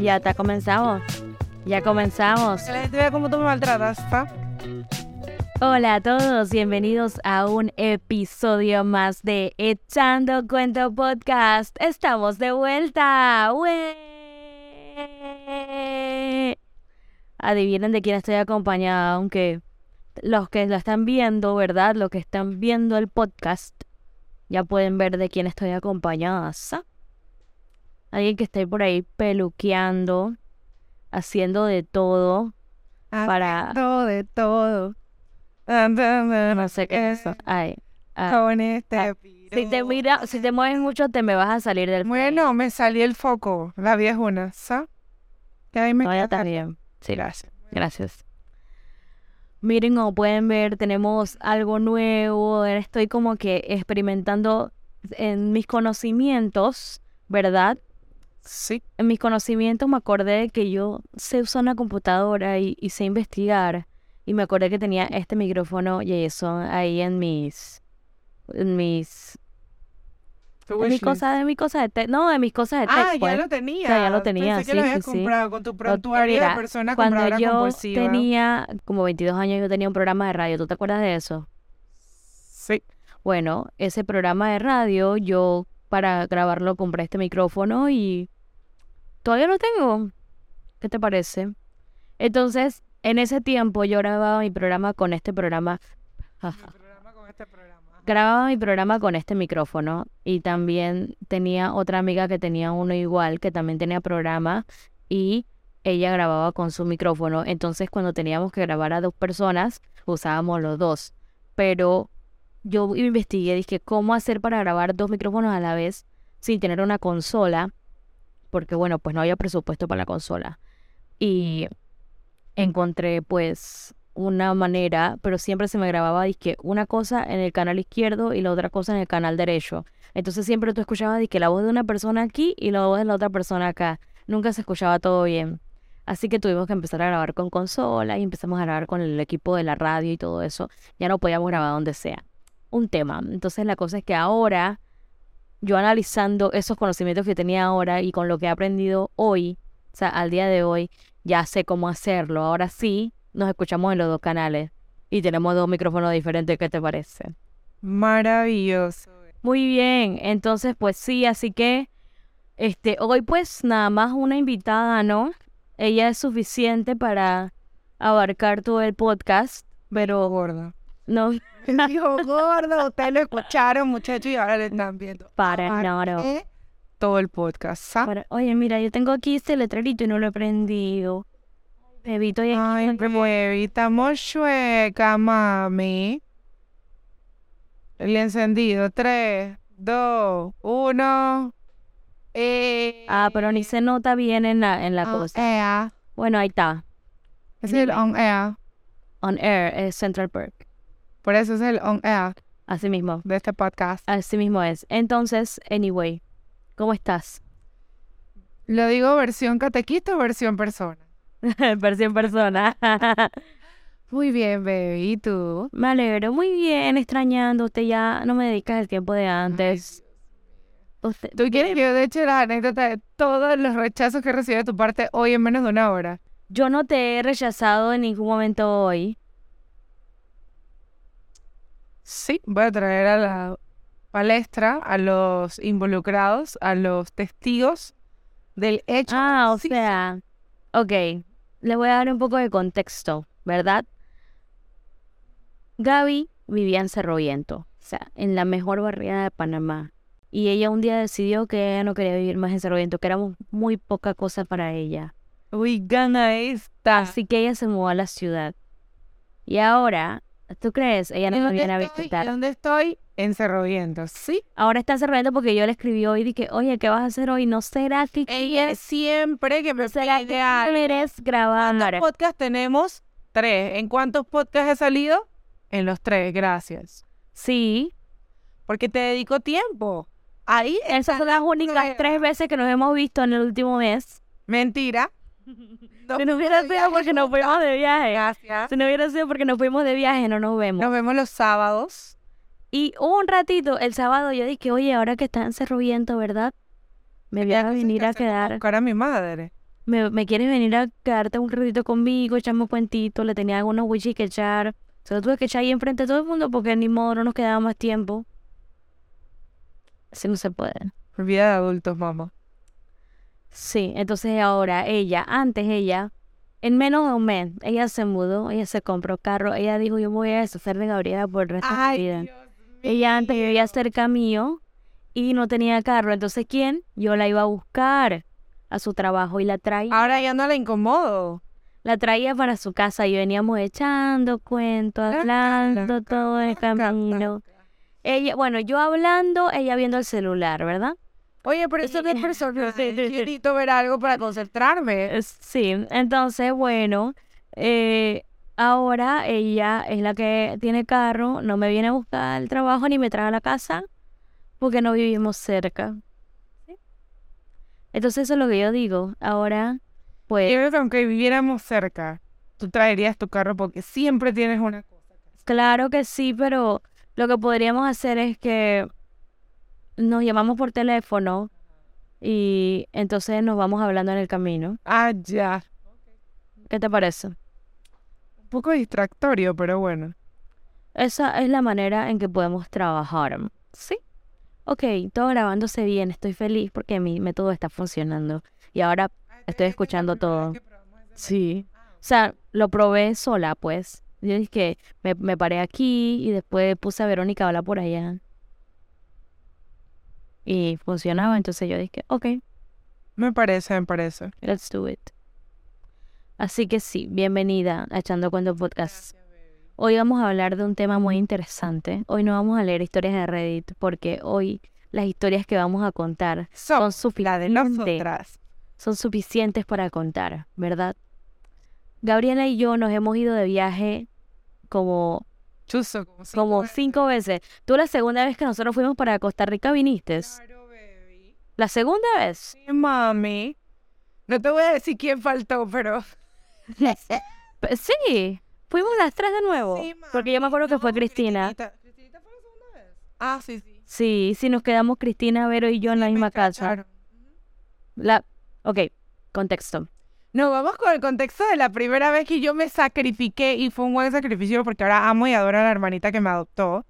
Ya está, comenzamos. Ya comenzamos. Que la gente vea cómo tú me maltratas, ¿está? Hola a todos, bienvenidos a un episodio más de Echando Cuento Podcast. Estamos de vuelta. ¡Wee! Adivinen de quién estoy acompañada, aunque los que lo están viendo, ¿verdad? Los que están viendo el podcast, ya pueden ver de quién estoy acompañada. ¿sa? Alguien que esté por ahí peluqueando, haciendo de todo para... Todo de todo. No sé qué es eso. Ay, ah, Con este ah, Si te mira, si te mueves mucho, te me vas a salir del Bueno, me salió el foco. La vida es una, ¿sa? Que ahí me No, ya queda- está bien. Sí, Gracias. gracias. Miren, como pueden ver, tenemos algo nuevo. Estoy como que experimentando en mis conocimientos, ¿verdad? Sí. En mis conocimientos me acordé de que yo sé usar una computadora y, y sé investigar. Y me acordé que tenía este micrófono Jason ahí en mis. En mis. Tu En mis cosas, en mis cosas de tech. No, en mis cosas de tech. Ah, pues. ya lo tenía. Ya, ya lo tenía, Pensé que sí, lo sí, habías sí. comprado con tu Lo- de persona Cuando yo compulsiva. tenía como 22 años, yo tenía un programa de radio. ¿Tú te acuerdas de eso? Sí. Bueno, ese programa de radio, yo para grabarlo compré este micrófono y todavía lo tengo. ¿Qué te parece? Entonces, en ese tiempo yo grababa mi programa con este programa. Mi programa con este programa. Grababa mi programa con este micrófono y también tenía otra amiga que tenía uno igual, que también tenía programa y ella grababa con su micrófono. Entonces cuando teníamos que grabar a dos personas, usábamos los dos. Pero yo investigué, dije, ¿cómo hacer para grabar dos micrófonos a la vez sin tener una consola? Porque bueno, pues no había presupuesto para la consola. Y encontré pues una manera, pero siempre se me grababa dizque una cosa en el canal izquierdo y la otra cosa en el canal derecho. Entonces siempre tú escuchabas dizque la voz de una persona aquí y la voz de la otra persona acá. Nunca se escuchaba todo bien. Así que tuvimos que empezar a grabar con consola y empezamos a grabar con el equipo de la radio y todo eso. Ya no podíamos grabar donde sea. Un tema. Entonces la cosa es que ahora, yo analizando esos conocimientos que tenía ahora y con lo que he aprendido hoy, o sea, al día de hoy, ya sé cómo hacerlo. Ahora sí, nos escuchamos en los dos canales y tenemos dos micrófonos diferentes. ¿Qué te parece? Maravilloso. Muy bien, entonces pues sí, así que este hoy pues nada más una invitada, ¿no? Ella es suficiente para abarcar todo el podcast, pero Gordo. No Dijo gordo, ustedes lo escucharon, muchachos, y ahora le están viendo. para nada. Eh, Todo el podcast. Para- Oye, mira, yo tengo aquí este letrerito y no lo he prendido. Bebito y Ay, bebé, estamos chueca, mami. El encendido. 3, 2, 1. Eh, Ah, pero ni se nota bien en la, en la on cosa. air. Bueno, ahí está. Es el on air. On Air, es Central Perk. Por eso es el on air Así mismo. de este podcast. Así mismo es. Entonces, anyway, ¿cómo estás? ¿Lo digo versión catequista o versión persona? Versión persona. Muy bien, baby. ¿Y tú? Me alegro, muy bien, extrañándote ya. No me dedicas el tiempo de antes. Usted- ¿Tú quieres que yo de hecho la anécdota de todos los rechazos que recibí de tu parte hoy en menos de una hora? Yo no te he rechazado en ningún momento hoy. Sí, voy a traer a la palestra a los involucrados, a los testigos del hecho. Ah, o Sí, sea, ok, le voy a dar un poco de contexto, ¿verdad? Gaby vivía en Cerro Viento, o sea, en la mejor barriada de Panamá. Y ella un día decidió que ella no quería vivir más en Cerro Viento, que éramos muy poca cosa para ella. Uy, gana esta. Así que ella se mudó a la ciudad. Y ahora, ¿tú crees? Ella no ¿En me viene a visitar. ¿En dónde estoy? En Cerro Viento. Sí. Ahora está en Cerro Viento porque yo le escribí hoy y dije, oye, ¿qué vas a hacer hoy? ¿No será que Ella siempre que me será pide quieres grabar? ¿Cuántos podcasts tenemos? Tres. ¿En cuántos podcasts he salido? En los tres, gracias. Sí, Porque te dedico tiempo. Ahí esas son las únicas tres veces que nos hemos visto en el último mes. Mentira. Si no hubiera sido porque nos fuimos de viaje. Gracias. Si no hubiera sido porque nos fuimos de viaje, no nos vemos. Nos vemos los sábados. Y un ratito, el sábado, yo dije, oye, ahora que está en ¿verdad? Me voy a venir a quedar. buscar a mi madre. me, me quieres venir a quedarte un ratito conmigo, echarme un cuentito, le tenía algunos whisky que echar. Se lo tuve que echar ahí enfrente de todo el mundo porque ni modo, no nos quedaba más tiempo. Así no se puede. Vida de adultos, mamá. Sí, entonces ahora ella, antes ella, en menos de un mes, ella se mudó, ella se compró carro, ella dijo, yo me voy a deshacer de Gabriela por el resto de mi vida. Ella antes vivía cerca mío y no tenía carro, entonces ¿quién? Yo la iba a buscar a su trabajo y la traía. Ahora ya no la incomodo. La traía para su casa y veníamos echando cuentos, hablando todo el camino. Ella, bueno, yo hablando, ella viendo el celular, ¿verdad? Oye, pero Eso Eso de de persona- Yo necesito ver algo para concentrarme. Sí, entonces, bueno, eh, ahora ella es la que tiene carro, no me viene a buscar al trabajo ni me trae a la casa porque no vivimos cerca. Entonces eso es lo que yo digo. Ahora, pues, Yo creo que aunque viviéramos cerca, tú traerías tu carro porque siempre tienes una cosa. claro que sí, pero lo que podríamos hacer es que nos llamamos por teléfono y entonces nos vamos hablando en el camino. Ah, ya. ¿Qué te parece? Un poco distractorio, pero bueno. Esa es la manera en que podemos trabajar. ¿Sí? Ok, todo grabándose bien, estoy feliz porque mi método está funcionando. Y ahora estoy escuchando todo. Sí. O sea, lo probé sola, pues. Yo dije que me, me paré aquí y después puse a Verónica a hablar por allá. Y funcionaba, entonces yo dije, ok, Me parece, me parece. let's do it. Así que sí, bienvenida a Echando Cuento Podcast. Hoy vamos a hablar de un tema muy interesante. Hoy no vamos a leer historias de Reddit porque hoy las historias que vamos a contar Son suficientes, son suficientes para contar, ¿verdad? Gabriela y yo nos hemos ido de viaje como, Chuzo, como cinco como veces. cinco veces. Tú la segunda vez que nosotros fuimos para Costa Rica viniste. Claro, baby. La segunda vez. Sí, mami. No te voy a decir quién faltó, pero... Pe- Sí, fuimos las tres de nuevo. Sí, porque yo me mami. acuerdo que fue Cristina. Cristinita. ¿Cristinita fue la segunda vez? Ah, sí, sí. Sí, sí, nos quedamos Cristina, Vero y yo en la Sí, misma casa. La... Ok, contexto. No, vamos con el contexto de la primera vez que yo me sacrifiqué y fue un buen sacrificio porque ahora amo y adoro a la hermanita que me adoptó.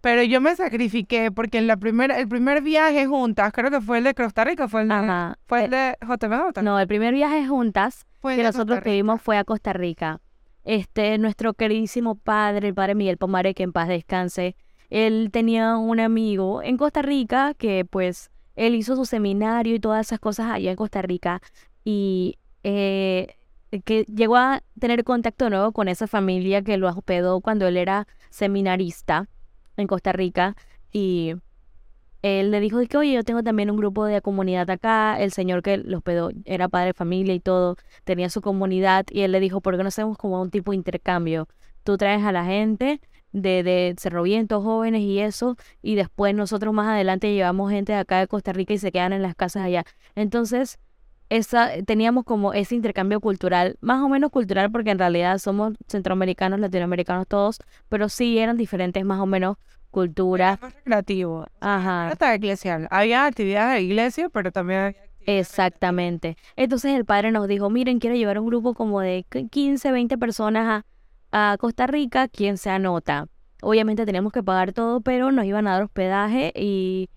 Pero yo me sacrifiqué porque en la primera, el primer viaje juntas, creo que fue el de Costa Rica, fue el de, Ajá. fue Eh, el de JMJ. no, el primer viaje juntas fue que nosotros Costa que vimos Rica. fue a Costa Rica. Este, nuestro queridísimo padre, el padre Miguel Pomare, que en paz descanse, él tenía un amigo en Costa Rica que pues él hizo su seminario y todas esas cosas allá en Costa Rica y eh, que llegó a tener contacto nuevo con esa familia que lo hospedó cuando él era seminarista en Costa Rica y él le dijo que, oye, yo tengo también un grupo de comunidad acá, el señor que lo hospedó era padre de familia y todo, tenía su comunidad y él le dijo, ¿por qué no hacemos como un tipo de intercambio? Tú traes a la gente de, de Cerro jóvenes y eso, y después nosotros más adelante llevamos gente de acá de Costa Rica y se quedan en las casas allá. Entonces, esa, teníamos como ese intercambio cultural, más o menos cultural porque en realidad somos centroamericanos, latinoamericanos todos, pero sí eran diferentes más o menos culturas. Más recreativo. Ajá. estaba eclesial. Había actividades de iglesia, pero también Exactamente. Entonces el padre nos dijo, miren, quiero llevar un grupo como de qu- 15, 20 personas a, a Costa Rica, ¿quién se anota? Obviamente teníamos que pagar todo, pero nos iban a dar hospedaje y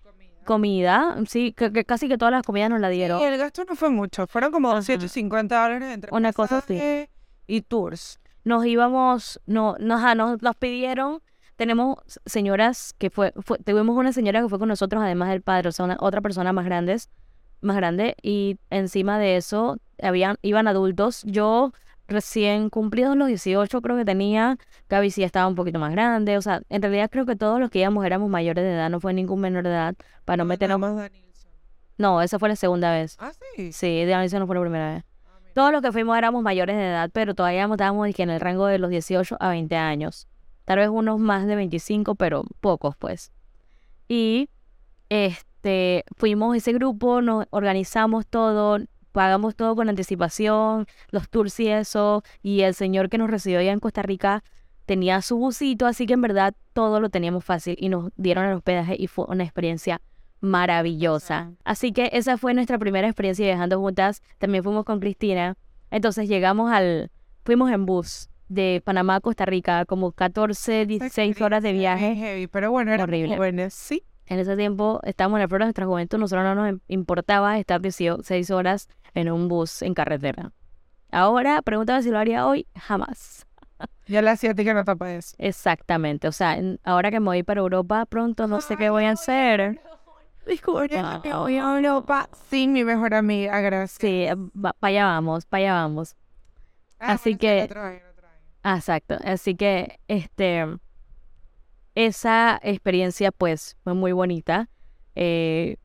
comida. Sí, que, que casi que todas las comidas nos la dieron. El gasto no fue mucho, fueron como Ajá. 250 dólares entre Una cosa así. y tours. Nos íbamos, no, no, ajá, nos, nos pidieron, tenemos señoras que fue, fue, tuvimos una señora que fue con nosotros además del padre, o sea, una- otra persona más grandes, más grande, y encima de eso habían, iban adultos. Yo recién cumplidos los 18 creo que tenía, Gaby sí estaba un poquito más grande, o sea, en realidad creo que todos los que íbamos éramos mayores de edad, no fue ningún menor de edad, para no meternos... más Danielson. No, esa fue la segunda vez. Ah, sí. Sí, de no fue la primera vez. Ah. Todos los que fuimos éramos mayores de edad, pero todavía estábamos dije, en el rango de los 18 a 20 años. Tal vez unos más de 25, pero pocos, pues. Y este fuimos ese grupo, nos organizamos todo, pagamos todo con anticipación, los tours y eso, y el señor que nos recibió allá en Costa Rica tenía su busito, así que en verdad todo lo teníamos fácil y nos dieron el hospedaje y fue una experiencia maravillosa. Así que esa fue nuestra primera experiencia viajando juntas. También fuimos con Cristina. Entonces llegamos al, fuimos en bus de Panamá a Costa Rica, como 14, 16 horas de viaje. Heavy, pero bueno, era Horrible. jóvenes, sí. En ese tiempo estábamos en la flor de nuestra juventud, nosotros no nos importaba estar 16 horas en un bus en carretera. Ahora, pregúntame si lo haría hoy, jamás. Ya la asiática no tapa eso. Exactamente, o sea, ahora que me voy para Europa pronto, no sé qué voy a hacer. Disculpa, que Wow. voy a Europa sin mi mejor amiga, gracias. Sí, para allá vamos, para allá vamos. Ah, así bueno, que- otro año, otro año. Exacto, así que este esa experiencia pues fue muy bonita. Eh,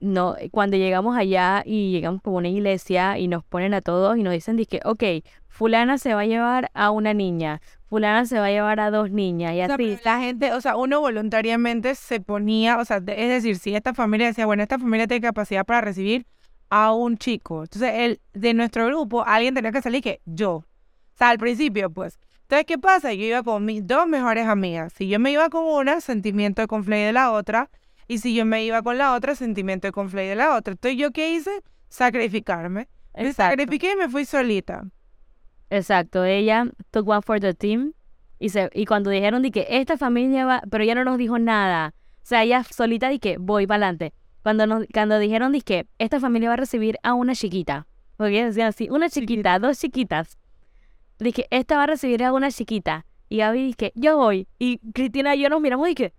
no, cuando llegamos allá y llegamos como una iglesia y nos ponen a todos y nos dicen que, ok, fulana se va a llevar a una niña, fulana se va a llevar a dos niñas y O sea, así. la gente, o sea, uno voluntariamente se ponía, o sea, es decir, si esta familia decía, bueno, esta familia tiene capacidad para recibir a un chico. Entonces, el, de nuestro grupo, alguien tenía que salir que yo. O sea, al principio, pues. Entonces, ¿qué pasa? Yo iba con mis dos mejores amigas. Si yo me iba con una, sentimiento de conflay de la otra. Y si yo me iba con la otra, sentimiento de conflay de la otra. Entonces, ¿yo qué hice? Sacrificarme. Me sacrifiqué y me fui solita. Exacto, ella took one for the team y, se, y cuando dijeron de que esta familia va, pero ella no nos dijo nada. O sea, ella solita di que voy para adelante. Cuando, nos, cuando dijeron de que esta familia va a recibir a una chiquita, porque decían así, una chiquita, dos chiquitas. Dije, esta va a recibir a una chiquita. Y Gaby dije, yo voy. Y Cristina y yo nos miramos y que...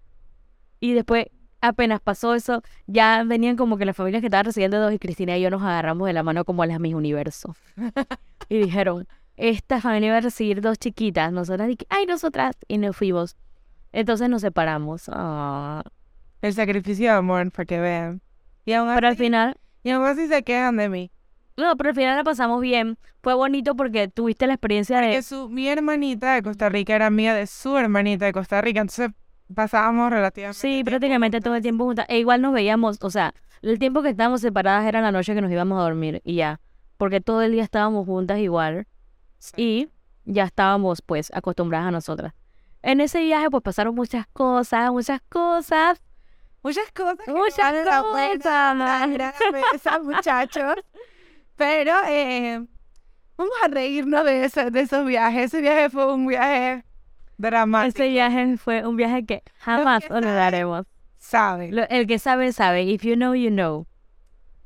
Y después, apenas pasó eso, ya venían como que las familias que estaban recibiendo dos y Cristina y yo nos agarramos de la mano como a las mis universos. y dijeron, esta familia va a recibir dos chiquitas. Nosotras dije, ay, nosotras. Y nos fuimos. Entonces nos separamos. Ah. El sacrificio de amor, para que vean. Y aún Pero al final, Y aún así se quejan de mí. no, pero al final la pasamos bien. Fue bonito porque tuviste la experiencia Que de... su, mi hermanita de Costa Rica era amiga de su hermanita de Costa Rica. Entonces pasábamos relativamente. Sí, prácticamente todo el tiempo juntas. E igual nos veíamos, o sea, el tiempo que estábamos separadas era la noche que nos íbamos a dormir y ya. Porque todo el día estábamos juntas igual y ya estábamos pues acostumbradas a nosotras. En ese viaje pues pasaron muchas cosas, muchas cosas. Muchas cosas. que no Muchas pena cosas. hablar a la mesa, muchachos. Pero eh, vamos a reírnos de, ese- de esos viajes. Ese viaje fue un viaje dramático. Ese viaje fue un viaje que jamás que olvidaremos. ¿Sabe? Lo- el que sabe, sabe. If you know, you know.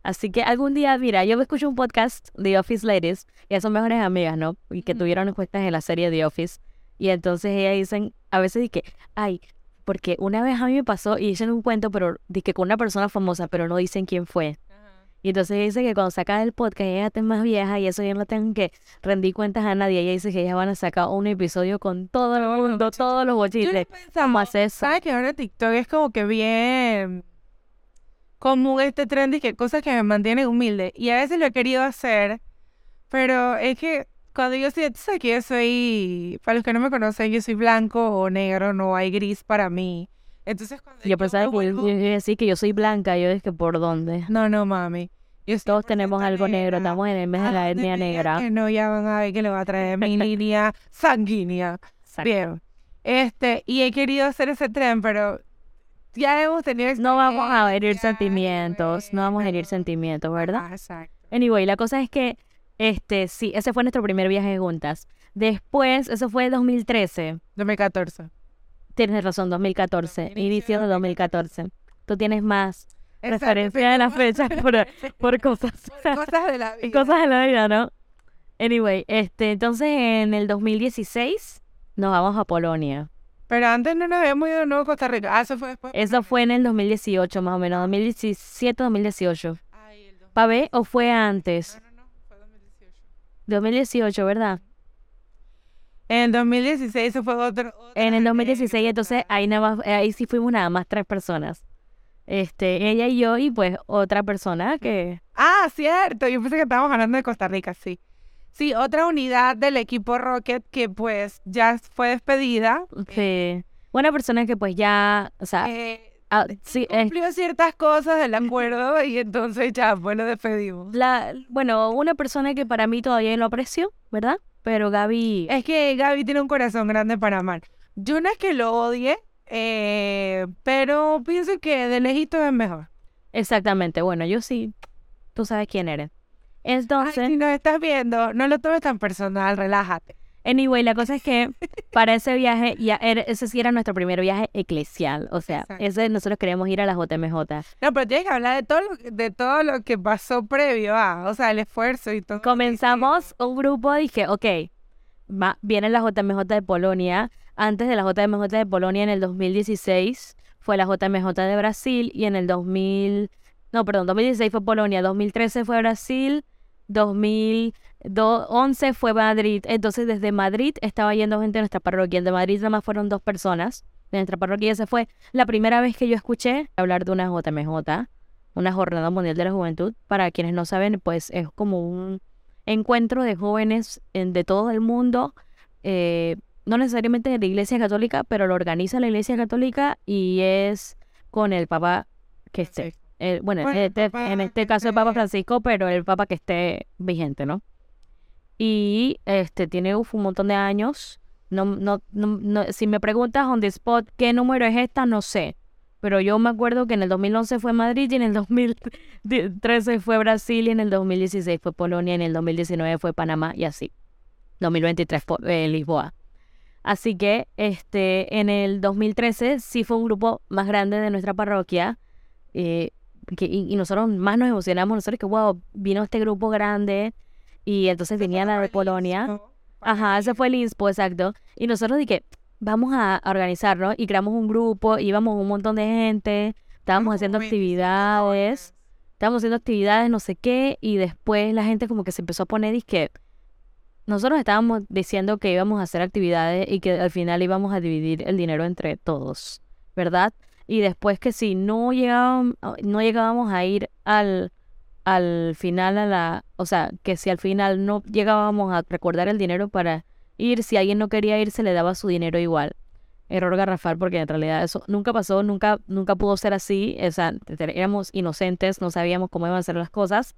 Así que algún día, mira, yo escucho un podcast de Office Ladies, y son mejores amigas, ¿no? Y que tuvieron encuestas en la serie The Office. Y entonces ellas dicen, a veces di que, ay, porque una vez a mí me pasó y dicen un cuento, pero di que con una persona famosa, pero no dicen quién fue. Y entonces ella dice que cuando saca el podcast, ella está más vieja y eso ya no tengan que rendir cuentas a nadie. Ella dice que ellas van a sacar un episodio con todo el mundo, todos los bochites. no ¿Cómo pensaba, hace eso? ¿sabes que ahora TikTok es como que bien común este trend y que cosas que me mantienen humilde? Y a veces lo he querido hacer, pero es que cuando yo tú sabes que yo soy, para los que no me conocen, yo soy blanco o negro, no hay gris para mí. Entonces cuando Yo pensaba que yo, vuelvo- yo iba a decir que yo soy blanca, yo dije, ¿por dónde? No, no, mami. Yo Todos 100% tenemos algo negro, estamos en el mes de la Ah, etnia negra. Que no, ya van a ver que le va a traer mi línea sanguínea. Exacto. Bien. Este, y he querido hacer ese tren, pero ya hemos tenido No vamos a herir sentimientos, no vamos a herir sentimientos, ¿verdad? Ah, exacto. Anyway, la cosa es que, este, sí, ese fue nuestro primer viaje juntas. Después, eso fue 2013. 2014. Tienes razón, 2014. Inicio de Inicio de 2014. Tú tienes más Exacto, referencia de las fechas por, por cosas. por cosas de la vida. cosas de la vida, ¿no? Anyway, este, entonces en el 2016 nos vamos a Polonia. Pero antes no nos habíamos ido de nuevo a Costa Rica. Ah, eso fue después. Eso fue en el 2018 más o menos, 2017, 2018. Ay, el dos- ¿Pa ver o fue antes? No, no, no, fue 2018. 2018, ¿verdad? En el 2016 eso fue otro. En el 2016, anécdota. entonces ahí nada más, ahí sí fuimos nada más tres personas. Este, ella y yo y pues otra persona que Ah, cierto. Yo pensé que estábamos hablando de Costa Rica, sí. Sí, otra unidad del equipo Rocket que pues ya fue despedida. sí, una persona que pues ya, o sea, Eh, ah, sí, eh, cumplió ciertas cosas del acuerdo y entonces ya, pues lo despedimos. la, bueno, una persona que para mí todavía lo aprecio, ¿verdad? Pero Gaby, Es que Gaby tiene un corazón grande para amar. Yo no es que lo odie, eh, pero pienso que de lejito es mejor. Exactamente, bueno, yo sí, tú sabes quién eres. Ay, Entonces, si nos estás viendo, no lo tomes tan personal, relájate. Anyway, la cosa es que para ese viaje, ya era- ese sí era nuestro primer viaje eclesial, o sea, Exacto. ese nosotros queríamos ir a la JMJ. No, pero tienes que hablar de todo lo, que- de todo lo que pasó previo a, o sea, el esfuerzo y todo. Comenzamos un grupo, dije, ok, va, viene la JMJ de Polonia. Antes de la JMJ de Polonia en el 2016 fue la JMJ de Brasil y en el 2000, no, perdón, 2016 fue Polonia, 2013 fue Brasil, 2011 fue Madrid. Entonces desde Madrid estaba yendo gente a nuestra parroquia. De Madrid nada más fueron dos personas. De nuestra parroquia esa fue la primera vez que yo escuché hablar de una JMJ, una Jornada Mundial de la Juventud. Para quienes no saben, pues es como un encuentro de jóvenes en- de todo el mundo, eh, no necesariamente de la Iglesia Católica, pero lo organiza la Iglesia Católica y es con el Papa que. El- bueno, Bueno, el este- en este caso el Papa Francisco, pero el Papa que esté vigente, ¿no? Y este tiene uf, un montón de años. No, no, no, no- si me preguntas on the spot qué número es esta, no sé. Pero yo me acuerdo que en el 2011 fue Madrid y en el 2013 fue Brasil y en el 2016 fue Polonia y en el 2019 fue Panamá y así. 2023 po- eh, Lisboa. Así que este en el 2013 sí fue un grupo más grande de nuestra parroquia eh, que, y, y nosotros más nos emocionamos nosotros que wow vino este grupo grande y entonces venía la de Polonia. Ajá, ese fue el inspo, exacto. Y nosotros dije, vamos a a organizarnos y creamos un grupo, íbamos un montón de gente, estábamos haciendo actividades, estábamos haciendo actividades, no sé qué, y después la gente como que se empezó a poner y que nosotros estábamos diciendo que íbamos a hacer actividades y que al final íbamos a dividir el dinero entre todos, ¿verdad? Y después que si no llegábamos, no llegábamos a ir al, al final a la, o sea, que si al final no llegábamos a recordar el dinero para ir, si alguien no quería ir, se le daba su dinero igual. Error garrafal porque en realidad eso nunca pasó, nunca, nunca pudo ser así, o éramos inocentes, no sabíamos cómo iban a ser las cosas.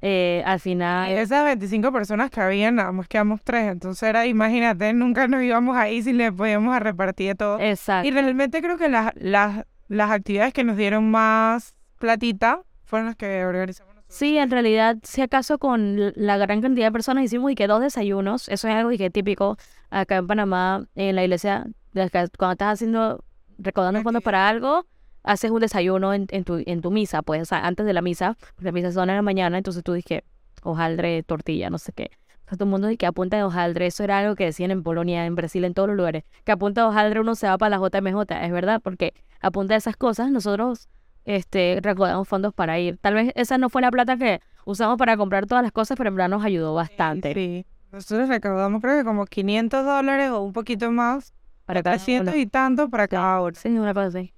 Eh, al final, Esas 25 personas que habían, nada más quedamos tres. Entonces era, imagínate, nunca nos íbamos ahí si le podíamos a repartir todo. exacto. Y realmente creo que las, las, las actividades que nos dieron más platita fueron las que organizamos nosotros. Sí, en realidad, si acaso con la gran cantidad de personas hicimos y que dos desayunos, eso es algo y que típico acá en Panamá, en la iglesia, cuando estás haciendo, recaudando fondos para algo, haces un desayuno en, en tu, en tu misa, pues, o sea, antes de la misa, porque la misa son en la mañana, entonces tú dije, hojaldre, tortilla, no sé qué. O sea, todo el mundo dice que a punta de hojaldre, eso era algo que decían en Polonia, en Brasil, en todos los lugares, que a punta de hojaldre uno se va para la JMJ, es verdad, porque a punta de esas cosas nosotros este, recaudamos fondos para ir. Tal vez esa no fue la plata que usamos para comprar todas las cosas, pero en verdad nos ayudó bastante. Sí. Nosotros recaudamos creo que como 500 dólares o un poquito más. Para cada 300 uno. y tanto para cada uno. Sí, una cosa así.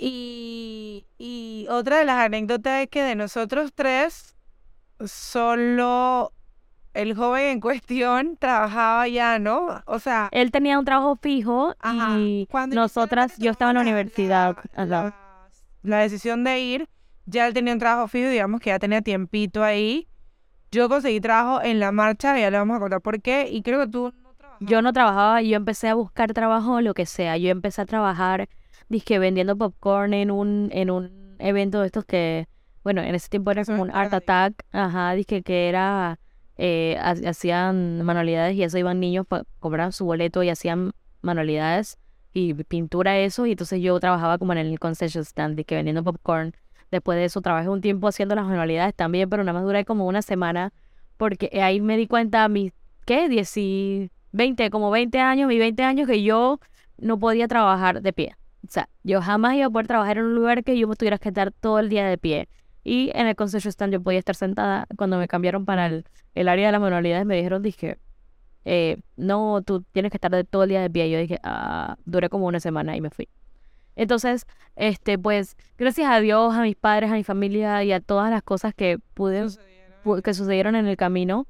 Y, y otra de las anécdotas es que de nosotros tres, solo el joven en cuestión trabajaba ya, ¿no? O sea, Él tenía un trabajo fijo ajá, y cuando nosotras, yo estaba en la universidad. La, ajá. la- la decisión de ir, ya él tenía un trabajo fijo, digamos que ya tenía tiempito ahí. Yo conseguí trabajo en la marcha, ya le vamos a contar por qué, y creo que tú no trabajabas. Yo no trabajaba, yo empecé a buscar trabajo, lo que sea. Yo empecé a trabajar, dije, vendiendo popcorn en un, en un evento de estos que, bueno, en ese tiempo era como un Art. Attack, ajá, dije que era, eh, ha- hacían manualidades y eso iban niños, pa- compraban su boleto y hacían manualidades y pintura eso, y entonces yo trabajaba como en el concession stand, dije, vendiendo popcorn. Después de eso trabajé un tiempo haciendo las manualidades también, pero nada más duré como una semana, porque ahí me di cuenta a mis, ¿qué? 10 y 20, como 20 años, mis 20 años que yo no podía trabajar de pie. O sea, yo jamás iba a poder trabajar en un lugar que yo me tuviera que estar todo el día de pie. Y en el concession stand yo podía estar sentada. Cuando me cambiaron para el, el área de las manualidades me dijeron, dije, eh, no, tú tienes que estar de- todo el día de pie. Yo dije, ah, duré como una semana y me fui. Entonces, este, pues, gracias a Dios, a mis padres, a mi familia y a todas las cosas que pude, pu- que sucedieron en el camino,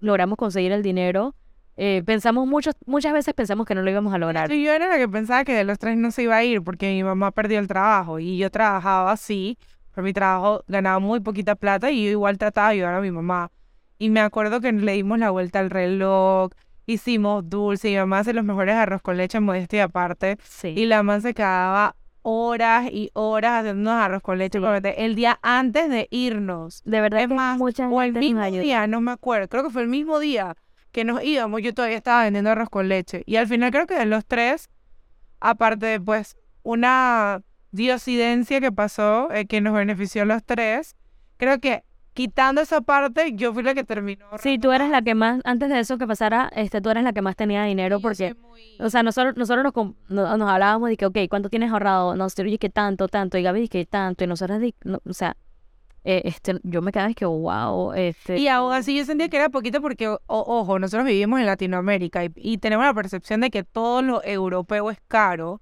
logramos conseguir el dinero. Eh, pensamos muchos, muchas veces pensamos que no lo íbamos a lograr. Sí, yo era la que pensaba que de los tres no se iba a ir porque mi mamá perdió el trabajo y yo trabajaba así, pero mi trabajo ganaba muy poquita plata y yo igual trataba de ayudar a mi mamá. Y me acuerdo que le dimos la vuelta al reloj, hicimos dulce y mi mamá hace los mejores arroz con leche, modestia aparte. Sí. Y la mamá se quedaba horas y horas haciendo arroz con leche el día antes de irnos. De verdad Es que más, O el mismo día, no me acuerdo. Creo que fue el mismo día que nos íbamos. Yo todavía estaba vendiendo arroz con leche. Y al final creo que de los tres, aparte de pues una diosidencia que pasó, eh, que nos benefició a los tres, creo que quitando esa parte, yo fui la que terminó. Sí, tú eres la que más, antes de eso que pasara, este, tú eres la que más tenía dinero porque, o sea, nosotros, nosotros nos, nos hablábamos de que, ok, ¿cuánto tienes ahorrado? No, sé, oye, que tanto, tanto, y Gaby, que tanto, y nosotros, no, o sea, eh, este, yo me quedaba es que, wow, este, Y aún así yo sentía que era poquito porque, o- ojo, nosotros vivimos en Latinoamérica y, y tenemos la percepción de que todo lo europeo es caro.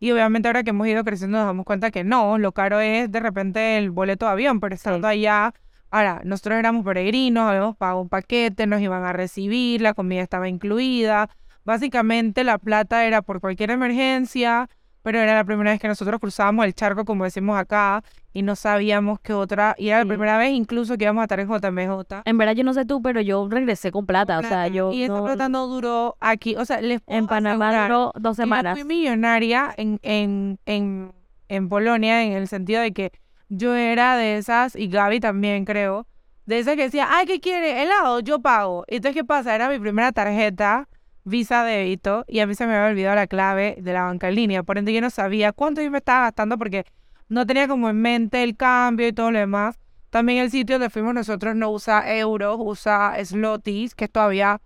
Y obviamente ahora que hemos ido creciendo nos damos cuenta que no, lo caro es de repente el boleto de avión, pero estando allá, ahora, nosotros éramos peregrinos, habíamos pagado un paquete, nos iban a recibir, la comida estaba incluida. Básicamente la plata era por cualquier emergencia, pero era la primera vez que nosotros cruzábamos el charco, como decimos acá, y no sabíamos que otra, y era la Sí. primera vez incluso que íbamos a estar en JMJ. en verdad yo no sé tú, pero yo regresé con plata, o sea, yo Y esa no- plata no duró aquí, o sea, les puedo en Panamá asegurar duró dos que yo semanas. fui millonaria en, en, en, en Polonia en el sentido de que yo era de esas, y Gaby también creo, de esas que decía, ay, ¿qué quiere? Helado, yo pago. Y entonces, ¿qué pasa? Era mi primera tarjeta, Visa débito, y a mí se me había olvidado la clave de la banca en línea. Por ende, yo no sabía cuánto yo me estaba gastando porque no tenía como en mente el cambio y todo lo demás. También el sitio donde fuimos nosotros no usa euros, usa slotis, que es todavía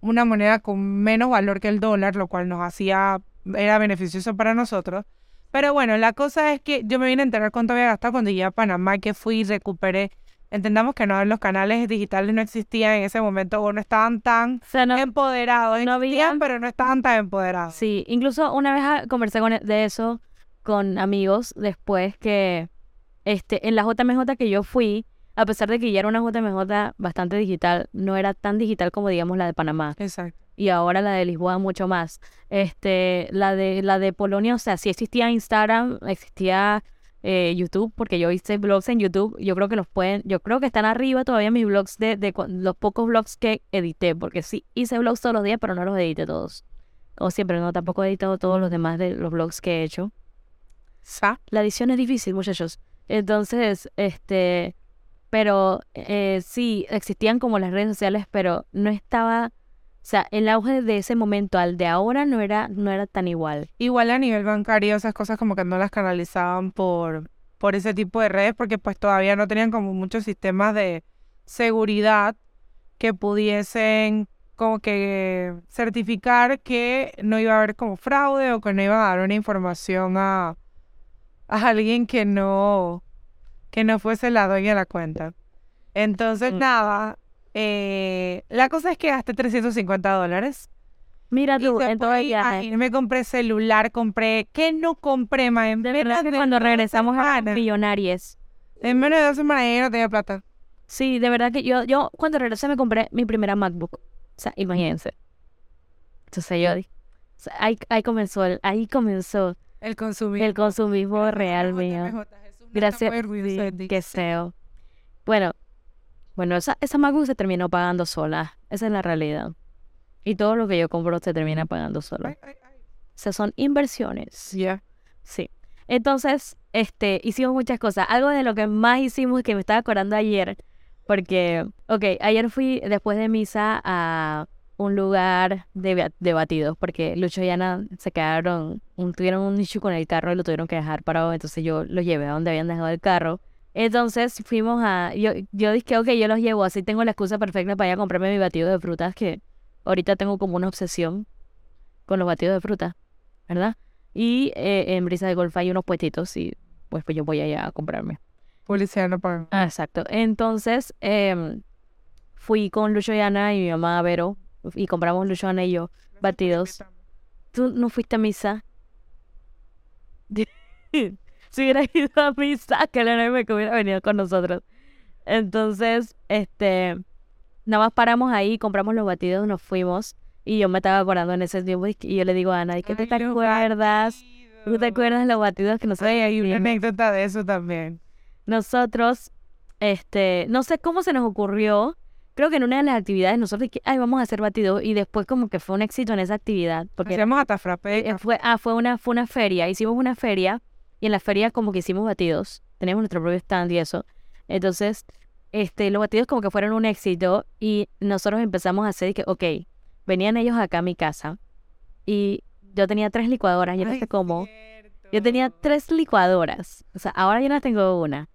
una moneda con menos valor que el dólar, lo cual nos hacía, era beneficioso para nosotros. Pero bueno, la cosa es que yo me vine a enterar cuánto había gastado cuando llegué a Panamá, que fui y recuperé. Entendamos que no, los canales digitales no existían en ese momento o no estaban tan O sea, no, empoderados. no Existían, pero no estaban tan empoderados. Sí, incluso una vez ah, conversé con, de eso con amigos después que este, en la JMJ que yo fui, a pesar de que ya era una JMJ bastante digital, no era tan digital como digamos la de Panamá. Exacto. Y ahora la de Lisboa mucho más. Este, la de, la de Polonia, o sea, sí existía Instagram, existía eh, YouTube, porque yo hice blogs en YouTube, yo creo que los pueden, yo creo que están arriba todavía mis blogs de, de cu- los pocos blogs que edité, porque sí hice blogs todos los días, pero no los edité todos. Como siempre, no, tampoco he editado todos los demás de los blogs que he hecho. Sa. La edición es difícil, muchachos. Entonces, este, pero eh, sí, existían como las redes sociales, pero no estaba, o sea, el auge de ese momento al de ahora no era, no era tan igual. Igual a nivel bancario, esas cosas como que no las canalizaban por, por ese tipo de redes, porque pues todavía no tenían como muchos sistemas de seguridad que pudiesen como que certificar que no iba a haber como fraude o que no iban a dar una información a, a alguien que no, que no fuese la dueña de la cuenta. Entonces, Mm. nada, eh, la cosa es que gasté 350 dólares. Mira tú, en todo el viaje. ahí me compré celular, compré... ¿Qué no compré, ma? En De verdad que de cuando regresamos a semanas. Millonarios. En menos de dos semanas no tenía plata. Sí, de verdad que yo, yo cuando regresé me compré mi primera MacBook. O sea, imagínense. Entonces yo dije, o sea, ahí, ahí comenzó, el- ahí comenzó El consumir. el consumismo real mío. Gracias, sí, qué feo. Bueno, bueno, esa, esa MacBook se terminó pagando sola. Esa es la realidad. Y todo lo que yo compro se termina pagando solo. O sea, son inversiones. Ya. Sí. Entonces, este, hicimos muchas cosas. Algo de lo que más hicimos que me estaba acordando ayer, porque, ok, ayer fui después de misa a un lugar de, de batidos, porque Lucho y Ana se quedaron, un- tuvieron un issue con el carro y lo tuvieron que dejar parado, entonces yo los llevé a donde habían dejado el carro. Entonces fuimos a, yo, yo dije, ok, yo los llevo, así tengo la excusa perfecta para ir a comprarme mi batido de frutas, que ahorita tengo como una obsesión con los batidos de fruta, ¿verdad? Y eh, en Brisa de Golf hay unos puestitos y pues, pues yo voy allá a comprarme. Policía no paga. Ah, exacto. Entonces em, fui con Lucho y Ana y mi mamá Vero y compramos Lucho, Ana y yo batidos. ¿Tú no fuiste a misa? si hubiera ido a misa, que la me que hubiera venido con nosotros. Entonces, este, nada más paramos ahí, compramos los batidos, nos fuimos. Y yo me estaba acordando en ese tiempo y yo le digo a Ana, ¿y qué te, te acuerdas? ¿Tú te acuerdas de los batidos que nosotros Sí, hay una anécdota de eso también. Nosotros, este, no sé cómo se nos ocurrió, creo que en una de las actividades nosotros, dije, ay, vamos a hacer batidos y después como que fue un éxito en esa actividad, porque Hacíamos hasta frappé. eh, fue, ah, fue una, fue una feria, hicimos una feria y en la feria como que hicimos batidos, teníamos nuestro propio stand y eso. Entonces, este, los batidos como que fueron un éxito y nosotros empezamos a hacer que, ok, venían ellos acá a mi casa y yo tenía tres licuadoras, yo no sé cómo. Yo tenía tres licuadoras, o sea, ahora yo no tengo una.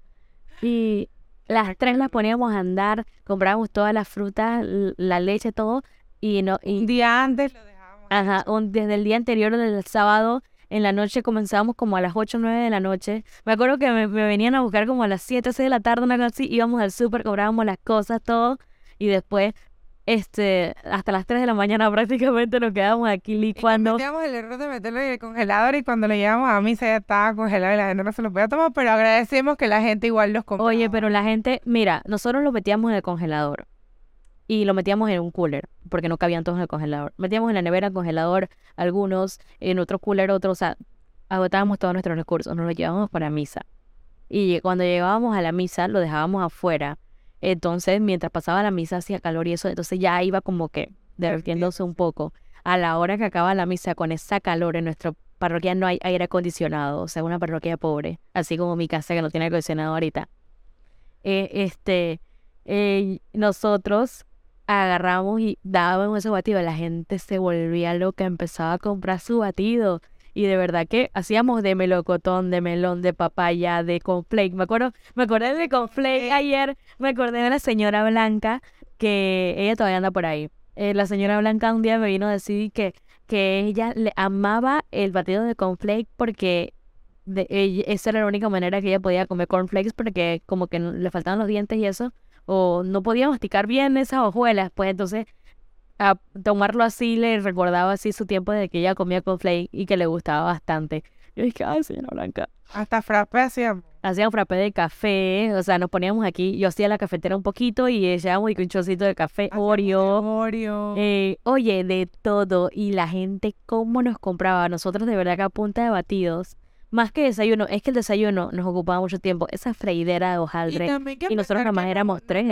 Y las tres las poníamos a andar, comprábamos todas las frutas, la leche, todo, y no, y Un día antes lo dejábamos. Ajá, un- desde el día anterior del sábado en la noche comenzábamos como a las 8 o 9 de la noche. Me acuerdo que me, me venían a buscar como a las 7 6 de la tarde, una cosa así, íbamos al súper, cobrábamos las cosas, todo, y después, este, hasta las 3 de la mañana prácticamente nos quedábamos aquí licuando. cometíamos el error de meterlo en el congelador y cuando lo llevamos a misa ya estaba congelado y la gente no se lo podía tomar, pero agradecemos que la gente igual los compraba. Oye, pero la gente, mira, nosotros lo metíamos en el congelador y lo metíamos en un cooler, porque no cabían todos en el congelador. Metíamos en la nevera, congelador, algunos, en otro cooler, otros, o sea, agotábamos todos nuestros recursos, nos lo llevábamos para misa. Y cuando llegábamos a la misa, lo dejábamos afuera. Entonces, mientras pasaba la misa, hacía calor y eso, entonces ya iba como que derritiéndose un poco. A la hora que acaba la misa, con esa calor en nuestra parroquia no hay aire acondicionado, o sea, una parroquia pobre, así como mi casa que no tiene aire acondicionado ahorita eh, este, eh, nosotros agarramos y dábamos ese batido, la gente se volvía loca, empezaba a comprar su batido. Y de verdad que hacíamos de melocotón, de melón, de papaya, de conflake. Me acuerdo, me acordé de conflake ayer, me acordé de la señora Blanca, que ella todavía anda por ahí. Eh, la señora Blanca un día me vino a decir que, que ella le amaba el batido de conflake porque de, ella- esa era la única manera que ella podía comer cornflakes porque como que le faltaban los dientes y eso, o no podía masticar bien esas hojuelas, pues entonces a tomarlo así le recordaba así su tiempo de que ella comía cornflakes y que le gustaba bastante. Yo dije, ay, señora Blanca. Hasta frappé hacíamos. Hacía un frappé de café, o sea, nos poníamos aquí, yo hacía la cafetera un poquito y echábamos un chocito de café, Hacíamos de Oreo, Oreo. eh, oye, de todo. Y la gente, ¿cómo nos compraba? Nosotros de verdad que a punta de batidos, más que desayuno, es que el desayuno nos ocupaba mucho tiempo. Esa freidera de hojaldre. que y nosotros nada más éramos tres.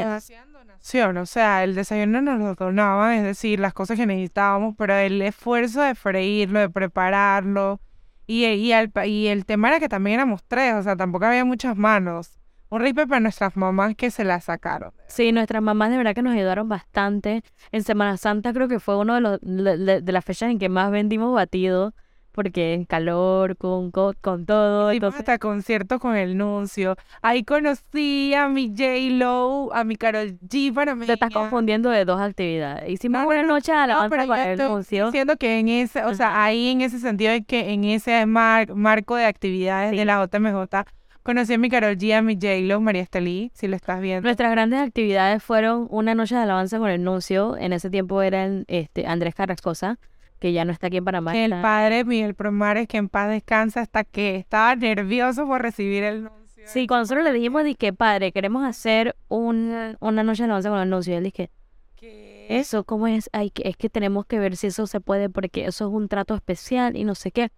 o sea, el desayuno nos lo donaban, es decir, las cosas que necesitábamos, pero el esfuerzo de freírlo, de prepararlo, y, y, el, y tema era que también éramos tres, o sea, tampoco había muchas manos. Un ripe para nuestras mamás que se la sacaron. Sí, nuestras mamás de verdad que nos ayudaron bastante. En Semana Santa creo que fue uno de, los, de, de- de las fechas en que más vendimos batido, porque en calor, con, con, con todo. Hicimos Entonces, hasta conciertos con el nuncio. Ahí conocí a mi J-Lo, a mi Karol G para mí. te estás confundiendo de dos actividades. Hicimos No, una noche de No, alabanza pero con el estoy anuncio. diciendo que en ese, o sea, ahí en ese sentido de que en ese mar- marco de actividades Sí. de la JMJ, conocí a mi Karol G, a mi J-Lo, María Estelí, si lo estás viendo. Nuestras grandes actividades fueron una noche de alabanza con el nuncio. En ese tiempo eran este, Andrés Carrascosa, que ya no está aquí en Panamá. El está- padre Miguel Promares, que en paz descansa, hasta que estaba nervioso por recibir el nuncio. Sí, cuando nosotros le dijimos, dije, padre, queremos hacer un- una noche de alabanza con el nuncio. Y él dije, ¿Qué? eso, ¿cómo es? Ay, que- es que tenemos que ver si eso se puede, porque eso es un trato especial y no sé qué.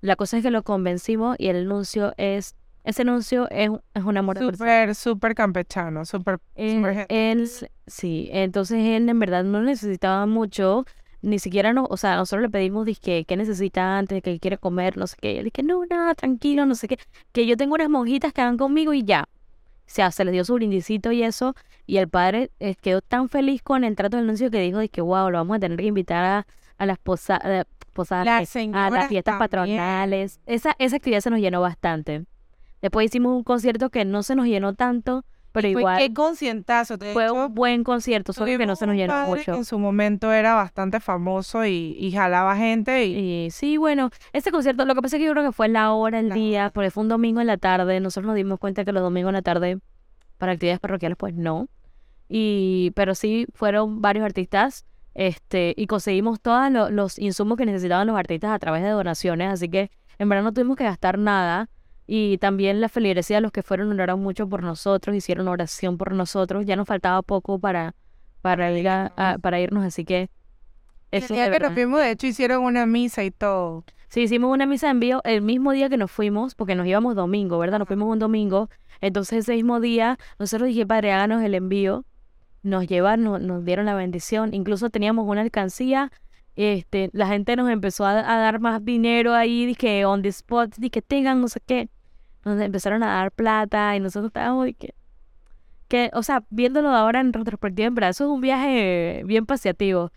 La cosa es que lo convencimos y el nuncio es, ese nuncio es, es un amor. Súper, súper campechano, súper, Él, sí, entonces él en verdad no necesitaba mucho, ni siquiera no, o sea, nosotros le pedimos, dizque, ¿qué necesita antes? ¿Qué quiere comer? No sé qué. Y él dije, no, nada, tranquilo, no sé qué. Que yo tengo unas monjitas que van conmigo y ya. O sea, se les dio su brindicito y eso, y el padre eh, quedó tan feliz con el trato del anuncio que dijo, que wow, lo vamos a tener que invitar a, a las posa- eh, posadas, Las que- a las fiestas también. patronales. Esa, esa actividad se nos llenó bastante. Después hicimos un concierto que no se nos llenó tanto, pero Fue igual qué concientazo. De fue hecho, un buen concierto, solo que no se nos llenó mucho. En su momento era bastante famoso y, y jalaba gente y Y sí, bueno, ese concierto, lo que pasa es que yo creo que fue la hora, el La día, porque fue un domingo en la tarde. Nosotros nos dimos cuenta que los domingos en la tarde para actividades parroquiales, pues no. Y, pero sí fueron varios artistas, este, y conseguimos todos lo- los insumos que necesitaban los artistas a través de donaciones, así que en verdad no tuvimos que gastar nada. Y también la feligresía, los que fueron oraron mucho por nosotros, hicieron oración por nosotros. Ya nos faltaba poco para, para, ir a- a- para irnos, así que el eso día de que nos fuimos, de hecho, hicieron una misa y todo. Sí, hicimos una misa de envío el mismo día que nos fuimos, porque nos íbamos domingo, ¿verdad? Nos fuimos un domingo. Entonces ese mismo día, nosotros dije, padre, háganos el envío. Nos llevaron, nos, nos dieron la bendición. Incluso teníamos una alcancía. Este, la gente nos empezó a, a dar más dinero ahí, dije, on the spot, dije, tengan, no sé qué. Donde empezaron a dar plata y nosotros estábamos y que, que, o sea, viéndolo ahora en retrospectiva, en verdad, eso es un viaje bien paseativo.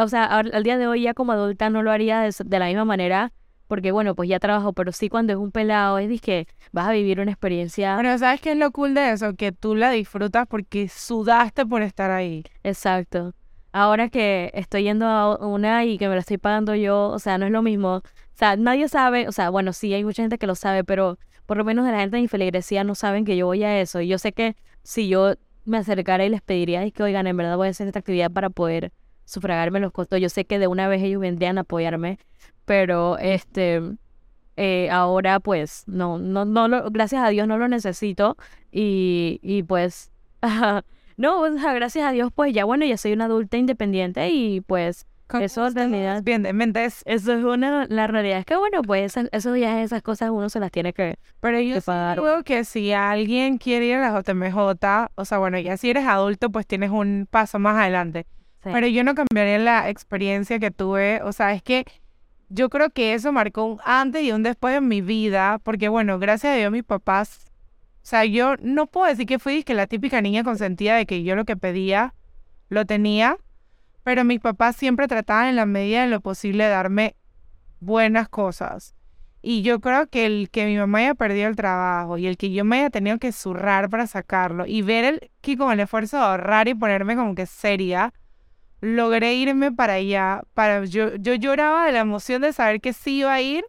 O sea, al día de hoy ya como adulta no lo haría de, de la misma manera, porque bueno, pues ya trabajo, pero sí cuando es un pelado es que vas a vivir una experiencia Pero ¿sabes qué es lo cool de eso? Que tú la disfrutas porque sudaste por estar ahí. Exacto. Ahora que estoy yendo a una y que me la estoy pagando yo, o sea, no es lo mismo. O sea, nadie sabe, o sea, bueno, sí, hay mucha gente que lo sabe, pero por lo menos de la gente de mi feligresía no saben que yo voy a eso. Y yo sé que si yo me acercara y les pediría que, oigan, en verdad voy a hacer esta actividad para poder sufragarme los costos, yo sé que de una vez ellos vendrían a apoyarme, pero este, eh, ahora pues, no, no, no, lo, gracias a Dios no lo necesito y, y pues... No, gracias a Dios, pues ya bueno, ya soy una adulta independiente y pues Eso en realidad- Bien, de mente es- eso es una, la realidad es que bueno, pues esas, esos viajes, esas cosas uno se las tiene que... Pero yo que pagar. digo que si alguien quiere ir a la JMJ, o sea, bueno, ya si eres adulto, pues tienes un paso más adelante. Sí. Pero yo no cambiaría la experiencia que tuve. O sea, es que yo creo que eso marcó un antes y un después en mi vida. Porque, bueno, gracias a Dios, mis papás. O sea, yo no puedo decir que fui que la típica niña consentida de que yo lo que pedía lo tenía. Pero mis papás siempre trataban en la medida de lo posible de darme buenas cosas. Y yo creo que el que mi mamá haya perdido el trabajo y el que yo me haya tenido que zurrar para sacarlo y ver el que con el esfuerzo de ahorrar y ponerme como que seria, logré irme para allá. Para, yo, yo lloraba de la emoción de saber que sí iba a ir,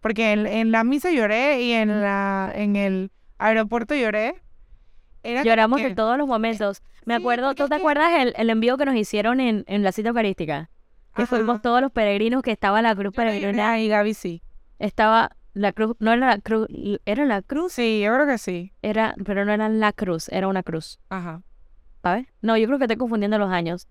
porque en, en la misa lloré y en, la, en el aeropuerto lloré. Era Lloramos que- de todos los momentos. Me Sí, acuerdo, ¿tú te que- acuerdas el, el envío que nos hicieron en, en la cita eucarística? Que fuimos todos los peregrinos, que estaba la cruz peregrina, ahí, Gaby, sí. estaba la cruz, no era la cruz, era la cruz, Sí, yo creo que sí. era, pero no era la cruz, era una cruz. Ajá. ¿Sabes? No, yo creo que estoy confundiendo los años.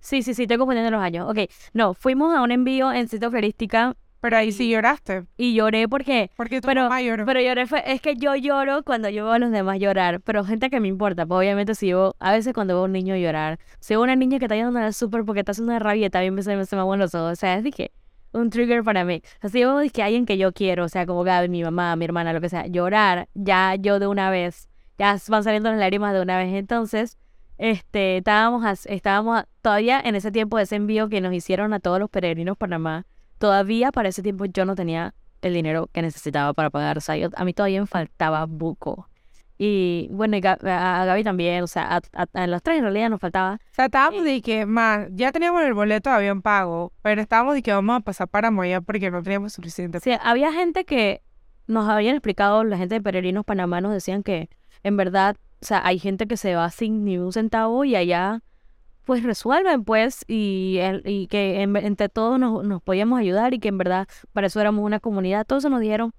Sí, sí, sí, estoy confundiendo los años. Ok, no, fuimos a un envío en cita eucarística Pero ahí sí lloraste. y lloré porque Porque tu Pero- mamá lloró. Pero lloré fue, es que yo lloro cuando yo veo a los demás llorar, pero gente que me importa, pues obviamente si yo, a veces cuando veo a un niño llorar, si veo a una niña que está yendo al súper porque está haciendo una rabieta, también me se, me se me aguan los ojos, o sea, es que un trigger para mí. O sea, si yo veo que alguien que yo quiero, o sea, como Gaby, mi mamá, mi hermana, lo que sea, llorar, ya yo de una vez, ya van saliendo las lágrimas de una vez, entonces, este, estábamos, estábamos todavía en ese tiempo de ese envío que nos hicieron a todos los peregrinos Panamá, todavía para ese tiempo yo no tenía el dinero que necesitaba para pagar. O sea, yo- a mí todavía me faltaba buco. Y bueno, y a, Gaby también, o sea, a, a- a los tres en realidad nos faltaba. O sea, estábamos de que, más, ya teníamos el boleto de avión pago, pero estábamos de que vamos a pasar para Moya porque no teníamos suficiente. Sea, había gente que nos habían explicado, la gente de Peregrinos Panamá nos decían que en verdad, o sea, hay gente que se va sin ni un centavo y allá pues resuelven pues y, y que en- entre todos nos, nos podíamos ayudar y que en verdad para eso éramos una comunidad, todo eso nos dieron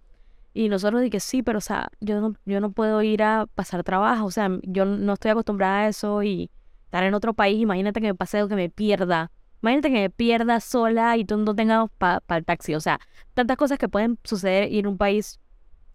y nosotros dije sí, pero o sea, yo no, yo no puedo ir a pasar trabajo, o sea, yo no estoy acostumbrada a eso y estar en otro país, imagínate que me pase algo que me pierda, imagínate que me pierda sola y tú no tengas para el taxi, o sea, tantas cosas que pueden suceder en un país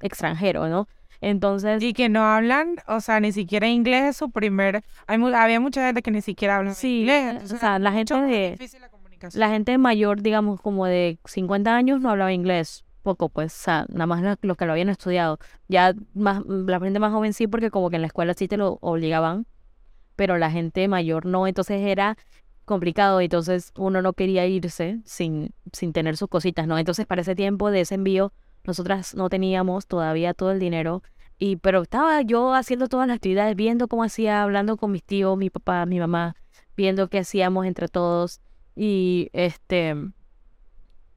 extranjero, ¿no? Entonces, Y que no hablan, o sea, ni siquiera inglés es su primer... Hay, mu- había mucha gente que ni siquiera habla sí, inglés. eh, entonces o sea, la gente de, la comunicación. la gente mayor, digamos, como de 50 años no hablaba inglés, poco, pues, o sea, nada más lo- los que lo habían estudiado. Ya más, la gente más joven sí, porque como que en la escuela sí te lo obligaban, pero la gente mayor no, entonces era complicado, entonces uno no quería irse sin, sin tener sus cositas, ¿no? Entonces para ese tiempo de ese envío, nosotras no teníamos todavía todo el dinero, y pero estaba yo haciendo todas las actividades, viendo cómo hacía, hablando con mis tíos, mi papá, mi mamá, viendo qué hacíamos entre todos, y este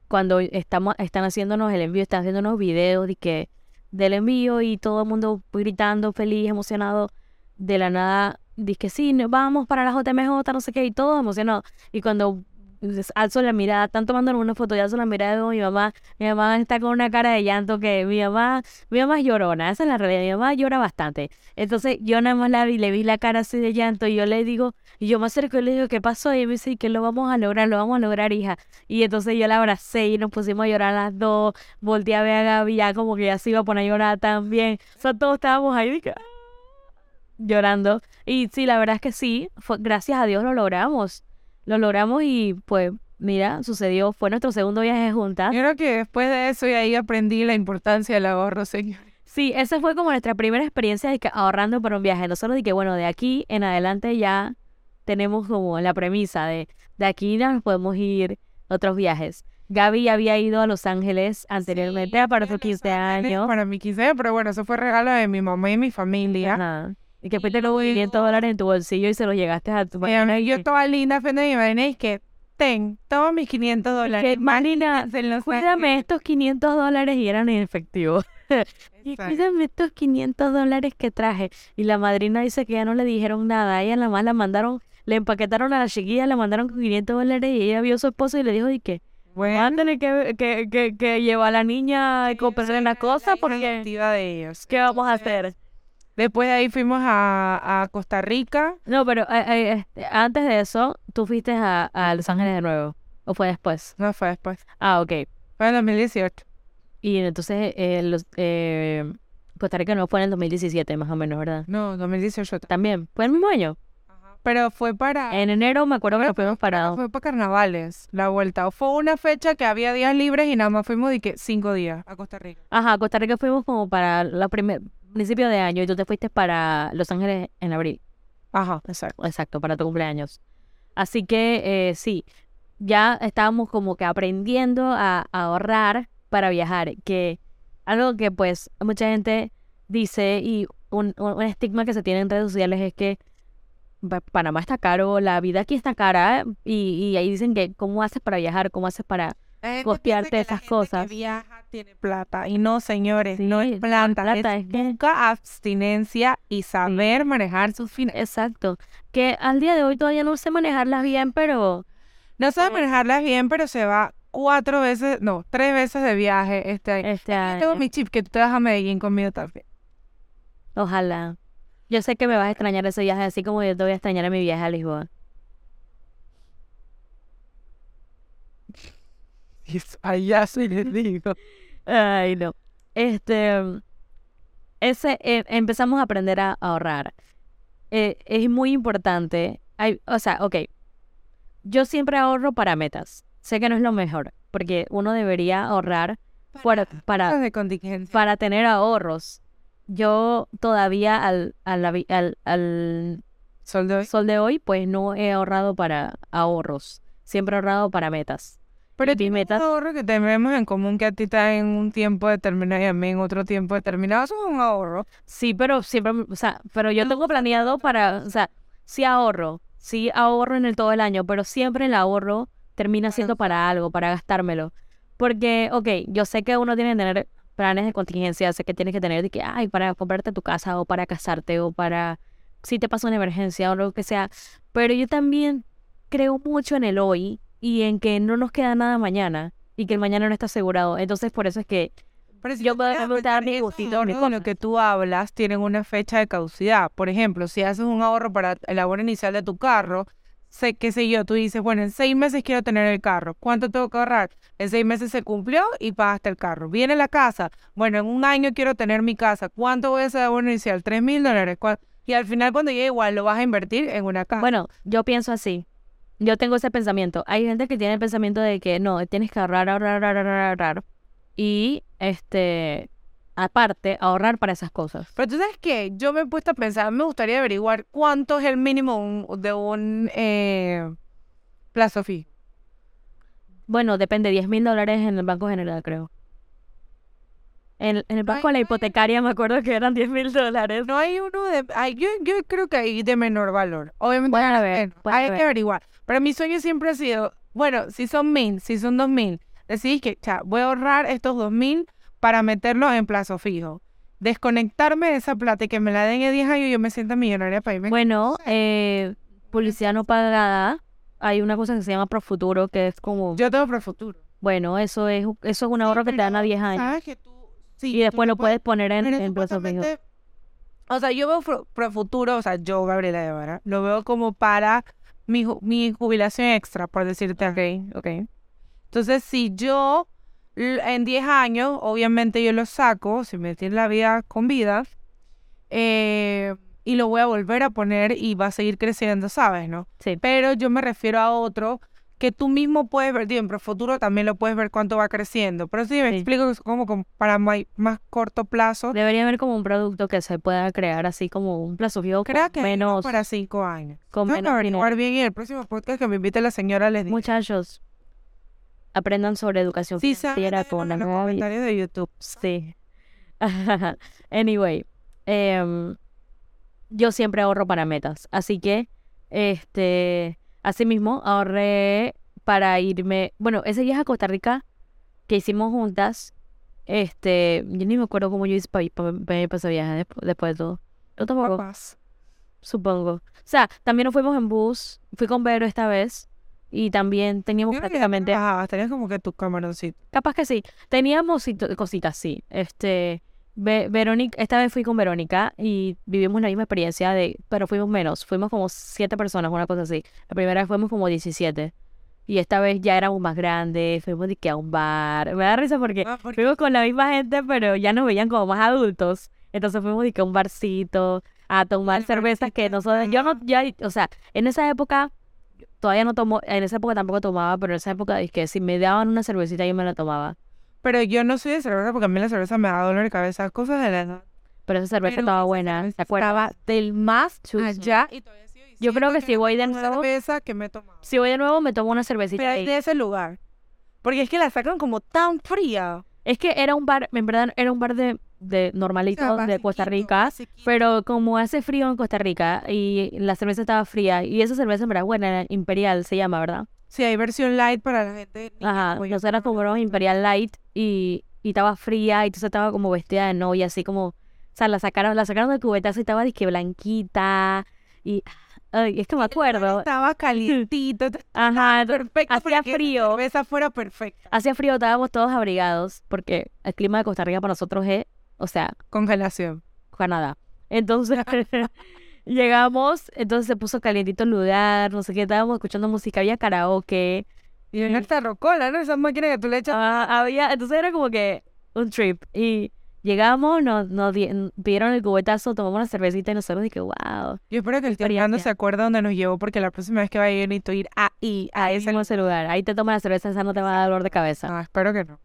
cuando estamos, están haciéndonos el envío, están haciéndonos videos de que del envío y todo el mundo gritando, feliz, emocionado, de la nada, que sí, vamos para la JMJ, no sé qué, y todo emocionado. Y cuando pues, alzo la mirada, están tomando una foto y alzo la mirada de mi mamá, mi mamá está con una cara de llanto que mi mamá, mi mamá es llorona, esa es la realidad, mi mamá llora bastante. Entonces yo nada más la vi, le vi la cara así de llanto y yo le digo, y yo me acerco y le digo, ¿qué pasó? Y me dice, que lo vamos a lograr, lo vamos a lograr, hija. Y entonces yo la abracé y nos pusimos a llorar las dos. Volteé a ver a Gaby, ya como que ya se iba a poner a llorar también. O sea, todos estábamos ahí que, "Ah", llorando. Y sí, la verdad es que sí, fue, gracias a Dios lo logramos. Lo logramos y pues, mira, sucedió. Fue nuestro segundo viaje juntas. Yo creo que después de eso y ahí aprendí la importancia del ahorro, señor. Sí, esa fue como nuestra primera experiencia de que ahorrando para un viaje. Nosotros de que, bueno, de aquí en adelante ya tenemos como la premisa de de aquí ya nos podemos ir otros viajes. Gaby había ido a Los Ángeles anteriormente para sus 15 años. Para mi 15 años, pero bueno, eso fue regalo de mi mamá y mi familia. Ajá. Y que fuiste los 500 dólares en tu bolsillo y se los llegaste a tu Y ahora yo estaba linda frente a mi madrina y que, ten, toma mis 500 dólares. Que, Marina, cuídame estos 500 dólares y eran en efectivo. Y cuídame estos 500 dólares que traje. Y la madrina dice que ya no le dijeron nada. A ella nada más la mandaron, le empaquetaron a la chiquilla, la mandaron con 500 dólares y ella vio a su esposo y le dijo, ¿y qué? Bueno, tener que, que, que, que llevar a la niña a comprarle una cosa porque de ellos. ¿qué vamos a hacer? Después de ahí fuimos a, a Costa Rica. No, pero eh, eh, este, antes de eso, tú fuiste a, a Los Ángeles de nuevo. ¿O fue después? No fue después. Ah, ok. Fue en 2018. Y entonces eh, los, Costa Rica no fue en el 2017, más o menos, ¿verdad? No, 2018. También. ¿Fue el mismo año? Pero fue para... En enero me acuerdo que nos fuimos para... Fue para carnavales, la vuelta. Fue una fecha que había días libres y nada más fuimos de que cinco días a Costa Rica. Ajá, a Costa Rica fuimos como para la primer principio de año y tú te fuiste para Los Ángeles en abril. Ajá, exacto. Exacto, para tu cumpleaños. Así que eh, sí, ya estábamos como que aprendiendo a, a ahorrar para viajar, que algo que pues mucha gente dice y un, un- estigma que se tiene en redes sociales es que Pa- Panamá está caro, la vida aquí está cara y, y ahí dicen que cómo haces para viajar, cómo haces para... La esas gente cosas. Que viaja tiene plata. Y no, señores, no es plata. plata, es es que- nunca abstinencia y saber manejar sus finanzas. Exacto, que al día de hoy todavía no sé manejarlas bien, pero No sabe manejarlas bien, pero se va cuatro veces, no, tres veces de viaje este año. este Yo tengo año, mi chip que tú te vas a Medellín conmigo también. ojalá. Yo sé que me vas a extrañar ese viaje, así como yo te voy a extrañar a mi viaje a Lisboa. Allá sí les digo. Ay, no. Este, ese, eh, empezamos a aprender a ahorrar. Eh, es muy importante. Hay, o sea, ok. Yo siempre ahorro para metas. Sé que no es lo mejor, porque uno debería ahorrar para, para, Cosas de contingencia. para tener ahorros. Yo todavía al, al, al, al Sol de hoy. sol de hoy, pues no he ahorrado para ahorros. Siempre he ahorrado para metas. Pero tienes metas- un ahorro que tenemos en común que a ti está en un tiempo determinado y a mí en otro tiempo determinado. Eso es un ahorro. Sí, pero siempre, o sea, pero yo tengo planeado para, o sea, sí ahorro, sí ahorro en el todo el año, pero siempre el ahorro termina siendo para algo, para gastármelo. Porque, ok, yo sé que uno tiene que tener planes de contingencia, sé que tienes que tener de que, ay, para comprarte tu casa o para casarte o para si te pasa una emergencia o lo que sea, pero yo también creo mucho en el hoy y en que no nos queda nada mañana y que el mañana no está asegurado. Entonces, por eso es que Pero si Yo puedo dar mi gustito, de lo que tú hablas tienen una fecha de caducidad. Por ejemplo, si haces un ahorro para el ahorro inicial de tu carro, sé qué sé yo, tú dices, bueno, en seis meses quiero tener el carro. ¿Cuánto tengo que ahorrar? En seis meses se cumplió y pagaste el carro. Viene la casa. Bueno, en un año quiero tener mi casa. ¿Cuánto voy a hacer de ahorro inicial? Tres mil dólares. ¿Cuál- Y al final cuando llegue igual lo vas a invertir en una casa. Bueno, yo pienso así. Yo tengo ese pensamiento. Hay gente que tiene el pensamiento de que no, tienes que ahorrar, ahorrar, ahorrar, ahorrar, ahorrar. Y, este, aparte, ahorrar para esas cosas. Pero tú sabes que yo me he puesto a pensar, me gustaría averiguar cuánto es el mínimo de un eh, plazo fijo. Bueno, depende, 10 mil dólares en el Banco General, creo. En, en el Banco de la. Hipotecaria me acuerdo que eran 10 mil dólares. No hay uno de... Ay, yo, yo creo que hay de menor valor. Obviamente bueno, pueden hay que averiguar. Pero mi sueño siempre ha sido, bueno, si son mil, si son dos mil, decidís que, cha, voy a ahorrar estos dos mil para meterlos en plazo fijo. Desconectarme de esa plata y que me la den en 10 años y yo me sienta millonaria para irme. Bueno, eh, publicidad no pagada. Hay una cosa que se llama Profuturo, que es como, yo tengo para el futuro. bueno, eso es, eso es un ahorro que te dan a 10 años. ¿Sabes que tú... sí, Y después lo puedes poner en, en supuestamente, O sea, yo veo pro, futuro, o sea, yo, Gabriela de Vara, lo veo como para mi, ju- mi jubilación extra, por decirte. Ok, ok. Entonces, si yo en 10 años, obviamente yo lo saco, si me tiene la vida con vida, eh, y lo voy a volver a poner y va a seguir creciendo, ¿sabes? ¿No? Sí. Pero yo me refiero a otro que tú mismo puedes ver, digo, en Profuturo también lo puedes ver cuánto va creciendo. Pero sí, me Sí. explico que es como, como para más corto plazo. Debería haber como un producto que se pueda crear así como un plazo fijo Creo que menos, para cinco años. con menos averiguar bien y el próximo podcast que me invite la señora les digo. Muchachos, aprendan sobre educación Sí, financiera con la en nueva comentarios de YouTube. Sí. anyway, em, yo siempre ahorro para metas, así que, este, así mismo ahorré para irme, bueno, ese viaje a Costa Rica que hicimos juntas, este, yo ni me acuerdo cómo yo hice para ir para ese viaje despu- después de todo. Yo tampoco, supongo. O sea, también nos fuimos en bus, fui con Vero esta vez y también teníamos Yo prácticamente trabajabas, tenías como que tu camaroncito. Capaz que sí. Teníamos cositas, sí. Este, Ve- Verónica, esta vez fui con Verónica y vivimos la misma experiencia de, pero fuimos menos, fuimos como siete personas, una cosa así. La primera vez fuimos como 17 y esta vez ya éramos más grandes, fuimos de que a un bar. Me da risa porque Ah, porque- fuimos con la misma gente, pero ya nos veían como más adultos. Entonces fuimos de que a un barcito a tomar cervezas que nosotros, yo no, ajá. ya, o sea, en esa época todavía no tomo, en esa época tampoco tomaba, pero en esa época es que si me daban una cervecita yo me la tomaba. Pero yo no soy de cerveza porque a mí la cerveza me da dolor de cabeza, cosas de la edad. Pero esa cerveza Pero estaba buena, ¿te acuerdas? Estaba del más Chuzo. allá. Y todavía sigo Yo creo diciendo que si voy de nuevo- cerveza que me he tomado. Si voy de nuevo me tomo una cervecita. Pero ahí. de ese lugar. Porque es que la sacan como tan fría. Es que era un bar, en verdad era un bar de, de normalito O sea, de Costa Rica, basiquito. pero como hace frío en Costa Rica y la cerveza estaba fría y esa cerveza en verdad buena, Imperial se llama, ¿verdad? Sí, hay versión light para la gente. Ajá, nosotros compramos Imperial Light y, y estaba fría y entonces estaba como vestida de novia, así como, o sea, la sacaron, la sacaron del cubetazo y estaba disque blanquita y, ay, es que me acuerdo, Estaba calientito. ajá, perfecto. hacía esa frío. cerveza fuera perfecta. hacía frío, estábamos todos abrigados porque el clima de Costa Rica para nosotros es, o sea, Congelación. Canadá. Entonces llegamos, entonces se puso calientito el lugar, no sé qué, estábamos escuchando música, había karaoke, Y en esta rocola, ¿no? Esas máquinas que tú le echas. ah, había, entonces era como que un trip. Y llegamos, nos, nos di- pidieron el cubetazo, tomamos una cervecita y nosotros dije, wow, Yo espero que el. Fernando se acuerde dónde nos llevó porque la próxima vez que vaya yo necesito ir ahí, a ahí ese mismo lugar, ahí te tomas la cerveza, esa no te va a dar dolor de cabeza. No, espero que no.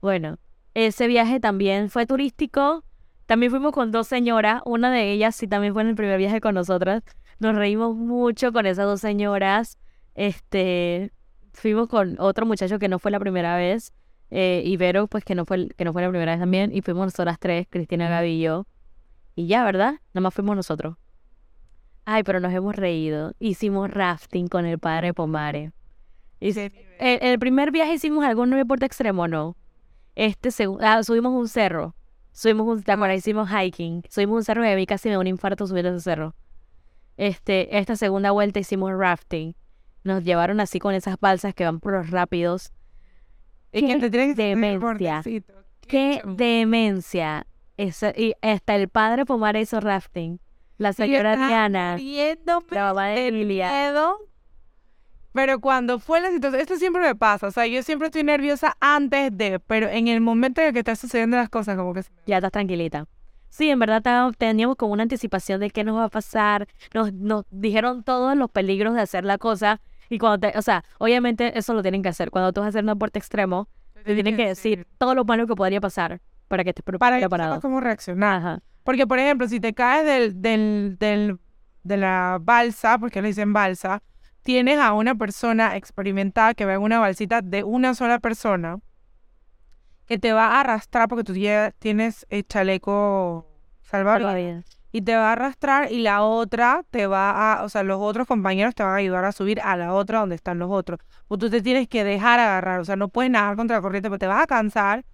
Bueno, ese viaje también fue turístico. También fuimos con dos señoras. Una de ellas sí también fue en el primer viaje con nosotras. Nos reímos mucho con esas dos señoras. Este, fuimos con otro muchacho que no fue la primera vez. eh, y Vero, pues que no fue que no fue la primera vez también. Y fuimos nosotras tres, Cristina, Gaby y yo. Y ya, ¿verdad? Nada más fuimos nosotros. Ay, pero nos hemos reído. Hicimos rafting con el padre Pomare. Sí. el, el primer viaje hicimos algún deporte extremo, ¿no? Este ah, subimos un cerro. Subimos un, ¿te? Hicimos hiking. Subimos un cerro y a mí casi me da un infarto subiendo ese cerro. Este, esta segunda vuelta hicimos rafting. Nos llevaron así con esas balsas que van por los rápidos. Que Qué te que el demencia. bordecito. ¡Qué demencia! Esa- y hasta el padre Pomar hizo rafting. La Y señora Diana, la mamá de miedo. Pero cuando fue la situación, esto siempre me pasa, o sea, yo siempre estoy nerviosa antes de, pero en el momento en el que están sucediendo las cosas, como que Ya estás tranquilita. Sí, en verdad teníamos como una anticipación de qué nos va a pasar. Nos, nos dijeron todos los peligros de hacer la cosa. Y cuando te, o sea, obviamente eso lo tienen que hacer. Cuando tú vas a hacer un deporte extremo, te tienen que decir todo lo malo que podría pasar para que estés para preparado. cómo reaccionar. Ajá. Porque, por ejemplo, si te caes del, del, del, de la balsa, porque le dicen balsa, tienes a una persona experimentada que va en una balsita de una sola persona que te va a arrastrar porque tú lle- tienes el chaleco salvavidas y te va a arrastrar y la otra te va a, o sea, los otros compañeros te van a ayudar a subir a la otra donde están los otros. O tú te tienes que dejar agarrar, o sea, no puedes nadar contra la corriente porque te vas a cansar,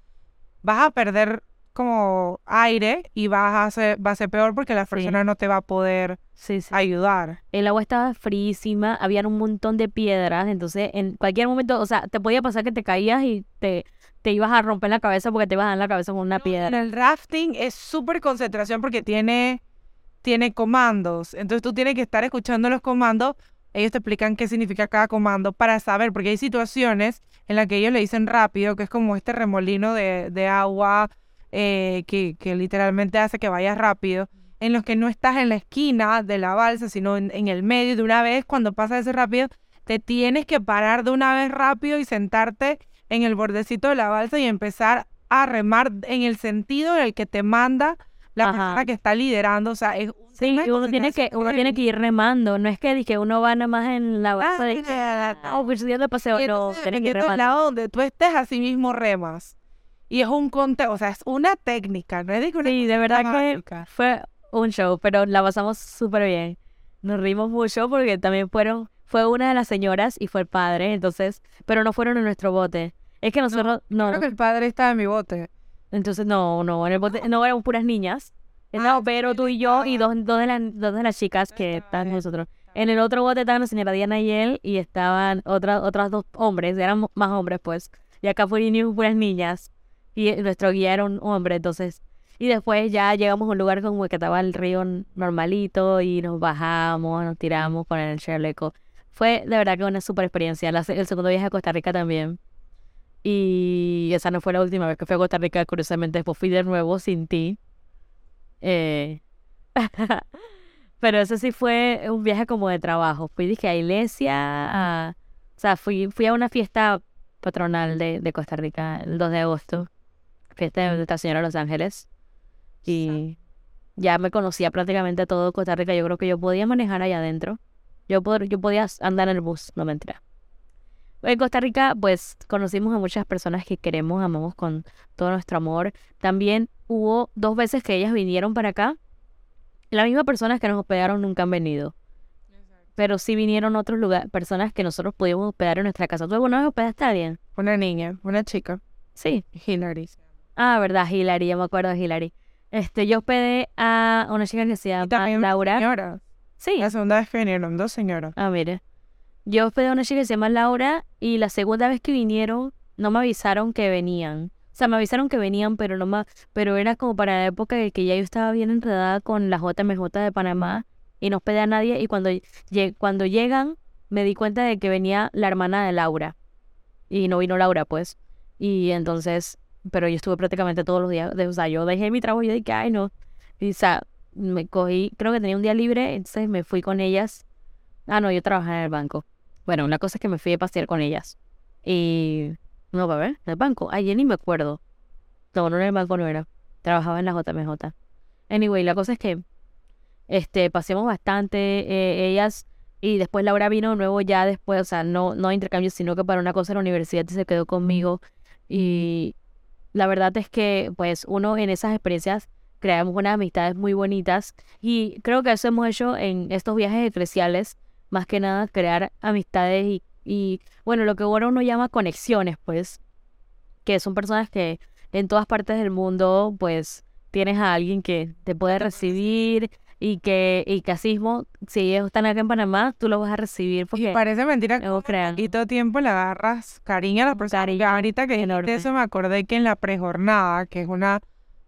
vas a perder como aire y vas a ser, va a ser peor porque la persona no te va a poder Sí, sí. ayudar. El agua estaba fríísima, habían un montón de piedras, entonces en cualquier momento, o sea, te podía pasar que te caías y te, te ibas a romper la cabeza porque te ibas a dar la cabeza con una En piedra. el rafting es súper concentración porque tiene, tiene comandos. Entonces tú tienes que estar escuchando los comandos. Ellos te explican qué significa cada comando para saber, porque hay situaciones en las que ellos le dicen rápido, que es como este remolino de, de agua eh, que, que literalmente hace que vayas rápido, en los que no estás en la esquina de la balsa, sino en, en el medio de una vez, cuando pasa ese rápido, te tienes que parar de una vez rápido y sentarte en el bordecito de la balsa y empezar a remar en el sentido en el que te manda la Ajá. persona que está liderando. O sea, es un Sí, uno tiene que, uno tiene que ir remando. No es que, dije uno va nada más en la balsa de Ah, oh, pues de paseo. No, tienes que ir remando. lado donde tú estés, así mismo remas. Y es un conte, o sea, es una técnica, no es una Sí, de verdad que fue un show, pero la pasamos súper bien. Nos rimos mucho porque también fueron, fue una de las señoras y fue el padre, entonces, pero no fueron en nuestro bote. Es que nosotros, no, Creo que el padre está en mi bote. entonces no, no, en el bote, no eran puras niñas. No, Ah, pero tú y yo y dos, dos, de las, dos de las chicas que están con eh. nosotros. En el otro bote estaban la señora Diana y él y estaban otras otras dos hombres, eran más hombres pues. Y acá fueron puras niñas. Y eh, nuestro guía era un hombre, entonces. Y después ya llegamos a un lugar como que estaba el río normalito y nos bajamos, nos tiramos con el chaleco. Fue de verdad que una super experiencia. La el segundo viaje a Costa Rica también. Y esa no fue la última vez que fui a Costa Rica, curiosamente después fui de nuevo sin ti. Eh, pero ese sí fue un viaje como de trabajo. Fui, dije, a iglesia, a- o sea, fui, fui a una fiesta patronal de, de Costa Rica el 2 de agosto, fiesta de Nuestra Señora de Los Ángeles. Y ya me conocía prácticamente todo Costa Rica. Yo creo que yo podía manejar allá adentro. Yo, pod- yo podía andar en el bus, no mentira. En Costa Rica, pues conocimos a muchas personas que queremos, amamos con todo nuestro amor. También hubo dos veces que ellas vinieron para acá. Las mismas personas que nos hospedaron nunca han venido. Pero sí vinieron otros lugares, personas que nosotros pudimos hospedar en nuestra casa. ¿Tú alguna vez hospedaste a alguien? Una niña, una chica, Sí. Hillary. Ah, verdad, Hilary, ya me acuerdo de Hilary. Este, yo hospedé a una chica que se llama también Laura. señora. Sí. La segunda vez que vinieron, dos señoras. Ah, mire. Yo hospedé a una chica que se llama Laura y la segunda vez que vinieron no me avisaron que venían. O sea, me avisaron que venían, pero no me, pero era como para la época de que ya yo estaba bien enredada con la JMJ de Panamá y no hospedé a nadie y cuando, cuando llegan me di cuenta de que venía la hermana de Laura y no vino Laura, pues. Y entonces, pero yo estuve prácticamente todos los días, de- o sea, yo dejé mi trabajo yo dije, ay, no. Y, o sea, me cogí, creo que tenía un día libre, entonces me fui con ellas. Ah, no, yo trabajaba en el banco. Bueno, la cosa es que me fui a pasear con ellas. Y... No, va a ver, el banco. Ay, ya ni me acuerdo. No, no en el banco no era. Trabajaba en la JMJ. Anyway, la cosa es que este, paseamos bastante, eh, ellas, y después Laura vino nuevo ya después, o sea, no, no intercambio, sino que para una cosa la universidad se quedó conmigo. Y la verdad es que, pues, uno en esas experiencias creamos unas amistades muy bonitas y creo que eso hemos hecho en estos viajes eclesiales, más que nada crear amistades y, y bueno, lo que ahora uno llama conexiones, pues, que son personas que en todas partes del mundo, pues, tienes a alguien que te puede recibir y que, y mismo, si ellos están acá en Panamá, tú los vas a recibir Y porque parece mentira que y todo tiempo le agarras cariño a la persona. Cariño ahorita que enorme. eso me acordé que en la prejornada, que es una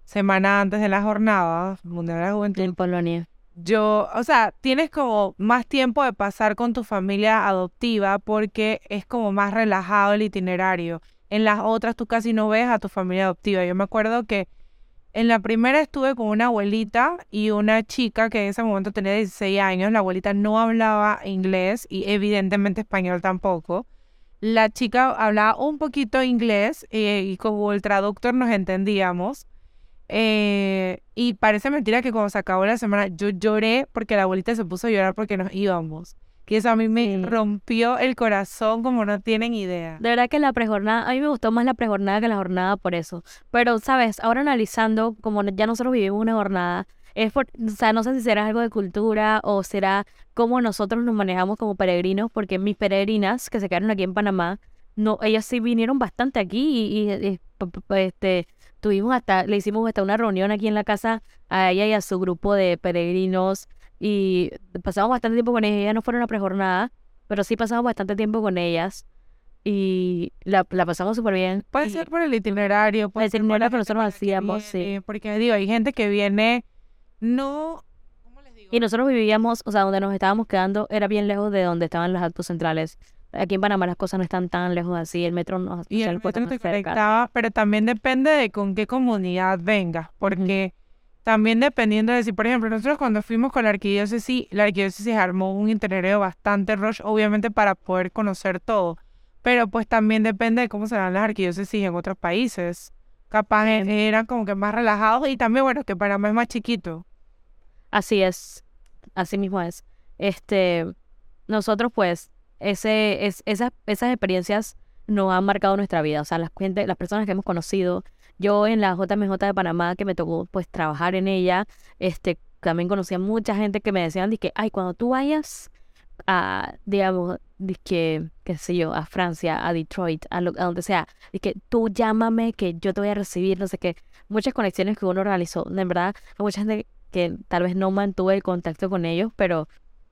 semana antes de la jornada mundial de la juventud, en Polonia. yo, o sea, tienes como más tiempo de pasar con tu familia adoptiva porque es como más relajado el itinerario. En las otras tú casi no ves a tu familia adoptiva. Yo me acuerdo que en la primera estuve con una abuelita y una chica que en ese momento tenía 16 años. La abuelita no hablaba inglés y evidentemente español tampoco. La chica hablaba un poquito inglés eh, y como el traductor nos entendíamos. Eh, y parece mentira que cuando se acabó la semana yo lloré porque la abuelita se puso a llorar porque nos íbamos. Que eso a mí me Sí. rompió el corazón como no tienen idea. De verdad que la prejornada, a mí me gustó más la prejornada que la jornada por eso. Pero, ¿sabes? Ahora analizando, como ya nosotros vivimos una jornada, es por, o sea, no sé si será algo de cultura o será cómo nosotros nos manejamos como peregrinos, porque mis peregrinas que se quedaron aquí en Panamá, no, ellas sí vinieron bastante aquí y, este, tuvimos hasta, le hicimos hasta una reunión aquí en la casa a ella y a su grupo de peregrinos y pasamos bastante tiempo con ellas. Ellas no fueron a prejornada, pero sí pasamos bastante tiempo con ellas y la, la pasamos súper bien. Puede Y- ser por el itinerario, puede ser por itinerario la que nosotros que hacíamos, sí. Porque digo, hay gente que viene, no, ¿cómo les digo? Y nosotros vivíamos, o sea, donde nos estábamos quedando era bien lejos de donde estaban los actos centrales. Aquí en Panamá las cosas no están tan lejos así, el metro no Y el metro no te está cerca. conectaba, pero también depende de con qué comunidad vengas, porque también dependiendo de si, por ejemplo, nosotros cuando fuimos con la arquidiócesis, la arquidiócesis armó un itinerario bastante rush, obviamente para poder conocer todo. Pero pues también depende de cómo serán las arquidiócesis en otros países. Capaz eran como que más relajados y también, bueno, que Panamá es más chiquito. Así es, así mismo es. Este, nosotros pues, ese, es, esas, esas experiencias nos han marcado nuestra vida. O sea, las, gente, las personas que hemos conocido, yo en la JMJ de Panamá, que me tocó pues trabajar en ella, este, también conocí a mucha gente que me decían, que, ay, cuando tú vayas a, digamos, que, qué sé yo, a Francia, a Detroit, a, lo, a donde sea, y que tú llámame, que yo te voy a recibir, no sé qué. Muchas conexiones que uno realizó. De verdad, mucha gente que tal vez no mantuve el contacto con ellos, pero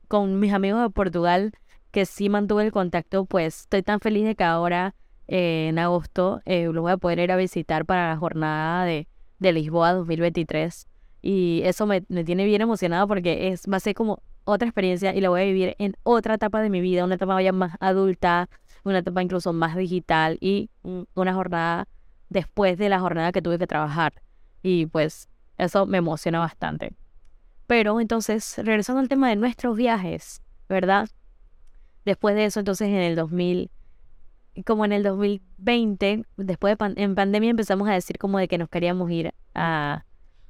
con mis amigos de Portugal, que sí mantuve el contacto, pues estoy tan feliz de que ahora eh, en agosto eh, lo voy a poder ir a visitar para la jornada de, de Lisboa 2023. Y eso me, me tiene bien emocionado porque es, va a ser como otra experiencia y la voy a vivir en otra etapa de mi vida, una etapa ya más adulta, una etapa incluso más digital y una jornada después de la jornada que tuve que trabajar. Y pues eso me emociona bastante. Pero entonces, regresando al tema de nuestros viajes, ¿verdad? Después de eso, entonces en el 2000, como en el 2020, después de en pandemia empezamos a decir como de que nos queríamos ir a,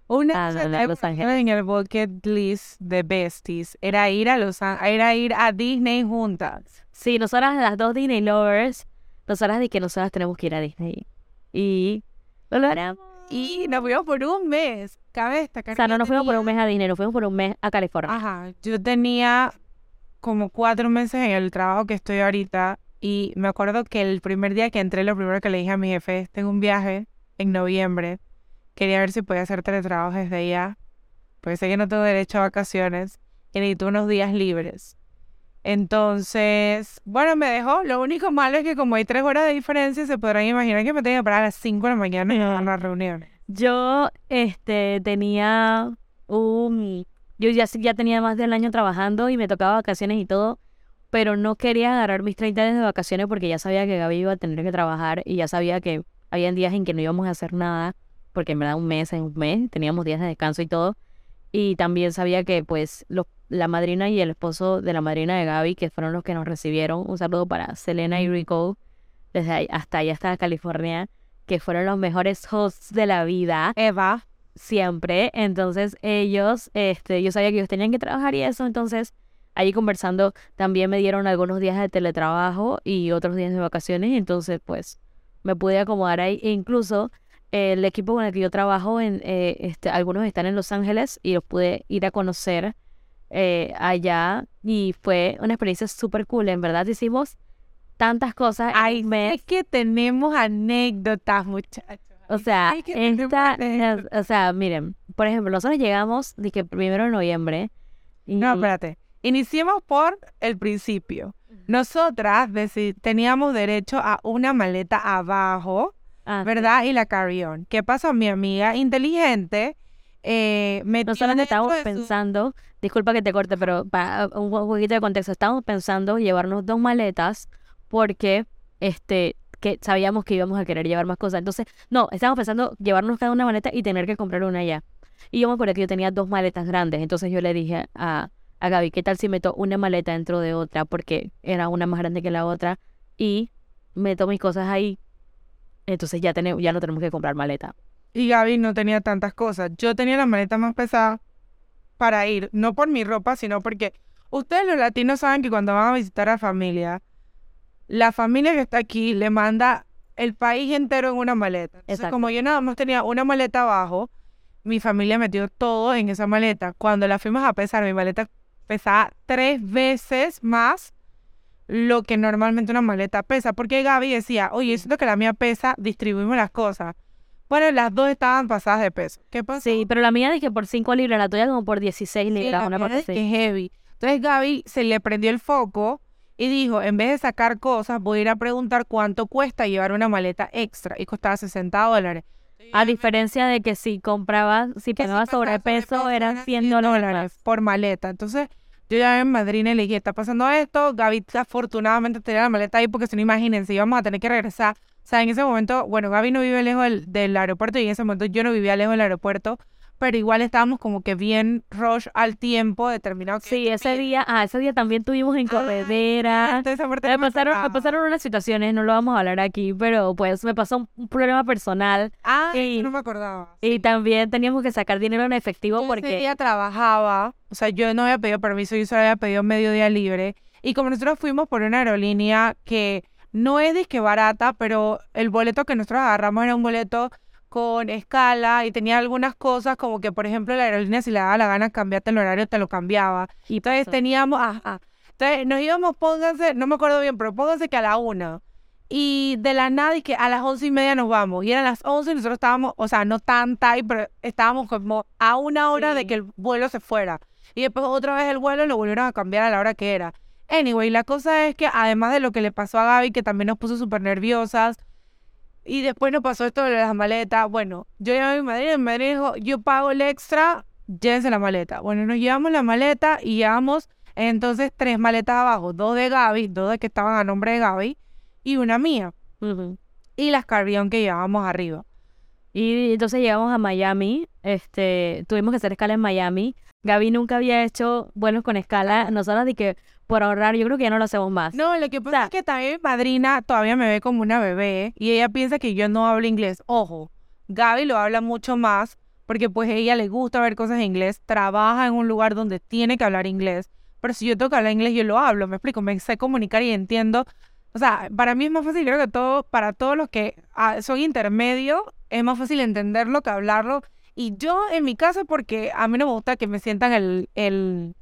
una a, de Los Ángeles. en el bucket list de besties era ir a Los era ir a Disney juntas. Sí, nosotras las dos Disney lovers, nosotras de que nosotras tenemos que ir a Disney. Y lo logramos. Y nos fuimos por un mes. Cabe destacar. O sea, no nos fuimos por un mes a Disney, nos fuimos por un mes a California. Ajá, yo tenía como cuatro meses en el trabajo que estoy ahorita y me acuerdo que el primer día que entré, lo primero que le dije a mi jefe es, tengo un viaje en noviembre, quería ver si podía hacer teletrabajo desde allá, porque sé que no tengo derecho a vacaciones y necesito unos días libres. Entonces, bueno, me dejó. Lo único malo es que como hay tres horas de diferencia, se podrán imaginar que me tenía que parar a las 5 de la mañana a la reunión. Yo, este, tenía un... Yo ya, ya tenía más de un año trabajando y me tocaba vacaciones y todo, pero no quería agarrar mis 30 días de vacaciones porque ya sabía que Gaby iba a tener que trabajar y ya sabía que había días en que no íbamos a hacer nada, porque en verdad un mes en un mes teníamos días de descanso y todo. Y también sabía que pues los, la madrina y el esposo de la madrina de Gaby, que fueron los que nos recibieron, un saludo para Selena y Rico, desde ahí, hasta allá, hasta California, que fueron los mejores hosts de la vida Eva, siempre. Entonces ellos, este, yo sabía que ellos tenían que trabajar y eso, entonces allí conversando también me dieron algunos días de teletrabajo y otros días de vacaciones, entonces pues me pude acomodar ahí e incluso eh, el equipo con el que yo trabajo, en, eh, este, algunos están en Los Ángeles y los pude ir a conocer eh, allá y fue una experiencia súper cool, en verdad hicimos tantas cosas. Ay, mes. es que tenemos anécdotas, muchachos. O sea, Ay, esta, es- o sea, miren, por ejemplo, nosotros llegamos, dije, primero de noviembre. Y, No, espérate. Iniciemos por el principio. Nosotras teníamos derecho a una maleta abajo, ah, sí. ¿verdad? Y la carry-on. ¿Qué pasó? Mi amiga inteligente eh, metió Nosotros estábamos de su- pensando, disculpa que te corte, pero para un po- poquito de contexto, estábamos pensando llevarnos dos maletas porque este que sabíamos que íbamos a querer llevar más cosas. Entonces, no, estábamos pensando llevarnos cada una maleta y tener que comprar una ya. Y yo me acuerdo que yo tenía dos maletas grandes, entonces yo le dije a, a Gaby, ¿qué tal si meto una maleta dentro de otra? Porque era una más grande que la otra y meto mis cosas ahí. Entonces ya, tenemos, ya no tenemos que comprar maleta. Y Gaby no tenía tantas cosas. Yo tenía la maleta más pesada para ir, no por mi ropa, sino porque ustedes los latinos saben que cuando van a visitar a familia, la familia que está aquí le manda el país entero en una maleta. Entonces, Exacto. como yo nada más tenía una maleta abajo, mi familia metió todo en esa maleta. Cuando la fuimos a pesar, mi maleta pesaba tres veces más lo que normalmente una maleta pesa. Porque Gaby decía, oye, siento que la mía pesa, distribuimos las cosas. Bueno, las dos estaban pasadas de peso. ¿Qué pasó? Sí, pero la mía dije por 5 libras, la tuya como por 16 Sí, libras, la una es que heavy. Entonces Gaby se le prendió el foco y dijo, en vez de sacar cosas, voy a ir a preguntar cuánto cuesta llevar una maleta extra. Y costaba 60 dólares. A diferencia de que si comprabas, si pagabas sobrepeso, sobrepeso, eran eran 100 100 dólares por maleta. Entonces yo llamé a mi madrina y le dije, está pasando esto. Gaby afortunadamente tenía la maleta ahí porque si no imagínense, íbamos a tener que regresar. O sea, en ese momento, bueno, Gaby no vive lejos del aeropuerto y en ese momento yo no vivía lejos del aeropuerto pero igual estábamos como que bien rush al tiempo determinado. que Sí, ese día, ah, ese día también tuvimos en Ah, corredera. Me pasaron, me pasaron unas situaciones, no lo vamos a hablar aquí, pero pues me pasó un, problema personal Ah, y- no me acordaba. y también teníamos que sacar dinero en efectivo Yo ese porque día trabajaba, o sea, yo no había pedido permiso, yo solo había pedido medio día libre. Y como nosotros fuimos por una aerolínea que no es disque barata, pero el boleto que nosotros agarramos era un boleto con escala y tenía algunas cosas como que, por ejemplo, la aerolínea si le daba la gana cambiarte el horario, te lo cambiaba. y Entonces pasó. teníamos, ajá. Entonces nos íbamos, pónganse, no me acuerdo bien, pero pónganse que a la una. Y de la nada, y que a las once y media nos vamos. Y eran las once y nosotros estábamos, o sea, no tan tight, pero estábamos como a una hora de que el vuelo se fuera. Y después otra vez el vuelo lo volvieron a cambiar a la hora que era. Anyway, la cosa es que además de lo que le pasó a Gaby, que también nos puso súper nerviosas, y después nos pasó esto de las maletas. Bueno, yo llamé a mi madre y mi madre dijo, yo pago el extra, llévense la maleta. Bueno, nos llevamos la maleta y llevamos entonces tres maletas abajo, dos de Gaby, dos de que estaban a nombre de Gaby y una mía. Y las carrión que llevábamos arriba. Y entonces llegamos a Miami, este, tuvimos que hacer escala en Miami. Gaby nunca había hecho vuelos con escala. Nosotros de que por ahorrar, yo creo que ya no lo hacemos más. No, lo que pasa sea- es que también mi madrina todavía me ve como una bebé y ella piensa que yo no hablo inglés. Ojo, Gaby lo habla mucho más porque pues a ella le gusta ver cosas en inglés, trabaja en un lugar donde tiene que hablar inglés, pero si yo tengo que hablar inglés yo lo hablo, me explico, me sé comunicar y entiendo. O sea, para mí es más fácil, creo que todo, para todos los que ah, son intermedios, es más fácil entenderlo que hablarlo. Y yo, en mi caso, porque a mí no me gusta que me sientan el, el,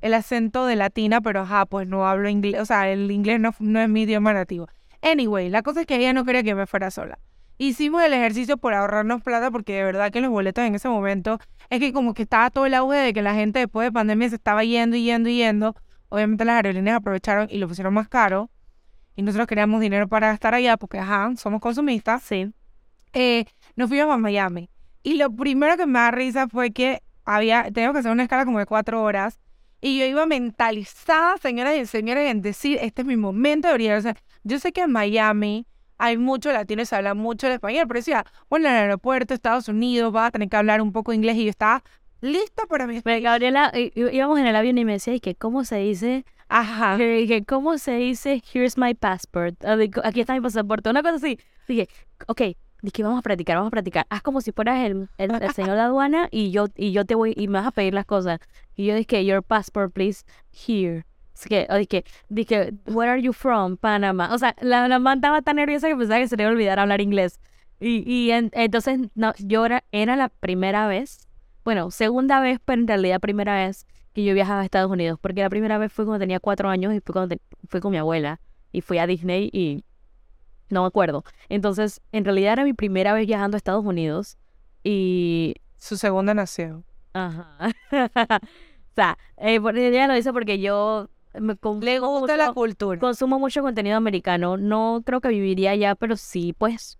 el acento de latina, pero ajá, pues no hablo inglés, o sea, el inglés no, no es mi idioma nativo. Anyway, la cosa es que ella no quería que me fuera sola. Hicimos el ejercicio por ahorrarnos plata porque de verdad que los boletos en ese momento es que como que estaba todo el auge de que la gente después de pandemia se estaba yendo y yendo y yendo. Obviamente las aerolíneas aprovecharon y lo pusieron más caro. Y nosotros queríamos dinero para gastar allá porque, ajá, somos consumistas Sí. eh, nos fuimos a Miami. Y lo primero que me da risa fue que había, teníamos que hacer una escala como de cuatro horas. Y yo iba mentalizada, señoras y señores, en decir, este es mi momento de brillar. O sea, yo sé que en Miami hay muchos latinos, se habla mucho el español, pero decía, bueno, en el aeropuerto, Estados Unidos, va a tener que hablar un poco inglés. Y yo estaba lista para mi... Pero Gabriela, íbamos en el avión y me decía, ¿y que cómo se dice? Ajá. Y dije, ¿cómo se dice? Here's my passport. Aquí está mi pasaporte. Una cosa así. Dije, ok, dije, vamos a practicar, vamos a practicar. Haz como si fueras el, el, el señor de aduana y yo, y yo te voy, y me vas a pedir las cosas. Y yo dije, your passport, please, here. Así que, dije, dije, where are you from? Panama. O sea, la, la man estaba tan nerviosa que pensaba que se le iba a olvidar hablar inglés. Y, y en- entonces, no, yo era, era la primera vez, bueno, segunda vez, pero en realidad primera vez que yo viajaba a Estados Unidos, porque la primera vez fue cuando tenía cuatro años y fue cuando te- fui con mi abuela y fui a Disney y no me acuerdo. Entonces, en realidad era mi primera vez viajando a Estados Unidos y... Su segunda nación. Ajá. o sea, eh, ella lo dice porque yo me Le gusta la cultura. consumo mucho contenido americano. No creo que viviría allá, pero sí, pues,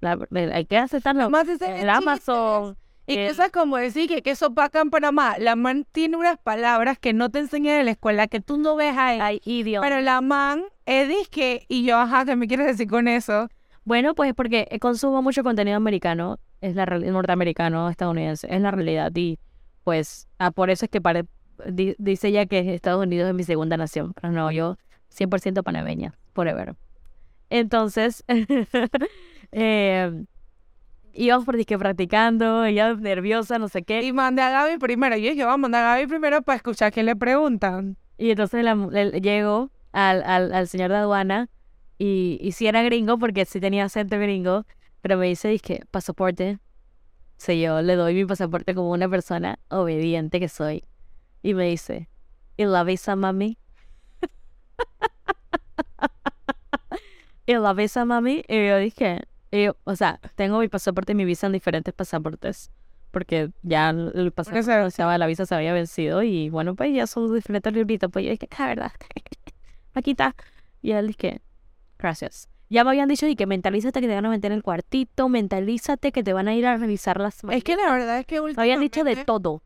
la- hay que aceptarlo. Más El chiste. Amazon. Y el- cosas como decir que queso paca en Panamá. La man tiene unas palabras que no te enseñan en la escuela, que tú no ves ahí. Hay idioma. Pero la man es disque, y yo, ajá, ¿qué me quieres decir con eso? Bueno, pues porque eh, consumo mucho contenido americano, es la norteamericano, estadounidense, es la realidad y pues ah, por eso es que pare- di- dice ella que Estados Unidos es mi segunda nación, pero no, yo 100% panameña, forever. Entonces, eh, íbamos por disque practicando, ella nerviosa, no sé qué, Y mandé a Gaby primero. Yo dije, vamos a mandar a Gaby primero para escuchar qué le preguntan. y entonces la, le- llego al, al, al señor de aduana y, y sí era gringo porque sí tenía acento gringo, pero me dice, dije, pasaporte. Sí, yo le doy mi pasaporte como una persona obediente que soy. Y me dice, ¿y la visa, mami? ¿Y la visa, mami? Y yo dije, y yo, o sea, tengo mi pasaporte y mi visa en diferentes pasaportes. Porque ya el pasaporte, se- o sea, la visa se había vencido y bueno, pues ya son diferentes libritos. Pues yo dije, la verdad, aquí está. Y él dije, gracias. Ya me habían dicho y que mentalízate que te van a meter en el cuartito, mentalízate que te van a ir a revisar las Es que la verdad es que me habían dicho de últimamente- todo.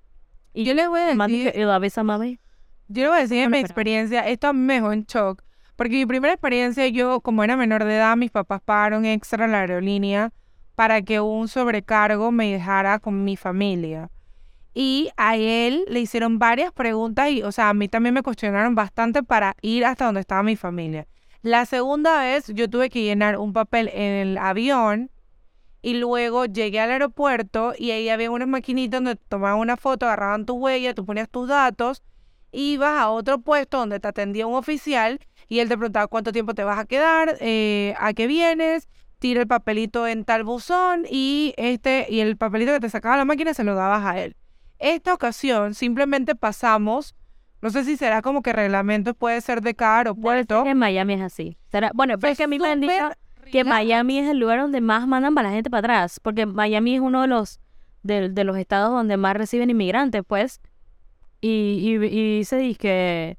Y Yo les voy a Mami, decir, ¿y la mami? yo les voy a decir en mi experiencia, esto me dejó en shock. Porque mi primera experiencia, yo, como era menor de edad, mis papás pagaron extra en la aerolínea para que un sobrecargo me dejara con mi familia. Y a él le hicieron varias preguntas y, o sea, a mí también me cuestionaron bastante para ir hasta donde estaba mi familia. La segunda vez yo tuve que llenar un papel en el avión y luego llegué al aeropuerto y ahí había unas maquinitas donde tomaban una foto, agarraban tu huella, tú ponías tus datos, ibas a otro puesto donde te atendía un oficial y él te preguntaba cuánto tiempo te vas a quedar, eh, a qué vienes, tira el papelito en tal buzón y este y el papelito que te sacaba la máquina se lo dabas a él. Esta ocasión simplemente pasamos, no sé si será como que reglamento puede ser de cada aeropuerto. En Miami es así. Será- Bueno, pero es que a mí me han dicho que. Miami es el lugar donde más mandan para la gente para atrás, porque Miami es uno de los de, de los estados donde más reciben inmigrantes, pues. Y, y, y dice dice que,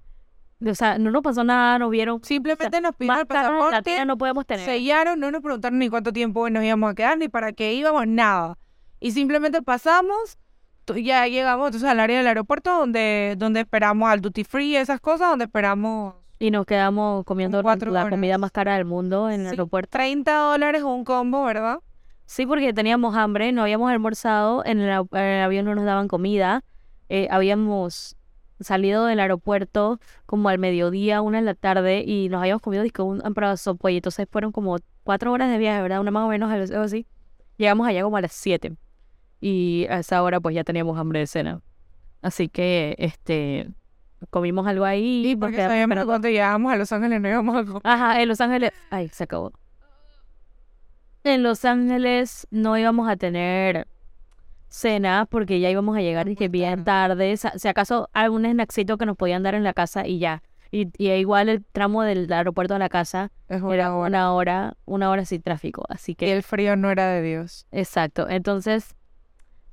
o sea, no nos pasó nada, no vieron Simplemente nos pidieron el pasaporte, no podemos tener. sellaron, no nos preguntaron ni cuánto tiempo nos íbamos a quedar, ni para qué íbamos, nada. Y simplemente pasamos, ya llegamos entonces al área del aeropuerto donde, donde esperamos al duty free esas cosas, donde esperamos Y nos quedamos comiendo cuatro la comida más cara del mundo en el aeropuerto. 30 dólares un combo, ¿verdad? Sí, porque teníamos hambre, no habíamos almorzado, en el, au- en el avión no nos daban comida, eh, habíamos salido del aeropuerto como al mediodía, una de la tarde, y nos habíamos comido disco un de pollo, entonces fueron como cuatro horas de viaje, ¿verdad? Una más o menos, algo así. Llegamos allá como a las siete, y a esa hora pues ya teníamos hambre de cena. Así que, este, comimos algo ahí. Y porque sabíamos que cuando llegábamos a Los Ángeles no íbamos a comer. Ajá, en Los Ángeles. Ay, se acabó. En Los Ángeles no íbamos a tener cena porque ya íbamos a llegar y que bien tarde. Si acaso algún snacksito que nos podían dar en la casa y ya. Y, y igual el tramo del aeropuerto a la casa Es era una hora. una hora, una hora sin tráfico. Así Y que, el frío no era de Dios. exacto. Entonces,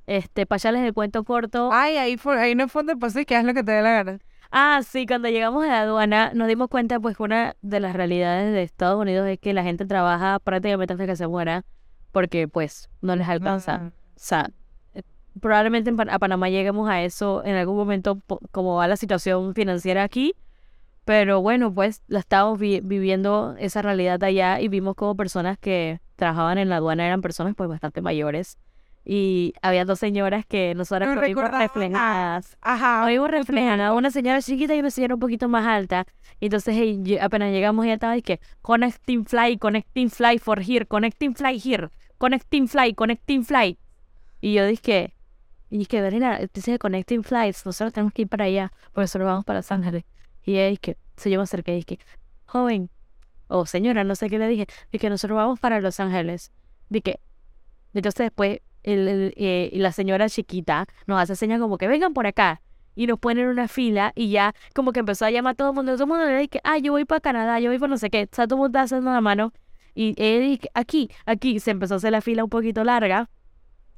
este, para echarles el cuento corto. Ay, ahí, fue, ahí no fue donde pasé, que haz lo que te dé la gana. Ah, sí, cuando llegamos a la aduana nos dimos cuenta pues que una de las realidades de Estados Unidos es que la gente trabaja prácticamente hasta que se muera porque pues no les alcanza. Ah. O sea, probablemente a Panamá lleguemos a eso en algún momento como va la situación financiera aquí, pero bueno, pues la estábamos vi- viviendo esa realidad allá y vimos como personas que trabajaban en la aduana eran personas pues bastante mayores y había dos señoras que nosotras nos vimos reflejadas. Ajá. Nos vimos reflejadas, una señora chiquita y una señora un poquito más alta. Y entonces apenas llegamos ella estaba y que connecting fly, connecting fly for here, connecting fly here, connecting fly, connecting fly. Y yo dije, y dije, Verena, dice connecting flights, nosotros tenemos que ir para allá, porque nosotros vamos para Los Ángeles. Y ella dije, se yo me acerqué y dije, joven, o señora, no sé qué le dije, dije, nosotros vamos para Los Ángeles. Dije, entonces después el, el, eh, y la señora chiquita nos hace señas como que vengan por acá. Y nos ponen en una fila y ya como que empezó a llamar a todo el mundo. Todo el mundo le dice, ah, yo voy para Canadá, yo voy para no sé qué. O todo el mundo está haciendo la mano. Y dice, aquí, aquí. Se empezó a hacer la fila un poquito larga.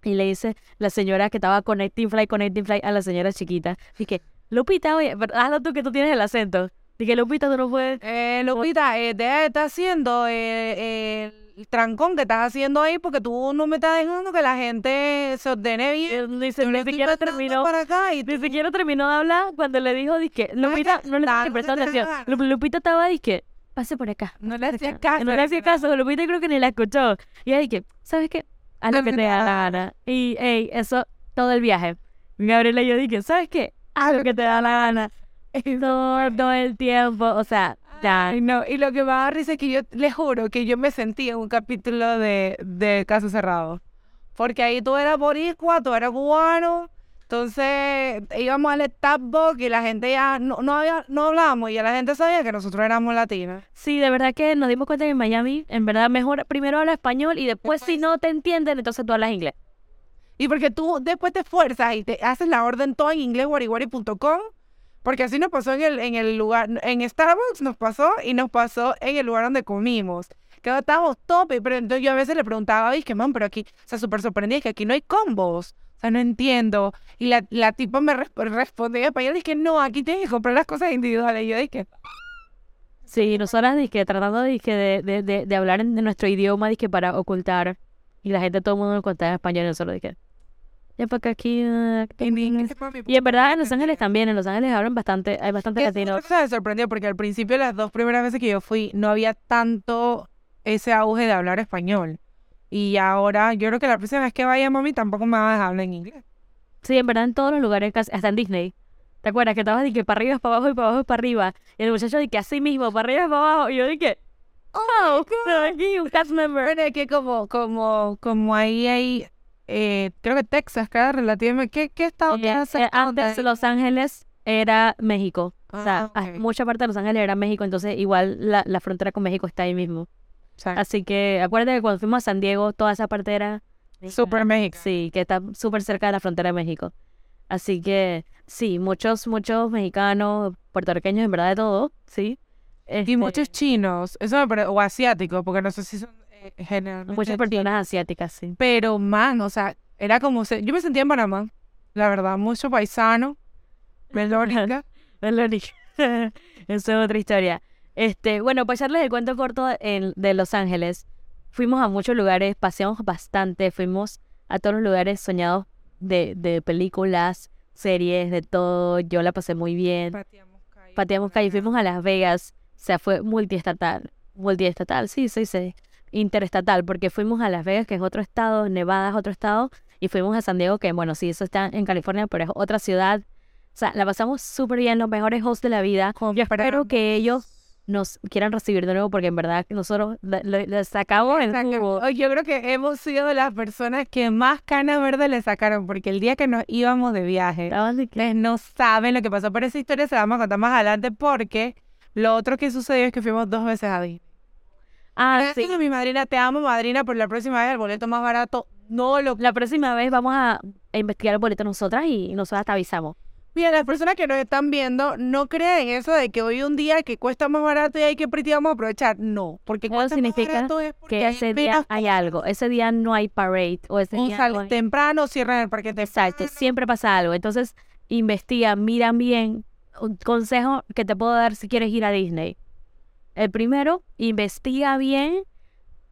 Y le dice la señora que estaba connecting fly, connecting fly a la señora chiquita. Dije, Lupita, oye, hazlo tú que tú tienes el acento. Dije, Lupita, tú no puedes. Eh, Lupita, eh, de estar haciendo eh, eh, el trancón que estás haciendo ahí porque tú no me estás dejando que la gente se ordene bien. Eh, Ni, ni siquiera terminó. para acá y Ni tú- siquiera terminó de hablar cuando le dijo, dije, Lupita, no le no prestando te atención. Lupita estaba, dije, pase por acá. no le hacía caso. No le hacía caso, Lupita creo que ni la escuchó. Y ella dije, ¿sabes qué? Haz lo que te da la gana. Y, ey, eso, todo el viaje. Gabriela y yo dije, ¿sabes qué? Haz lo que te da la gana. Todo, todo el tiempo, o sea, ya. No, y lo que me da risa es que yo le juro que yo me sentí en un capítulo de, de Caso Cerrado. Porque ahí tú eras boricua, tú eras cubano. Entonces íbamos al Starbucks y la gente ya no, no, había, no hablábamos y ya la gente sabía que nosotros éramos latinas. Sí, de verdad que nos dimos cuenta que en Miami, en verdad, mejor primero habla español y después, si no te entienden, entonces tú hablas inglés. Y porque tú después te esfuerzas y te haces la orden todo en inglés, wariwari.com. Porque así nos pasó en el, en el lugar, en Starbucks nos pasó y nos pasó en el lugar donde comimos. Que estábamos tope, pero entonces yo a veces le preguntaba, que man, pero aquí, o sea, súper sorprendida, es que aquí no hay combos. Sea, no entiendo. Y la, la tipa me resp- respondía en español, dije, no, aquí tienes que comprar las cosas individuales. Y yo dije, Sí, nosotras dizque, tratando dizque, de, de, de, de hablar en de nuestro idioma dizque, para ocultar. Y la gente, todo el mundo nos contaba en español y nosotros dije, ya porque aquí... es". Y en verdad en Los Ángeles también, en Los Ángeles hablan bastante, hay bastante latinos. cosa me sorprendió porque al principio, las dos primeras veces que yo fui, no había tanto ese auge de hablar español. Y ahora, yo creo que la próxima vez que vaya, mami, tampoco me va a dejar hablar en inglés. Sí, en verdad en todos los lugares, casi- hasta en Disney. ¿Te acuerdas que estabas de que para arriba es para abajo y para abajo es para arriba? Y el muchacho de que así mismo, para arriba es para abajo. Y yo dije, oh, aquí un cast member. Bueno, es que como, como, como ahí hay, eh, creo que Texas queda relativamente, ¿qué, qué estado Eh, eh, antes de- Los Ángeles era México. O sea, Ah, ah, ok. mucha parte de Los Ángeles era México, entonces igual la, la frontera con México está ahí mismo. Exacto. Así que acuérdate que cuando fuimos a San Diego, toda esa parte era... Super México. Sí, que está súper cerca de la frontera de México. Así que sí, muchos, muchos mexicanos, puertorriqueños, en verdad de todo, sí. Y Este, muchos chinos, eso me o asiáticos, porque no sé si son eh, generalmente Muchas personas asiáticas, sí. Pero, man, o sea, era como... se- Yo me sentía en Panamá, la verdad, mucho paisano, melódica. Melody. Eso es otra historia. Este, bueno, para echarles el cuento corto en- de Los Ángeles, fuimos a muchos lugares, paseamos bastante, fuimos a todos los lugares soñados de, de películas, series, de todo. Yo la pasé muy bien. Pateamos calle. Pateamos calle, fuimos a Las Vegas, o sea, fue multiestatal. Multiestatal, sí, sí, sí. Interestatal, porque fuimos a Las Vegas, que es otro estado, Nevada es otro estado, y fuimos a San Diego, que bueno, sí, eso está en California, pero es otra ciudad. O sea, la pasamos súper bien, los mejores hosts de la vida. Yo espero que ellos nos quieran recibir de nuevo, porque en verdad nosotros le- le- les sacamos el jugo. Yo creo que hemos sido de las personas que más canas verdes le sacaron, porque el día que nos íbamos de viaje, que- ustedes no saben lo que pasó, pero esa historia se la vamos a contar más adelante, porque lo otro que sucedió es que fuimos dos veces a Disney. Ah, sí. mi madrina, te amo, madrina, por la próxima vez el boleto más barato no lo... La próxima vez vamos a investigar el boleto nosotras y nosotras te avisamos. Mira, las personas que nos están viendo, no crean eso de que hoy un día que cuesta más barato y hay que vamos a aprovechar. No, porque significa barato es porque Que hay ese día hay algo. Ese día no hay parade. O ese día sale no hay- temprano, cierran el parque temprano. Exacto, siempre pasa algo. Entonces, investiga, mira bien. Un consejo que te puedo dar si quieres ir a Disney. El primero, investiga bien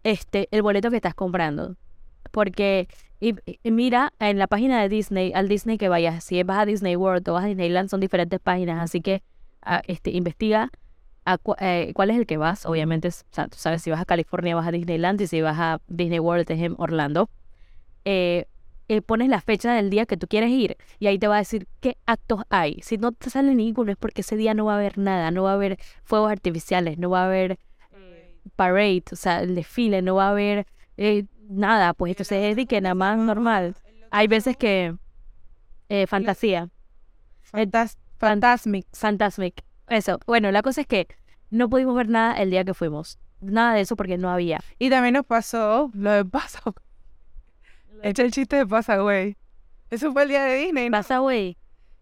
este el boleto que estás comprando. Porque y, y mira en la página de Disney, al Disney que vayas, si vas a Disney World o vas a Disneyland, son diferentes páginas, así que ah, este investiga a cu- eh, cuál es el que vas. Obviamente, o sea, tú sabes si vas a California vas a Disneyland y si vas a Disney World es en Orlando. Eh, eh, pones la fecha del día que tú quieres ir y ahí te va a decir qué actos hay. Si no te sale ninguno es porque ese día no va a haber nada, no va a haber fuegos artificiales, no va a haber parade, o sea, el desfile, no va a haber eh, nada, pues entonces es de que nada más normal. Hay veces que eh, fantasía, Fantas Fantasmic. Fantasmic, eso. Bueno, la cosa es que no pudimos ver nada el día que fuimos. Nada de eso porque no había. Y también nos pasó lo de Pasa. Echa el chiste de Pasa, güey. Eso fue el día de Disney, ¿no? Pasa, güey.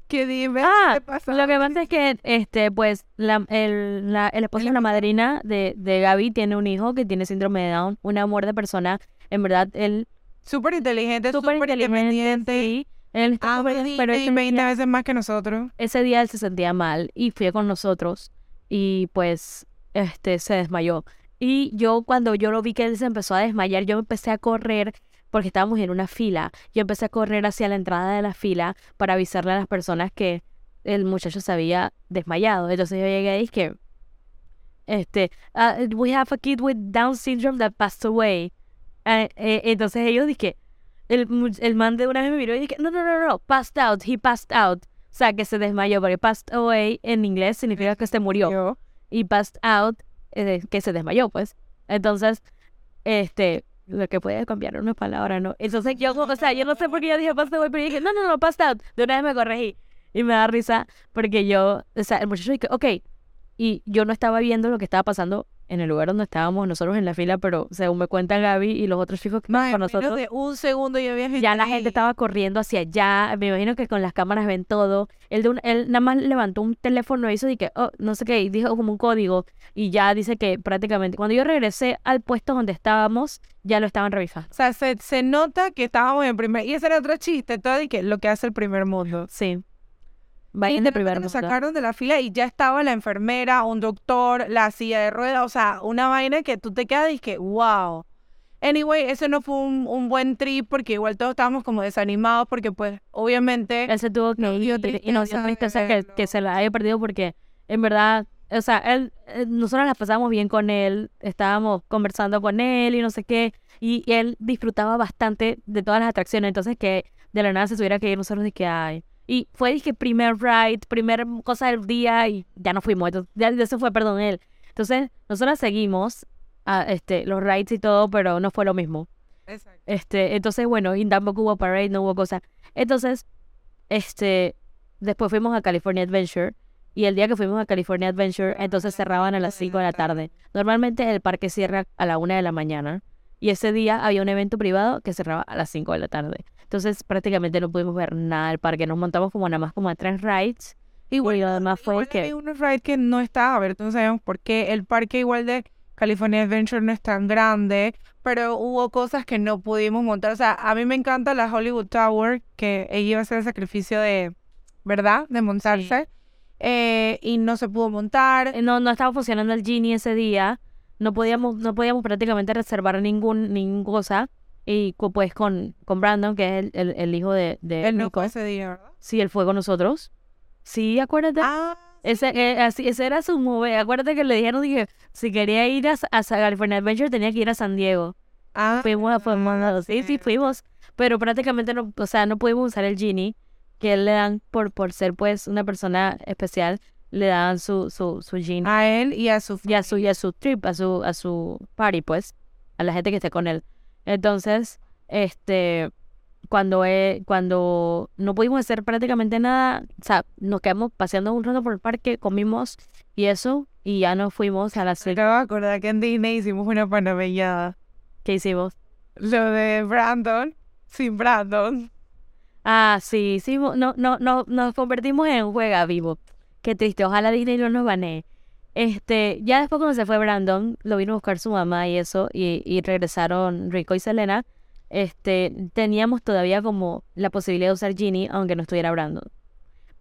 Que dime Ah, Pasa. Lo que pasa es que, este, pues, la, el, la- el esposo de la madrina de, de Gaby tiene un hijo que tiene síndrome de Down, un amor de persona. En verdad, él Súper inteligente, súper independiente. sí. Él Disney pero ese 20 día, veces más que nosotros. ese día él se sentía mal y fue con nosotros y pues, este, se desmayó. Y yo cuando yo lo vi que él se empezó a desmayar, yo empecé a correr porque estábamos en una fila. Yo empecé a correr hacia la entrada de la fila para avisarle a las personas que el muchacho se había desmayado. Entonces yo llegué y dije, este, "Ah, we have a kid with Down syndrome that passed away. Eh, eh, entonces ellos dije, el, el man de una vez me miró y dije, no, no, no, no, passed out, he passed out. O sea, que se desmayó, porque passed away en inglés significa que se murió y passed out, eh, que se desmayó, pues. Entonces, este, lo que puede cambiar una palabra, ¿no? Entonces yo, o sea, yo no sé por qué yo dije passed away, pero yo dije, no, no, no, passed out. De una vez me corregí. Y me da risa porque yo, o sea, el muchacho dije, ok. Y yo no estaba viendo lo que estaba pasando en el lugar donde estábamos nosotros en la fila, pero según me cuenta Gaby y los otros chicos que estaban con menos nosotros, de un segundo ya había gente ya la ahí. gente estaba corriendo hacia allá. Me imagino que con las cámaras ven todo. Él, de un- él nada más levantó un teléfono, hizo y que, oh, no sé qué, y dijo como un código. Y ya dice que prácticamente, cuando yo regresé al puesto donde estábamos, ya lo estaban revisando. O sea, se, se nota que estábamos en primer... Y ese era otro chiste, todo y que lo que hace el primer mundo. Sí. Y Vayan de de primer repente nos sacaron de la fila y ya estaba la enfermera, un doctor, la silla de ruedas, o sea, una vaina que tú te quedas y que, wow. Anyway, ese no fue un, un buen trip porque igual todos estábamos como desanimados porque pues obviamente Él se tuvo que Nos dio ir y nos dio tristeza que, que se la haya perdido porque en verdad, o sea, él, eh, nosotros la pasamos bien con él, estábamos conversando con él y no sé qué, y, y él disfrutaba bastante de todas las atracciones, entonces que de la nada se tuviera que ir, nosotros de que ay. Y fue, dije, primer ride, primer cosa del día y ya no fuimos. Entonces, ya eso fue, perdón, él. Entonces, nosotros seguimos a, este, los rides y todo, pero no fue lo mismo. Exacto. Este, entonces, bueno, y tampoco hubo parade, no hubo cosa. Entonces, este, después fuimos a California Adventure. Y el día que fuimos a California Adventure, entonces cerraban a las 5 de la tarde. Normalmente el parque cierra a la 1 de la mañana. Y ese día había un evento privado que cerraba a las 5 de la tarde. Entonces prácticamente no pudimos ver nada del parque. Nos montamos como nada más como a tres rides. Y bueno, lo demás fue Igual que... había unos rides que no estaba abierto, no sabemos por qué. El parque igual de California Adventure no es tan grande, pero hubo cosas que no pudimos montar. O sea, a mí me encanta la Hollywood Tower, que ella iba a hacer el sacrificio de, ¿verdad? De montarse. Eh, y no se pudo montar. Eh, No, no estaba funcionando el Genie ese día. No podíamos, no podíamos prácticamente reservar ningún, ningún cosa. Y pues con, con Brandon, que es el, el, el hijo de, de Él no Nico. fue ese día, ¿verdad? Sí, él fue con nosotros. Sí, acuérdate. Ah, Ese, eh, así, ese era su move. Acuérdate que le dijeron que si quería ir a, a California Adventure tenía que ir a San Diego. ah, Fuimos, fuimos a- sí, sí, cierto. fuimos. Pero prácticamente no, o sea, no pudimos usar el Genie, que él le dan por, por ser pues una persona especial, le dan su, su, su Genie. A él y a su y a su, y a su trip, a su, a su party, pues, a la gente que esté con él. Entonces, este, cuando, eh, cuando no pudimos hacer prácticamente nada, o sea, nos quedamos paseando un rato por el parque, comimos y eso, y ya nos fuimos a la serie acabo de acordar que en Disney hicimos una panabellada. que hicimos. Lo de Brandon, sin Brandon. Ah, sí, hicimos, no, no, no, nos convertimos en juega vivo. Qué triste, ojalá Disney no nos banee. Este, ya después cuando se fue Brandon, lo vino a buscar su mamá y eso, y, y regresaron Rico y Selena, este, teníamos todavía como la posibilidad de usar Genie, aunque no estuviera Brandon.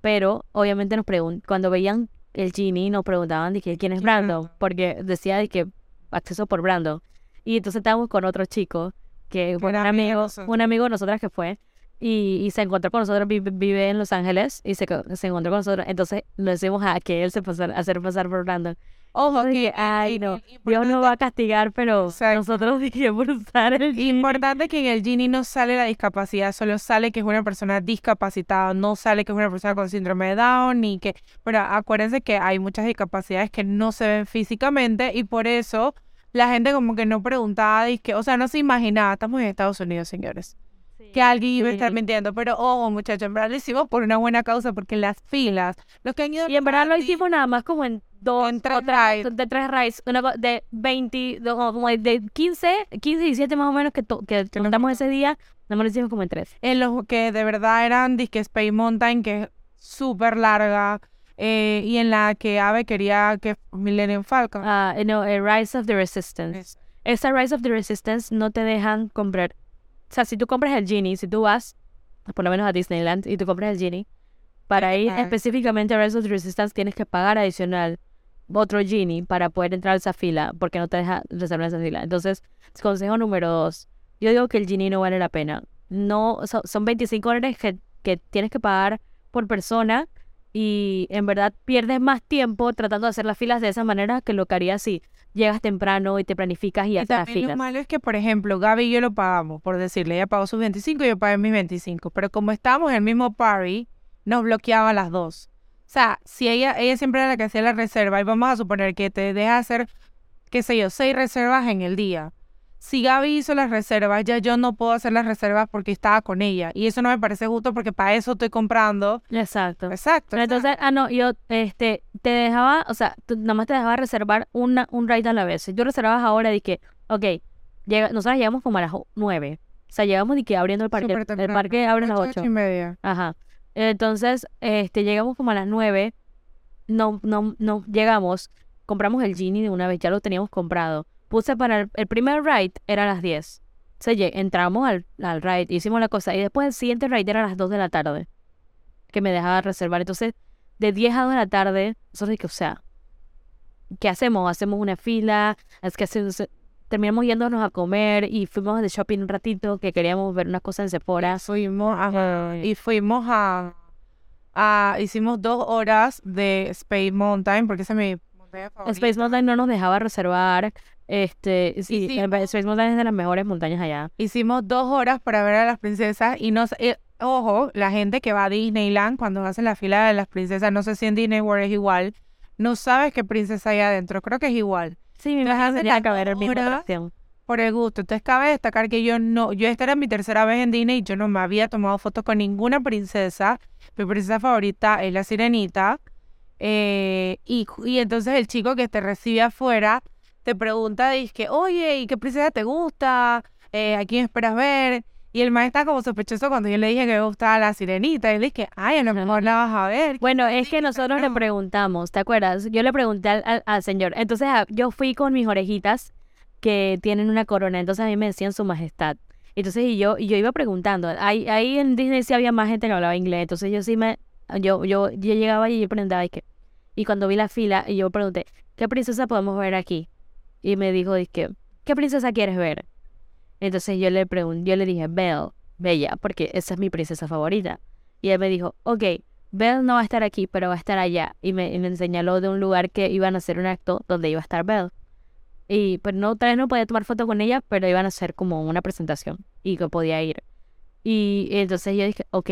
Pero, obviamente nos pregun cuando veían el Genie, nos preguntaban, dije, ¿quién es ¿Quién es Brandon? Porque decía, de que acceso por Brandon. Y entonces estábamos con otro chico, que fue un amigo de un amigo de nosotras que fue, y, y se encontró con nosotros, vive, vive en Los Ángeles, y se, se encontró con nosotros. Entonces le decimos a que él se pasara, hacer pasar por Brandon. Ojo, que ay, y- no, Dios no va a castigar, pero Exacto. nosotros dijimos usar el. Importante que en el Genie no sale la discapacidad, solo sale que es una persona discapacitada, no sale que es una persona con síndrome de Down, ni que... Pero acuérdense que hay muchas discapacidades que no se ven físicamente y por eso la gente como que no preguntaba, que, o sea, no se imaginaba, estamos en Estados Unidos, señores, que alguien iba a estar mintiendo, pero ojo, muchachos, en verdad lo hicimos por una buena causa, porque las filas, los que han ido... Y en verdad lo hicimos nada más como en dos, En tres rides. de tres rides, una de 20, de, como de 15, 15, 17 más o menos que, to- que montamos ese día, nada más lo hicimos como en tres. en los que de verdad eran disque Space Mountain, que es súper larga, eh, y en la que Ave quería que Millennium Falcon. Ah, no, eh, Rise of the Resistance. Es- Esa Rise of the Resistance no te dejan comprar. O sea, si tú compras el Genie, si tú vas, por lo menos a Disneyland, y tú compras el Genie, para ir específicamente a Rise of the Resistance tienes que pagar adicional otro Genie para poder entrar a esa fila, porque no te deja reservar esa fila. Entonces, consejo número dos, yo digo que el Genie no vale la pena. No, so- son 25 dólares que, que tienes que pagar por persona y en verdad pierdes más tiempo tratando de hacer las filas de esa manera que lo que harías si llegas temprano y te planificas y Y también lo malo es que, por ejemplo, Gaby y yo lo pagamos, por decirle, ella pagó sus 25 y yo pagué mis 25, pero como estábamos en el mismo party, nos bloqueaba a las dos. O sea, si ella, ella siempre era la que hacía la reserva, y vamos a suponer que te deja hacer, qué sé yo, seis reservas en el día. Si Gaby hizo las reservas, ya yo no puedo hacer las reservas porque estaba con ella. Y eso no me parece justo porque para eso estoy comprando. Exacto. Exacto. Entonces, ah, no, yo, este, te dejaba, o sea, tú nada más te dejaba reservar una, un ride a la vez. Tú reservabas ahora, dije, ok, llega, nosotros llegamos como a las nueve. O sea, llegamos y que abriendo el parque. El, parque abre a las ocho y media. Ajá. Entonces, este, llegamos como a las nueve. No, no, no, llegamos. Compramos el Genie de una vez, ya lo teníamos comprado. Puse para el, el primer ride, era a las 10. O sea, lle- entramos al, al ride, hicimos la cosa. Y después el siguiente ride era a las 2 de la tarde. Que me dejaba reservar. Entonces, de 10 a 2 de la tarde, nosotros dije, o sea, ¿qué hacemos? Hacemos una fila, es que hacemos- terminamos yéndonos a comer y fuimos de shopping un ratito, que queríamos ver unas cosas en Sephora. Fuimos, ajá, y fuimos a, a- hicimos dos horas de Space Mountain, porque esa es mi montaña favorita. Space Mountain no nos dejaba reservar. Este, sí, sí, en- Mountain es de las mejores montañas allá. Hicimos dos horas para ver a las princesas y nos, eh, ojo, la gente que va a Disneyland cuando hace la fila de las princesas, no sé si en Disney World es igual, no sabes qué princesa hay adentro, creo que es igual. Sí, me el mismo hora atracción. por el gusto. Entonces cabe destacar que yo no, yo esta era mi tercera vez en Disney y yo no me había tomado fotos con ninguna princesa. Mi princesa favorita es la sirenita. Eh, y, y entonces el chico que te recibe afuera te pregunta, dice, oye, ¿y qué princesa te gusta? Eh, ¿A quién esperas ver? Y el maestro está como sospechoso cuando yo le dije que me gustaba la sirenita. Y él dije, ay, a lo mejor la vas a ver. Bueno, es que nosotros le preguntamos, ¿te acuerdas? Yo le pregunté al, al- al señor. Entonces yo fui con mis orejitas que tienen una corona, entonces a mí me decían su majestad. Entonces y yo, y yo iba preguntando. Ahí, ahí en Disney sí había más gente que hablaba inglés, entonces yo sí me, yo, yo, yo llegaba y yo preguntaba, y, que, y cuando vi la fila, y yo pregunté, ¿qué princesa podemos ver aquí? Y me dijo, que, ¿qué princesa quieres ver? Entonces yo le pregunté, yo le dije, Belle, Bella, porque esa es mi princesa favorita. Y él me dijo, ok, Belle no va a estar aquí, pero va a estar allá. Y me, y me señaló de un lugar que iban a hacer un acto donde iba a estar Belle. Y pues no, tal vez no podía tomar foto con ella, pero iban a hacer como una presentación y que podía ir. Y entonces yo dije, ok.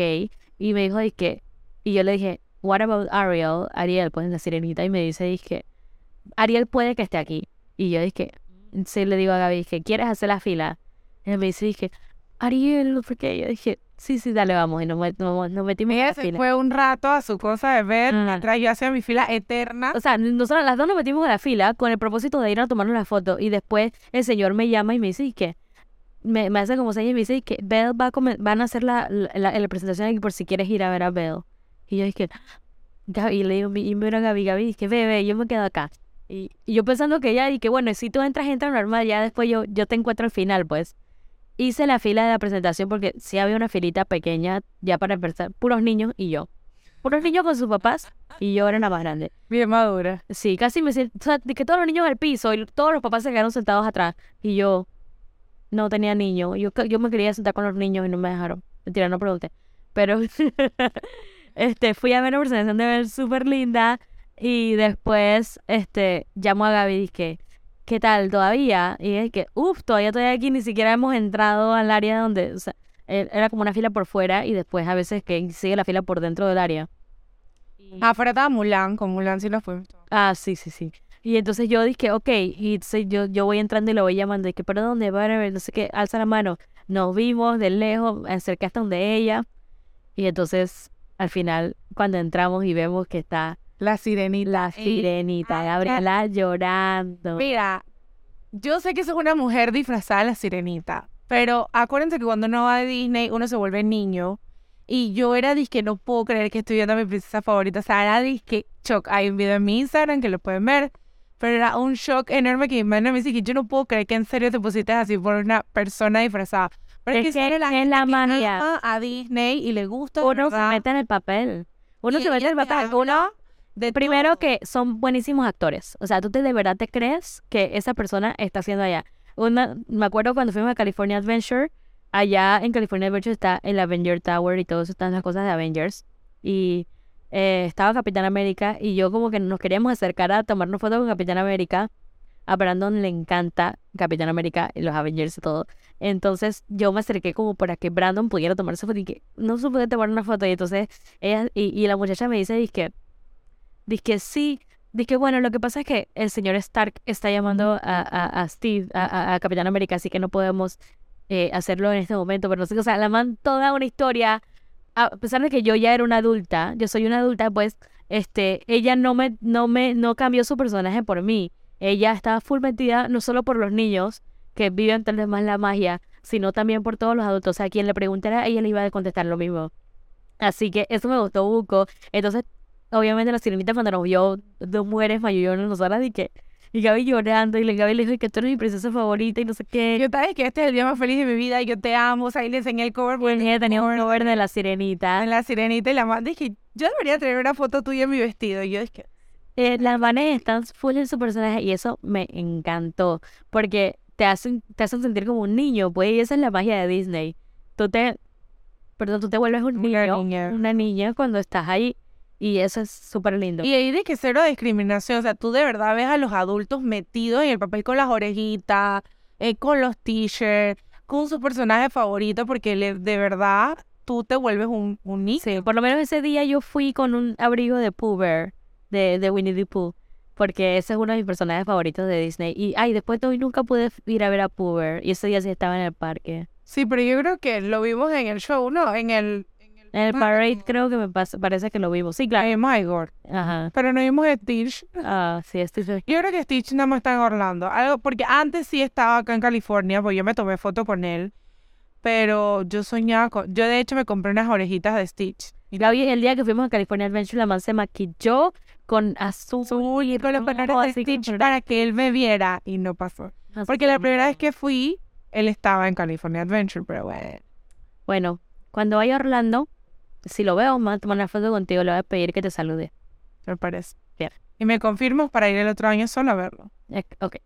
Y me dijo, que y yo le dije, what about Ariel? Ariel, pues la sirenita. Y me dice, dije, Ariel puede que esté aquí. Y yo dije, sí le digo a Gaby, dije, ¿quieres hacer la fila? Y él me dice, dije, Ariel, ¿por qué? Yo dije, sí, sí, dale, vamos. Y nos, met- nos, metimos en Ella la se fila. fue un rato a su cosa de ver, mientras yo hacía mi fila eterna. O sea, nosotros las dos nos metimos en la fila con el propósito de ir a tomarnos la foto. Y después el señor me llama y me dice, ¿y qué? Me, me hace como señas y me dice, ¿y qué? Belle va a comen- van a hacer la, la, la presentación aquí por si quieres ir a ver a Belle. Y yo dije, Gaby, y le digo, y miro a Gaby, Gaby, que bebé, yo me quedo acá. Y, y yo pensando que ella, y que bueno, si tú entras, entra normal, ya después yo, yo te encuentro al final, pues. Hice la fila de la presentación porque sí había una filita pequeña ya para empezar, puros niños y yo. Puros niños con sus papás y yo era la más grande. Bien madura. Sí, casi me siento, o sea, que todos los niños al piso y todos los papás se quedaron sentados atrás y yo no tenía niño. Yo, yo me quería sentar con los niños y no me dejaron. Mentira, no pregunté. Pero este, fui a ver una presentación de ver súper linda y después este, llamo a Gaby y dije, ¿qué tal todavía? Y es que, uff, todavía estoy aquí, ni siquiera hemos entrado al área donde, o sea, e- era como una fila por fuera y después a veces que sigue la fila por dentro del área. Y- Afuera estaba Mulan, con Mulan sí lo fuimos. Ah, sí, sí, sí. Y entonces yo dije, ok, y entonces yo, yo voy entrando y lo voy llamando, y que, ¿pero dónde? Va a ver, no sé qué, alza la mano. Nos vimos de lejos, acerqué hasta donde ella, y entonces, al final, cuando entramos y vemos que está La sirenita. la sirenita, ay, Gabriela llorando. Mira, yo sé que sos una mujer disfrazada de la sirenita, pero acuérdense que cuando uno va de Disney, uno se vuelve niño. Y yo era disque, no puedo creer que estoy viendo a mi princesa favorita. O sea, era disque shock. Hay un video en mi Instagram que lo pueden ver. Pero era un shock enorme que mi hermana me dice que yo no puedo creer que en serio te pusiste así por una persona disfrazada. Pero Es es, que, que la es la ama a Disney y le gusta Uno se verdad, mete en el papel. Uno y se mete en el papel. Uno, primero que son buenísimos actores. O sea, tú te, de verdad te crees que esa persona está haciendo allá. Una, me acuerdo cuando fuimos a California Adventure, allá en California Adventure está el Avenger Tower y todo eso, están las cosas de Avengers. Y eh, estaba Capitán América y yo como que nos queríamos acercar a tomarnos fotos con Capitán América. A Brandon le encanta Capitán América y los Avengers y todo. Entonces yo me acerqué como para que Brandon pudiera tomarse foto y que no se puede tomar una foto. Y entonces ella y, la muchacha me dice, dice que sí, que bueno, lo que pasa es que el señor Stark está llamando a, a, Steve, a, a- a Capitán América, así que no podemos eh, hacerlo en este momento. Pero no sé, o sea, la man toda una historia, a pesar de que yo ya era una adulta, yo soy una adulta, pues, este, ella no me, no me, no cambió su personaje por mí. Ella estaba full metida no solo por los niños que viven tal vez más la magia, sino también por todos los adultos. O sea, quien le preguntara, ella le iba a contestar lo mismo. Así que eso me gustó buco. Entonces, obviamente la sirenita cuando nos vio dos mujeres mayores nosotras y que y Gaby llorando y le Gaby le dijo que tú eres mi princesa favorita y no sé qué. Yo dije que este es el día más feliz de mi vida y yo te amo. O sea, ahí le enseñé el cover. porque ella tenía un cover de la sirenita. en la sirenita y la más dije, yo debería tener una foto tuya en mi vestido. Y yo dije, Eh, las manes están full en su personaje y eso me encantó porque te hacen, te hacen sentir como un niño, pues y esa es la magia de Disney. Tú te, perdón, tú te vuelves un Una niño, niña. una niña cuando estás ahí y eso es súper lindo. Y ahí de que cero discriminación, o sea, tú de verdad ves a los adultos metidos en el papel con las orejitas, eh, con los t-shirts, con su personaje favorito, porque le, de verdad tú te vuelves un, un niño. Sí, por lo menos ese día yo fui con un abrigo de Pooh Bear, de, de Winnie the Pooh, porque ese es uno de mis personajes favoritos de Disney. Y, ay, después de hoy nunca pude ir a ver a Pooh Bear, y ese día sí estaba en el parque. Sí, pero yo creo que lo vimos en el show, ¿no? En el... En el parade creo que me pasa, parece que lo vimos. Sí, claro. En My God. Ajá. Pero no vimos a Stitch. Ah, sí, estoy... Yo creo que Stitch nada más está en Orlando. Algo, porque antes sí estaba acá en California, pues yo me tomé foto con él. Pero yo soñaba con... Yo de hecho me compré unas orejitas de Stitch. Y Gaby, el día que fuimos a California Adventure, la man se maquilló con azul y Con los colores de Stitch para que él me viera y no pasó. así Porque la primera vez que fui, él estaba en California Adventure, pero bueno. Bueno, cuando vaya a Orlando, si lo veo, me voy a tomar una foto contigo, le voy a pedir que te salude. Me parece. Bien. Y me confirmas para ir el otro año solo a verlo. Eh, Ok.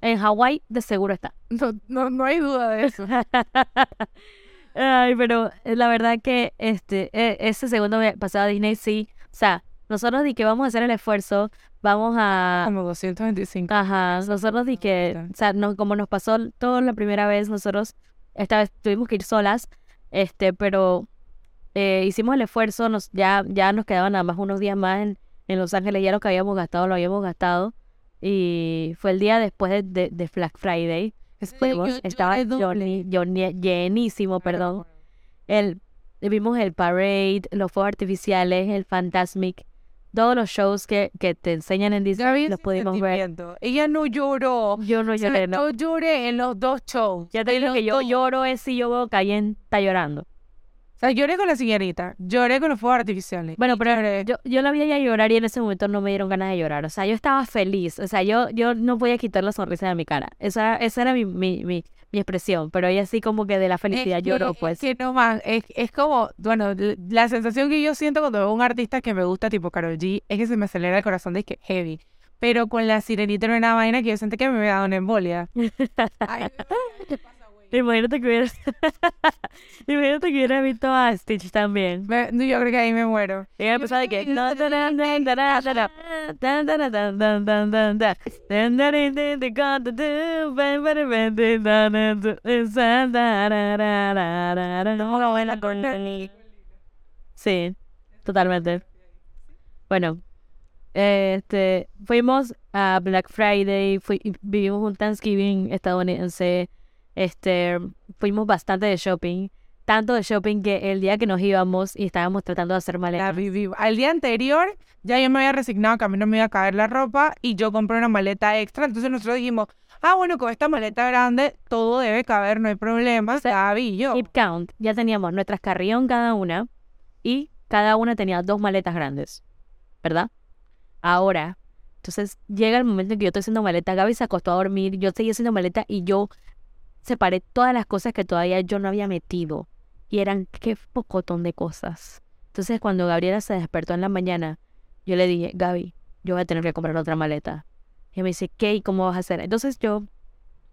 En Hawái de seguro está. No, no, no hay duda de eso. Ay, pero eh, la verdad que este eh, ese segundo pasado a Disney sí, o sea, nosotros di que vamos a hacer el esfuerzo, vamos a Como 225. Ajá, nosotros di que, Ahorita. o sea, no, como nos pasó todo la primera vez, nosotros esta vez tuvimos que ir solas, este, pero eh, hicimos el esfuerzo, nos, ya, ya nos quedaban nada más unos días más en, en Los Ángeles, ya lo que habíamos gastado, lo habíamos gastado, y fue el día después de, de, de Black Friday, yo estaba lleni- llenísimo, perdón, el, vimos el parade, los fuegos artificiales, el Fantasmic, todos los shows que, que te enseñan en Disney, los pudimos ver. Ella no lloró. Yo no O sea, lloré, ¿no? Yo lloré en los dos shows. Ya te digo que yo lloro es si yo veo que alguien está llorando. O sea, lloré con la señorita. Lloré con los fuegos artificiales. Bueno, pero yo, yo la vi a llorar y en ese momento no me dieron ganas de llorar. O sea, yo estaba feliz. O sea, yo, yo no podía quitar la sonrisa de mi cara. Esa, esa era mi, mi, mi, mi expresión. Pero ella sí como que de la felicidad Es que- lloró, es pues. que no más, es, es como, bueno, la sensación que yo siento cuando veo un artista que me gusta, tipo Karol G, es que se me acelera el corazón de que heavy. Pero con la sirenita era una vaina que yo sentí que me había dado una embolia. Ay. Imagínate que hubiera. Imagínate que hubiera visto a Stitch también. Me, yo creo que ahí me muero. Y me empezó de que. Sí, totalmente. Bueno, este, fuimos a Black Friday, fui, vivimos un Thanksgiving estadounidense este, fuimos bastante de shopping, tanto de shopping que el día que nos íbamos y estábamos tratando de hacer La maletas. viví. Al día anterior ya yo me había resignado que a mí no me iba a caer la ropa y yo compré una maleta extra. Entonces nosotros dijimos, ah, bueno, con esta maleta grande todo debe caber, no hay problema. Gaby y yo. Keep count, ya teníamos nuestras carrión cada una y cada una tenía dos maletas grandes, ¿verdad? Ahora, entonces llega el momento en que yo estoy haciendo maleta, Gaby se acostó a dormir, yo seguí haciendo maleta y yo separé todas las cosas que todavía yo no había metido y eran qué pocotón de cosas. Entonces cuando Gabriela se despertó en la mañana, yo le dije, Gaby, yo voy a tener que comprar otra maleta. Y me dice, ¿qué? ¿Y cómo vas a hacer? Entonces yo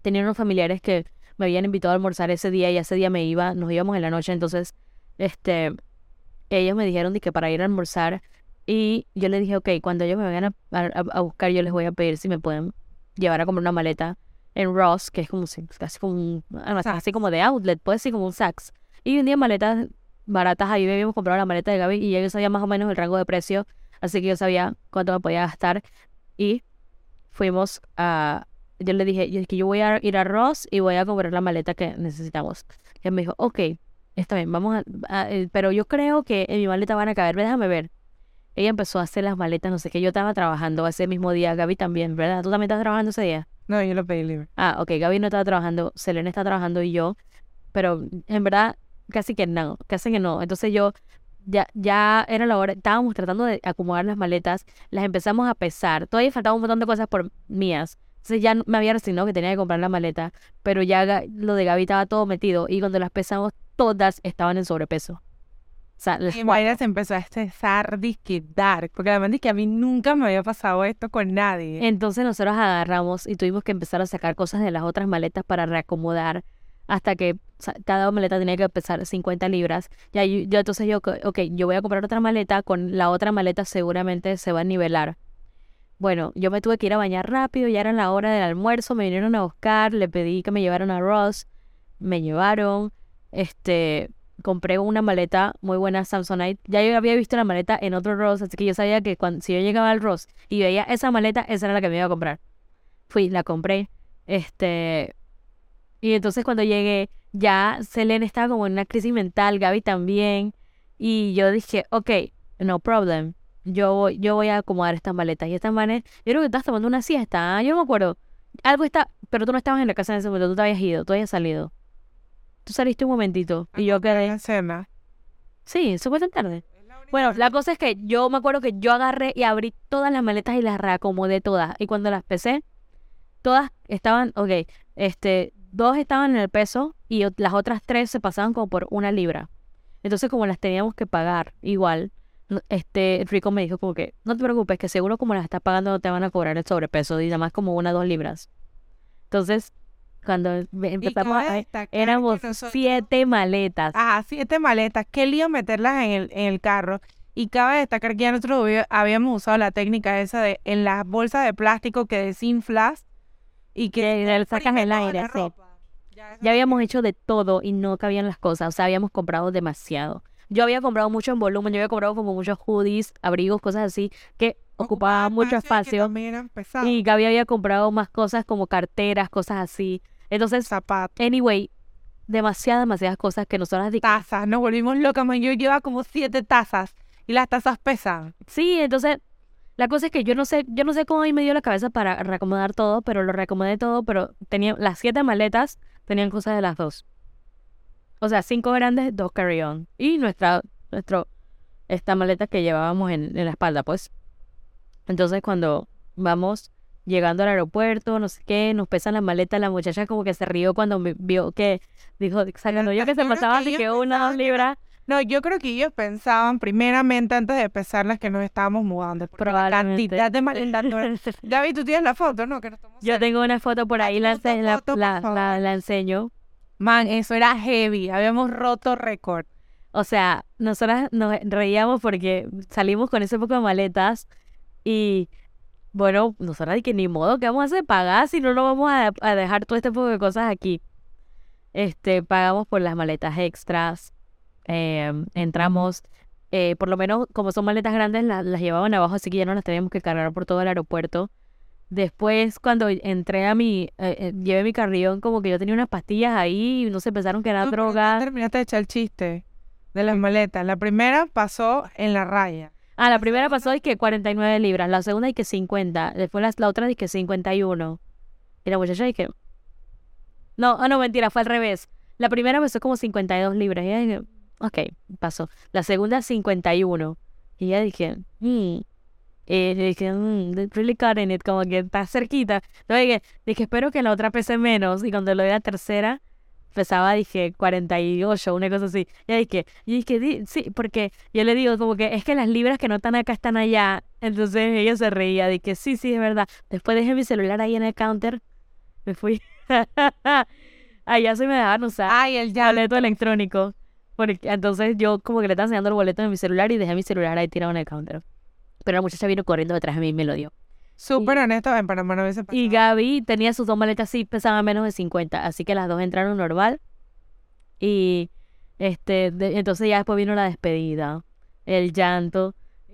tenía unos familiares que me habían invitado a almorzar ese día y ese día me iba, nos íbamos en la noche, entonces, este, ellos me dijeron de que para ir a almorzar y yo le dije, ok, cuando ellos me vayan a, a- a buscar, yo les voy a pedir si me pueden llevar a comprar una maleta en Ross, que es como si- casi como un, así como de outlet, puede ser como un Saks. Y un día maletas baratas, ahí habíamos comprado la maleta de Gaby y yo sabía más o menos el rango de precio, así que yo sabía cuánto me podía gastar y fuimos a, yo le dije, yo, es que yo voy a ir a Ross y voy a comprar la maleta que necesitamos. Y él me dijo, ok, está bien, vamos a, a- eh, pero yo creo que en mi maleta van a caber, déjame ver. Ella empezó a hacer las maletas, no sé qué, yo estaba trabajando ese mismo día, Gaby también, ¿verdad? ¿Tú también estás trabajando ese día? No, yo lo pedí libre. Ah, ok, Gaby no estaba trabajando, Selena está trabajando y yo, pero en verdad casi que no, casi que no. Entonces yo, ya, ya era la hora, estábamos tratando de acomodar las maletas, las empezamos a pesar, todavía faltaba un montón de cosas por mías. Entonces ya me había resignado que tenía que comprar la maleta, pero ya lo de Gaby estaba todo metido y cuando las pesamos todas estaban en sobrepeso. Sea, las Y. Mayra se empezó a estresar, disque dark, porque además que a mí nunca me había pasado esto con nadie. Entonces nosotros agarramos y tuvimos que empezar a sacar cosas de las otras maletas para reacomodar hasta que o sea, cada maleta tenía que pesar 50 libras. Ya yo, yo entonces yo, ok, yo voy a comprar otra maleta, con la otra maleta seguramente se va a nivelar. Bueno, yo me tuve que ir a bañar rápido, ya era la hora del almuerzo, me vinieron a buscar, le pedí que me llevaran a Ross, me llevaron, este, compré una maleta muy buena Samsonite. Ya yo había visto la maleta en otro Ross, así que yo sabía que cuando, si yo llegaba al Ross y veía esa maleta, esa era la que me iba a comprar. Fui, la compré. Este. Y entonces cuando llegué, ya Selene estaba como en una crisis mental, Gaby también. Y yo dije, ok, no problem. Yo voy, yo voy a acomodar estas maletas. Y estas maletas, yo creo que estabas tomando una siesta. ¿ah? Yo no me acuerdo. Algo está, pero tú no estabas en la casa en ese momento, tú te habías ido, tú habías salido. Tú saliste un momentito y yo quedé. En cena. Sí, eso fue tan tarde. Bueno, la cosa es que yo me acuerdo que yo agarré y abrí todas las maletas y las reacomodé todas. Y cuando las pesé, todas estaban, ok, este, dos estaban en el peso y las otras tres se pasaban como por una libra. Entonces, como las teníamos que pagar igual, este, Rico me dijo como que, no te preocupes, que seguro como las estás pagando no te van a cobrar el sobrepeso y nada más como una o dos libras. Entonces, cuando empezamos a ver, éramos nosotros- siete maletas. Ajá, siete maletas. Qué lío meterlas en el, en el carro. Y cabe destacar que ya nosotros habíamos usado la técnica esa de en las bolsas de plástico que desinflas y que le sacas el aire, sí. Ya, habíamos hecho de todo y no cabían las cosas, o sea, habíamos comprado demasiado. Yo había comprado mucho en volumen, yo había comprado como muchos hoodies, abrigos, cosas así, que ocupaban mucho espacio. Y Gaby había comprado más cosas como carteras, cosas así. Entonces, zapatos. anyway, demasiadas, demasiadas cosas que nosotras di- Tazas, nos volvimos locas, man. Yo llevaba como siete tazas y las tazas pesan. Sí, entonces, la cosa es que yo no sé, yo no sé cómo a mí me dio la cabeza para reacomodar todo, pero lo reacomodé todo, pero tenía las siete maletas tenían cosas de las dos. O sea, cinco grandes, dos carry-on. Y nuestra, nuestro, esta maleta que llevábamos en, en la espalda, pues. Entonces, cuando vamos llegando al aeropuerto, no sé qué, nos pesan las maletas, la muchacha como que se rió cuando me vio que dijo, sacando yo que se pasaba así que una, dos libras. No, yo creo que ellos pensaban primeramente antes de pesarlas que nos estábamos mudando. porque La Probablemente. cantidad de maletas. David, tú tienes la foto, ¿no? Que nos tomamos Yo tengo una foto por ahí, la, la, por la enseño. Man, eso era heavy. Habíamos roto récord. O sea, nosotras nos reíamos porque salimos con ese poco de maletas y bueno, nosotras de que ni modo, ¿qué vamos a hacer? Pagar si no nos vamos a, a dejar todo este poco de cosas aquí. Este, pagamos por las maletas extras, em, entramos, eh, por lo menos como son maletas grandes, la- las llevaban abajo, así que ya no las teníamos que cargar por todo el aeropuerto. Después, cuando entré a mi, eh, eh, llevé mi carrión, como que yo tenía unas pastillas ahí, y no sé, pensaron que era No, no droga. terminaste de echar el chiste de las maletas. La primera pasó en la raya. Ah, la primera pasó y que 49 libras, la segunda y que 50, después la, la otra y que 51. Y la muchacha y que... No, ah, no, mentira, fue al revés. La primera pasó como 52 libras. Y ella dije, ok, pasó. La segunda 51. Y ya dije, hmm. Y dije, mm, that's really cutting it, como que está cerquita. Entonces dije, dije, espero que la otra pese menos. Y cuando lo di la tercera, pesaba, dije, 48, una cosa así. Ya dije, y dije, "Di- sí, porque yo le digo como que es que las libras que no están acá están allá. Entonces ella se reía, dije, sí, sí, es verdad. Después dejé mi celular ahí en el counter, me fui. Allá se me dejaban usar Ay, el ya. boleto electrónico. Porque entonces yo como que le estaba enseñando el boleto en mi celular y dejé mi celular ahí tirado en el counter. Pero la muchacha vino corriendo detrás de mí y me lo dio. Súper honesto, en Panamá no hubiese pasado. Y Gaby tenía sus dos maletas así, pesaban menos de 50, así que las dos entraron normal. Y este, de- entonces ya después vino la despedida, el llanto.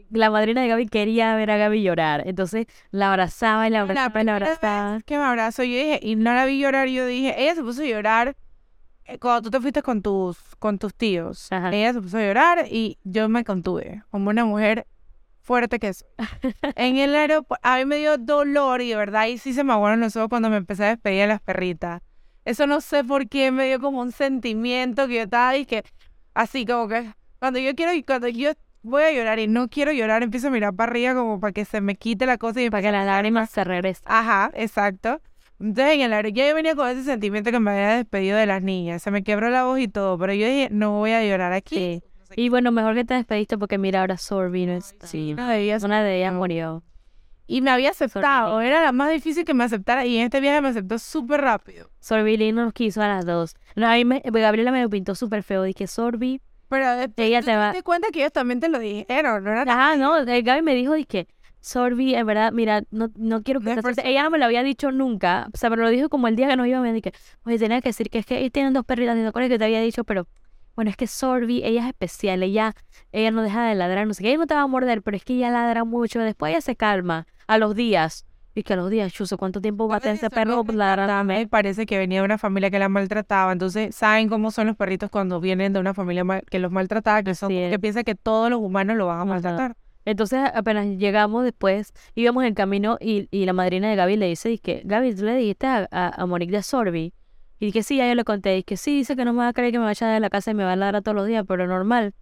La madrina de Gaby quería ver a Gaby llorar, entonces la abrazaba y la La abrazaba y la abrazaba. que me abrazó, yo dije, y no la vi llorar, yo dije, ella se puso a llorar eh, cuando tú te fuiste con tus, con tus tíos. Ajá. Ella se puso a llorar y yo me contuve, como una mujer fuerte que soy. en el aeropuerto, a mí me dio dolor y de verdad ahí sí se me aguaron los ojos cuando me empecé a despedir de las perritas. Eso no sé por qué me dio como un sentimiento que yo estaba ahí que, así como que, cuando yo quiero, cuando yo voy a llorar y no quiero llorar, empiezo a mirar para arriba como para que se me quite la cosa y Para que las lágrimas se regresen. Ajá, exacto. Entonces en el ya yo venía con ese sentimiento que me había despedido de las niñas. Se me quebró la voz y todo, pero yo dije, no voy a llorar aquí. Sí. Y bueno, mejor que te despediste porque mira, ahora Sorby no está. Sí. Una de ellas- Una de ellas murió. Y me había aceptado, era la más difícil que me aceptara y en este viaje me aceptó súper rápido. Sorby no nos quiso a las dos. No, a mí me, Gabriela me lo pintó súper feo. Dije, Sorby. Pero después Ella te va- te cuenta que ellos también te lo dijeron, ¿no era? Ajá, no, el Gaby me dijo, dije, Sorby, en verdad, mira, no, no quiero que No es te por asustes". Ella no me lo había dicho nunca, o sea, pero lo dijo como el día que nos íbamos, me dije, oye, tenía que decir que es que ellos tienen dos perritas, y no acuerdas que te había dicho, pero bueno, es que Sorby, ella es especial, ella, ella no deja de ladrar, no sé qué, ella no te va a morder, pero es que ella ladra mucho, después ella se calma a los días. Y que a los días, chuso, ¿cuánto tiempo va a tener ese perro ladrando? Parece que venía de una familia que la maltrataba, entonces saben cómo son los perritos cuando vienen de una familia mal- que los maltrataba, que son Sí. que piensan que todos los humanos lo van a maltratar. Entonces apenas llegamos después, íbamos en camino y, y la madrina de Gaby le dice, que Gaby, ¿tú le dijiste a, a, a Monique de Sorbi? Y dije, sí, ya yo le conté. Y que sí, dice que no me va a creer que me vaya de la casa y me va a ladrar todos los días, pero normal.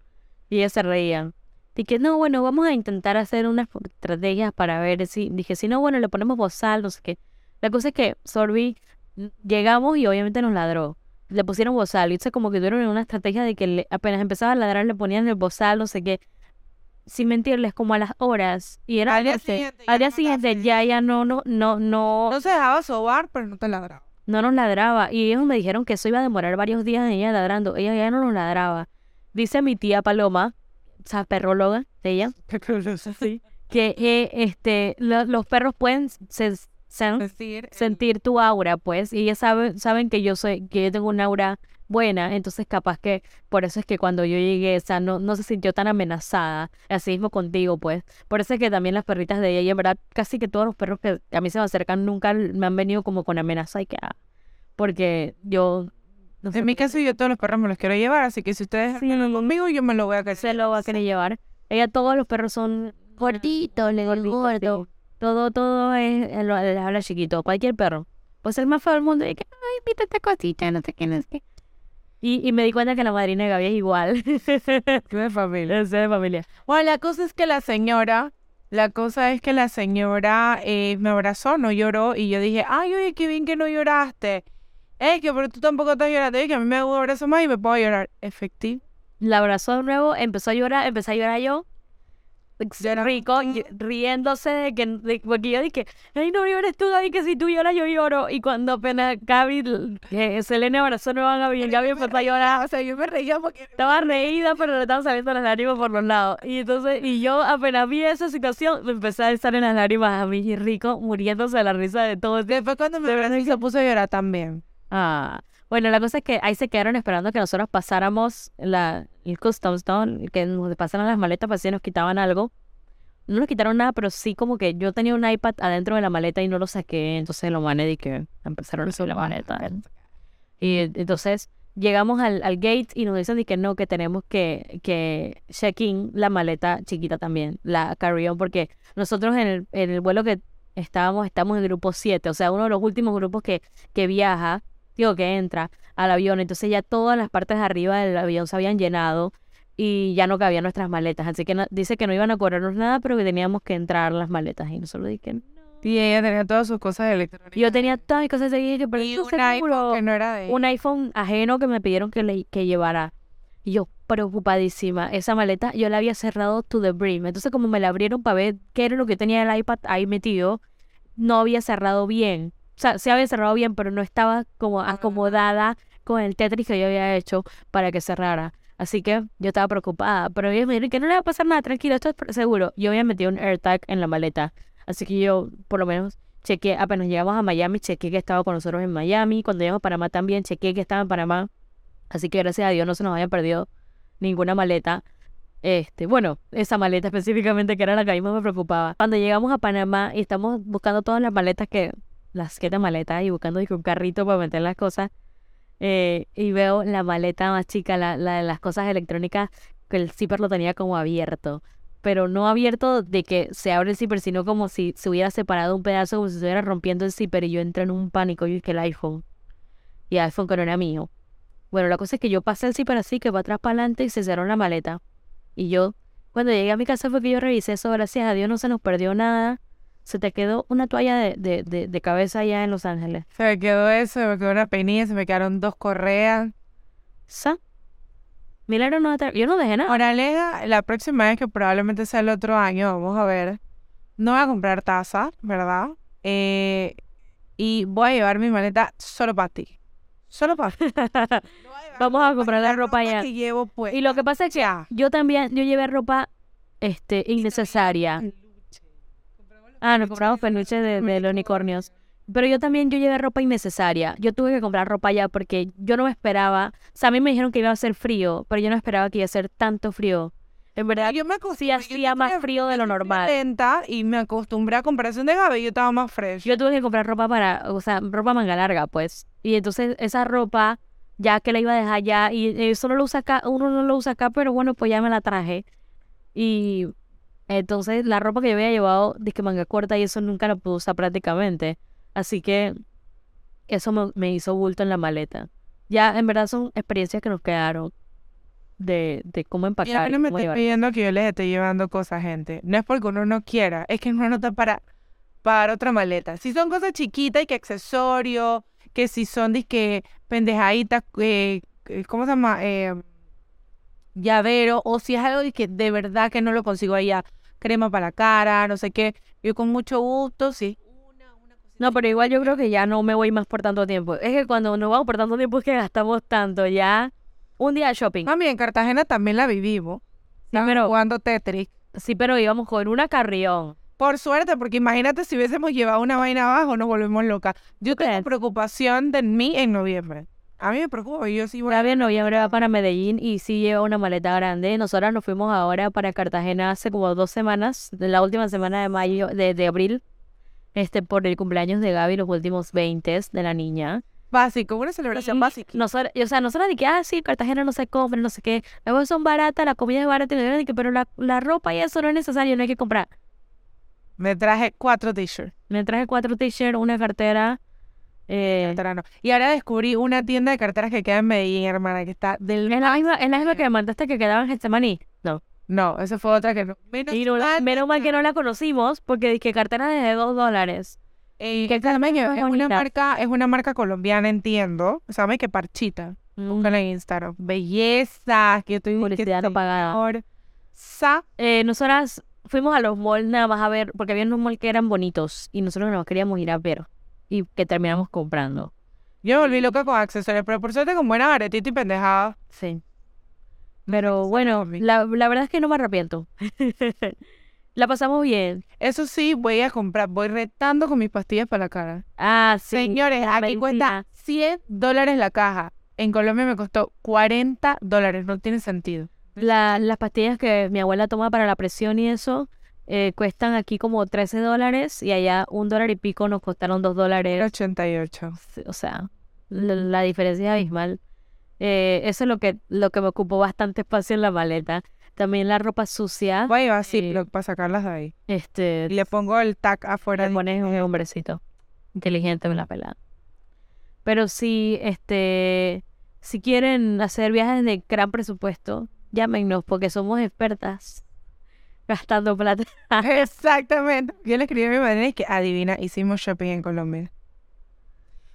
Y ellas se reían. Dije, no, bueno, vamos a intentar hacer unas estrategias para ver si... Dije, si no, bueno, le ponemos bozal, no sé qué. La cosa es que Sorbi, mm, llegamos y obviamente nos ladró. Le pusieron bozal. Y dice como que tuvieron una estrategia de que le- apenas empezaba a ladrar le ponían el bozal, no sé qué. Sin mentirles, como a las horas. Y era Al día siguiente ya al día no siguiente estaba ya, ya no, no, no, no, No se dejaba sobar, pero no te ladraba. No nos ladraba. Y ellos me dijeron que eso iba a demorar varios días en ella ladrando. Ella ya no nos ladraba. Dice mi tía Paloma, o sea, perróloga de ella, Sí. que eh, este, lo- los perros pueden se- se- Decir, sentir tu aura, pues, y ellas saben, saben que yo soy, que yo tengo un aura buena, entonces capaz que por eso es que cuando yo llegué, o sea, no, no se sintió tan amenazada, así mismo contigo, pues, por eso es que también las perritas de ella, y en verdad, casi que todos los perros que a mí se me acercan nunca me han venido como con amenaza y que, ah, porque yo, no sé, En mi caso, yo todos los perros me los quiero llevar, así que si ustedes vienen conmigo, yo me lo voy a querer. se lo va a querer llevar. Ella, todos los perros son gorditos, le gordo, todo, todo es, eh, lo- le habla chiquito, cualquier perro. Pues el más feo del mundo, y que, ay, mira esta cosita, no sé qué, no sé qué. Y, y me di cuenta que la madrina de Gaby es igual. De familia. es de familia. Bueno, la cosa es que la señora, la cosa es que la señora eh, me abrazó, no lloró, y yo dije, ay, oye, qué bien que no lloraste. Es que, pero tú tampoco estás llorando, es que a mí me da un abrazo más y me puedo llorar. Efectivo. La abrazó de nuevo, empezó a llorar, empecé a llorar yo. Rico, y- riéndose de que, de- porque yo dije, ay, no llores tú, Gaby, que si tú lloras, yo lloro. Y cuando apenas Gaby, eh, Selene abrazó nuevo a Gaby, y Gaby empezó a llorar. O sea, yo me reía porque... Estaba reída, pero le estaban saliendo las lágrimas por los lados. Y entonces, y yo apenas vi esa situación, me empecé a estar en las lágrimas a mí y Rico muriéndose de la risa de todo. Después cuando me abrazó se puso a llorar también. Ah, bueno, la cosa es que ahí se quedaron esperando que nosotros pasáramos la, el customs, ¿no? Que nos pasaran las maletas para si nos quitaban algo. No nos quitaron nada, pero sí como que yo tenía un iPad adentro de la maleta y no lo saqué, entonces lo mané y que empezaron a subir la maleta. Y entonces llegamos al, al gate y nos dicen que no, que tenemos que, que check in la maleta chiquita también, la carry-on, porque nosotros en el, en el vuelo que estábamos, estamos en el grupo 7, o sea, uno de los últimos grupos que, que viaja, digo, que entra al avión, entonces ya todas las partes de arriba del avión se habían llenado y ya no cabían nuestras maletas, así que no- dice que no iban a cobrarnos nada, pero que teníamos que entrar las maletas y nosotros dije, no. Y ella tenía todas sus cosas electrónicas. Yo tenía todas mis cosas que pero y un iPhone que no era de ella. un iPhone ajeno que me pidieron que, le, que llevara. Y yo, preocupadísima. Esa maleta yo la había cerrado to the brim. Entonces, como me la abrieron para ver qué era lo que tenía el iPad ahí metido, no había cerrado bien. O sea, sí había cerrado bien, pero no estaba como acomodada con el Tetris que yo había hecho para que cerrara. Así que yo estaba preocupada. Pero ellos me dijeron que no le va a pasar nada, tranquilo, esto es seguro. Yo había metido un AirTag en la maleta. Así que yo, por lo menos, chequeé, apenas llegamos a Miami, chequeé que estaba con nosotros en Miami. Cuando llegamos a Panamá también, chequeé que estaba en Panamá. Así que gracias a Dios no se nos había perdido ninguna maleta. Este, bueno, esa maleta específicamente que era la que a mí más me preocupaba. Cuando llegamos a Panamá y estamos buscando todas las maletas que, las siete maletas y buscando un carrito para meter las cosas, eh, y veo la maleta más chica, la, la de las cosas electrónicas, que el zipper lo tenía como abierto. Pero no abierto de que se abre el zipper, sino como si se hubiera separado un pedazo, como si se estuviera rompiendo el zipper y yo entré en un pánico. Yo dije el iPhone. Y el iPhone que no era mío. Bueno, la cosa es que yo pasé el zipper así, que va atrás para adelante y se cerró la maleta. Y yo, cuando llegué a mi casa fue que yo revisé eso, gracias a Dios no se nos perdió nada. Se te quedó una toalla de, de, de, de cabeza allá en Los Ángeles. Se me quedó eso, se me quedó una peinilla, se me quedaron dos correas. ¿Sa? Milagro no Yo no dejé nada. Ahora, Lega, la próxima vez que probablemente sea el otro año, vamos a ver. No voy a comprar taza, ¿verdad? Eh, y voy a llevar mi maleta solo para ti. Solo para ti. Vamos a comprar la ropa ya. que llevo pues. Y lo que pasa es que Ya. yo también, yo llevé ropa este innecesaria. Ah, nos compramos peluches de, de los unicornios. Pero yo también, yo llevé ropa innecesaria. Yo tuve que comprar ropa ya porque yo no me esperaba. O sea, a mí me dijeron que iba a ser frío, pero yo no esperaba que iba a ser tanto frío. En verdad, Yo me sí acostumbré, yo hacía más frío de lo normal. lenta y me acostumbré a comparación de Gaby, yo estaba más fresh. Yo tuve que comprar ropa para, o sea, ropa manga larga, pues. Y entonces esa ropa, ya que la iba a dejar ya, y eso no lo usa acá, uno no lo usa acá, pero bueno, pues ya me la traje. Y entonces la ropa que yo había llevado, que manga corta, y eso nunca la pude usar prácticamente. Así que eso me, me hizo bulto en la maleta. Ya, en verdad son experiencias que nos quedaron de, de cómo Y a empacar. mí y no me llevar. pidiendo que yo les esté llevando cosas, gente. No es porque uno no quiera, es que uno no está para para otra maleta. Si son cosas chiquitas y que accesorios, que si son disque pendejaditas, eh, ¿cómo se llama? Eh, llavero, o si es algo de que de verdad que no lo consigo allá, crema para la cara, no sé qué, yo con mucho gusto, sí. No, pero igual yo creo que ya no me voy más por tanto tiempo. Es que cuando nos vamos por tanto tiempo es que gastamos tanto. Ya un día de shopping. Mami, en Cartagena también la vivimos. Sí, pero, jugando Tetris. sí, pero íbamos con una carrión. Por suerte, porque imagínate si hubiésemos llevado una vaina abajo, nos volvemos locas. Yo tengo crees? preocupación de mí en noviembre. A mí me preocupa, yo sí voy a... Gaby en noviembre va para Medellín y sí lleva una maleta grande. Nosotras nos fuimos ahora para Cartagena hace como dos semanas, de la última semana de mayo, de, de abril, este, por el cumpleaños de Gaby, los últimos 20 de la niña. Básico, una celebración básica. Nosotros, o sea, nosotros de que, ah, sí, Cartagena no se compra, no sé qué. Las cosas son baratas, la comida es barata, pero la, la ropa y eso no es necesario, no hay que comprar. Me traje cuatro t-shirts. Me traje cuatro t-shirts, una cartera. Eh, no. Y ahora descubrí una tienda de carteras que queda en Medellín, hermana, que está del... ¿Es la misma, es la misma que me mandaste que quedaba en Getsemaní? No. No, esa fue otra que no. Menos Y no la- menos mal que no la conocimos, porque dije cartera de dos dólares. eh, que es una marca, es una marca colombiana, entiendo. Llama que Parchita. Mm. Búscala en Instagram. Belleza, que yo estoy Publicidad no pagada. Sa Eh, nosotras fuimos a los malls nada más a ver, porque había unos malls que eran bonitos y nosotros nos queríamos ir a ver y que terminamos comprando. Yo me volví loca con accesorios, pero por suerte con buena baretita y pendejada. Sí. Pero bueno, la, la verdad es que no me arrepiento. la pasamos bien. Eso sí, voy a comprar, voy retando con mis pastillas para la cara. Ah, sí. Señores, aquí cuesta medicina. 100 dólares la caja. En Colombia me costó 40 dólares, no tiene sentido. La- las pastillas que mi abuela toma para la presión y eso eh, cuestan aquí como 13 dólares y allá un dólar y pico nos costaron dos dólares. 88. Sí, O sea, la, la diferencia es abismal. Eh, eso es lo que, lo que me ocupó bastante espacio en la maleta. También la ropa sucia. Voy a llevar Sí. Ziploc para sacarlas de ahí. Este, Y le pongo el tag afuera. le pones un hombrecito inteligente en la pelada. Pero si, este, si quieren hacer viajes de gran presupuesto, llámenos porque somos expertas gastando plata. Exactamente. Yo le escribí a mi madre y que adivina, hicimos shopping en Colombia.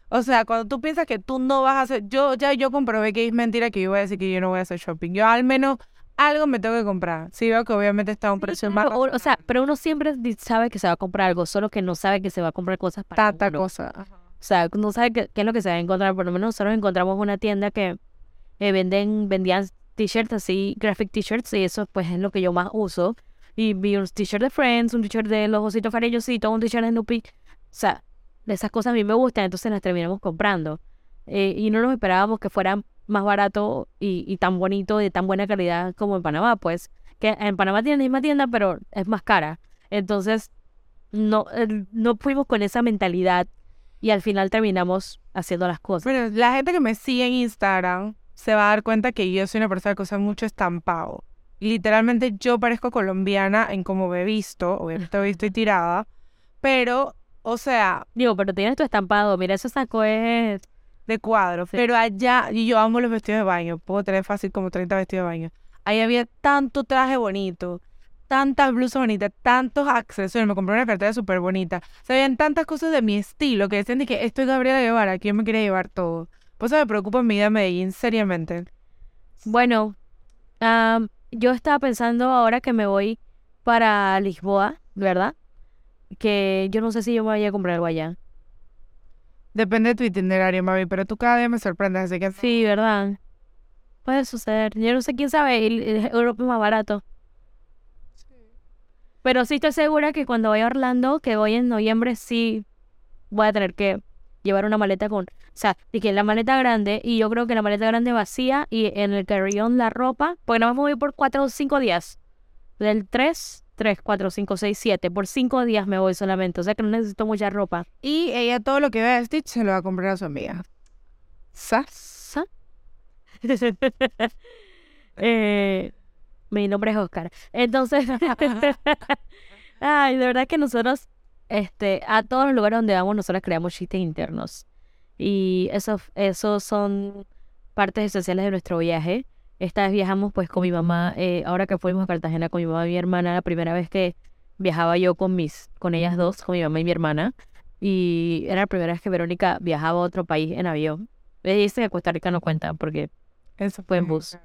O sea, cuando tú piensas que tú no vas a hacer, yo ya yo comprobé que es mentira que yo voy a decir que yo no voy a hacer shopping. Yo al menos algo me tengo que comprar. Sí veo que obviamente está a un precio más o, o sea, pero uno siempre sabe que se va a comprar algo, solo que no sabe que se va a comprar cosas para tanta uno. cosa. O sea, no sabe qué, qué es lo que se va a encontrar. Por lo menos nosotros encontramos una tienda que eh, venden, vendían t-shirts así, graphic t-shirts, y eso pues es lo que yo más uso. Y vi un t-shirt de Friends, un t-shirt de los ositos farellositos, un t-shirt de Snoopy. O sea, de esas cosas a mí me gustan, entonces las terminamos comprando. Eh, y no nos esperábamos que fueran más barato y, y tan bonito, de tan buena calidad como en Panamá, pues. Que en Panamá tiene la misma tienda, pero es más cara. Entonces, no, no fuimos con esa mentalidad y al final terminamos haciendo las cosas. Bueno, la gente que me sigue en Instagram se va a dar cuenta que yo soy una persona que usa mucho estampado. Literalmente yo parezco colombiana en cómo me he visto, obviamente hoy estoy tirada, pero, o sea, Digo, pero tienes tu estampado, mira, eso sacó es... de cuadro. Sí. Pero allá, y yo amo los vestidos de baño, puedo tener fácil como 30 vestidos de baño. Ahí había tanto traje bonito, tantas blusas bonitas, tantos accesorios. Me compré una cartera súper bonita. Se veían tantas cosas de mi estilo que decían de que esto es Gabriela Guevara, que yo me quería llevar todo. Por eso me preocupa mi vida en Medellín, seriamente. Bueno, am, yo estaba pensando ahora que me voy para Lisboa, ¿verdad? Que yo no sé si yo me vaya a comprar algo allá. Depende de tu itinerario, mami, pero tú cada día me sorprendes, así que Sí, ¿verdad? Puede suceder. Yo no sé quién sabe, el- el- Europa es más barato. Pero sí estoy segura que cuando vaya a Orlando, que voy en noviembre, sí voy a tener que llevar una maleta con, o sea, que la maleta grande y yo creo que la maleta grande vacía y en el carry-on la ropa, porque nada más me voy por cuatro o cinco días. Del 3, 3, 4, 5, 6, 7, por cinco días me voy solamente, o sea que no necesito mucha ropa. Y ella todo lo que vea de Stitch se lo va a comprar a su amiga. ¿Sas? ¿Sa? eh, mi nombre es Oscar. Entonces, ay, de verdad que nosotros, este, a todos los lugares donde vamos, nosotros creamos chistes internos. Y esos, esos son partes esenciales de nuestro viaje. Esta vez viajamos pues con mi mamá, eh, ahora que fuimos a Cartagena con mi mamá y mi hermana, la primera vez que viajaba yo con mis, con ellas dos, con mi mamá y mi hermana. Y era la primera vez que Verónica viajaba a otro país en avión. Ella dice que Costa Rica no cuenta porque Eso Fue en bus.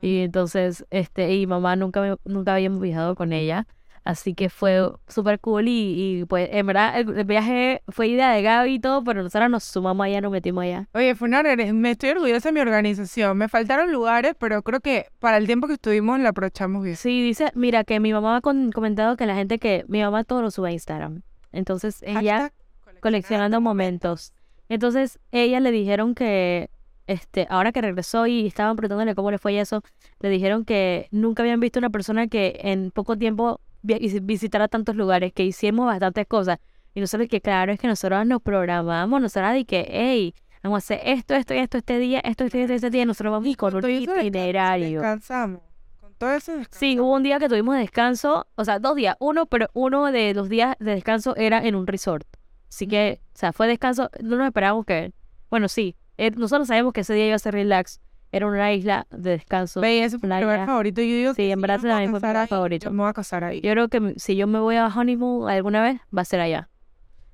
y entonces, este, y mamá nunca, nunca habíamos viajado con ella. Así que fue súper cool y, y, pues en verdad el, el viaje fue idea de Gaby y todo, pero nosotros nos sumamos allá, nos metimos allá. Oye, fue una me estoy orgullosa de mi organización. Me faltaron lugares, pero creo que para el tiempo que estuvimos la aprovechamos bien. Sí, dice, mira que mi mamá ha con- comentado que la gente que, mi mamá todo lo sube a Instagram. Entonces ella Hashtag coleccionando momentos. Entonces, ella le dijeron que, este, ahora que regresó y estaban preguntándole cómo le fue y eso, le dijeron que nunca habían visto una persona que en poco tiempo vi- vis- visitara tantos lugares, que hicimos bastantes cosas. Y nosotros que claro, es que nosotros nos programamos, nosotros de que, hey, vamos a hacer esto, esto y esto este día, esto, esto y esto este día, y nosotros vamos con un todo eso descan- itinerario. Descansamos. Con todo eso Sí, hubo un día que tuvimos descanso, o sea, dos días, uno, pero uno de los días de descanso era en un resort. Así que, o sea, fue descanso, no nos esperábamos que, bueno, sí, eh, nosotros sabíamos que ese día iba a ser relax, era una isla de descanso. Ve, ese fue mi lugar favorito. Yo digo Sí, que en a también fue mi lugar favorito. Yo me voy a casar ahí. Yo creo que si yo me voy a honeymoon alguna vez, va a ser allá.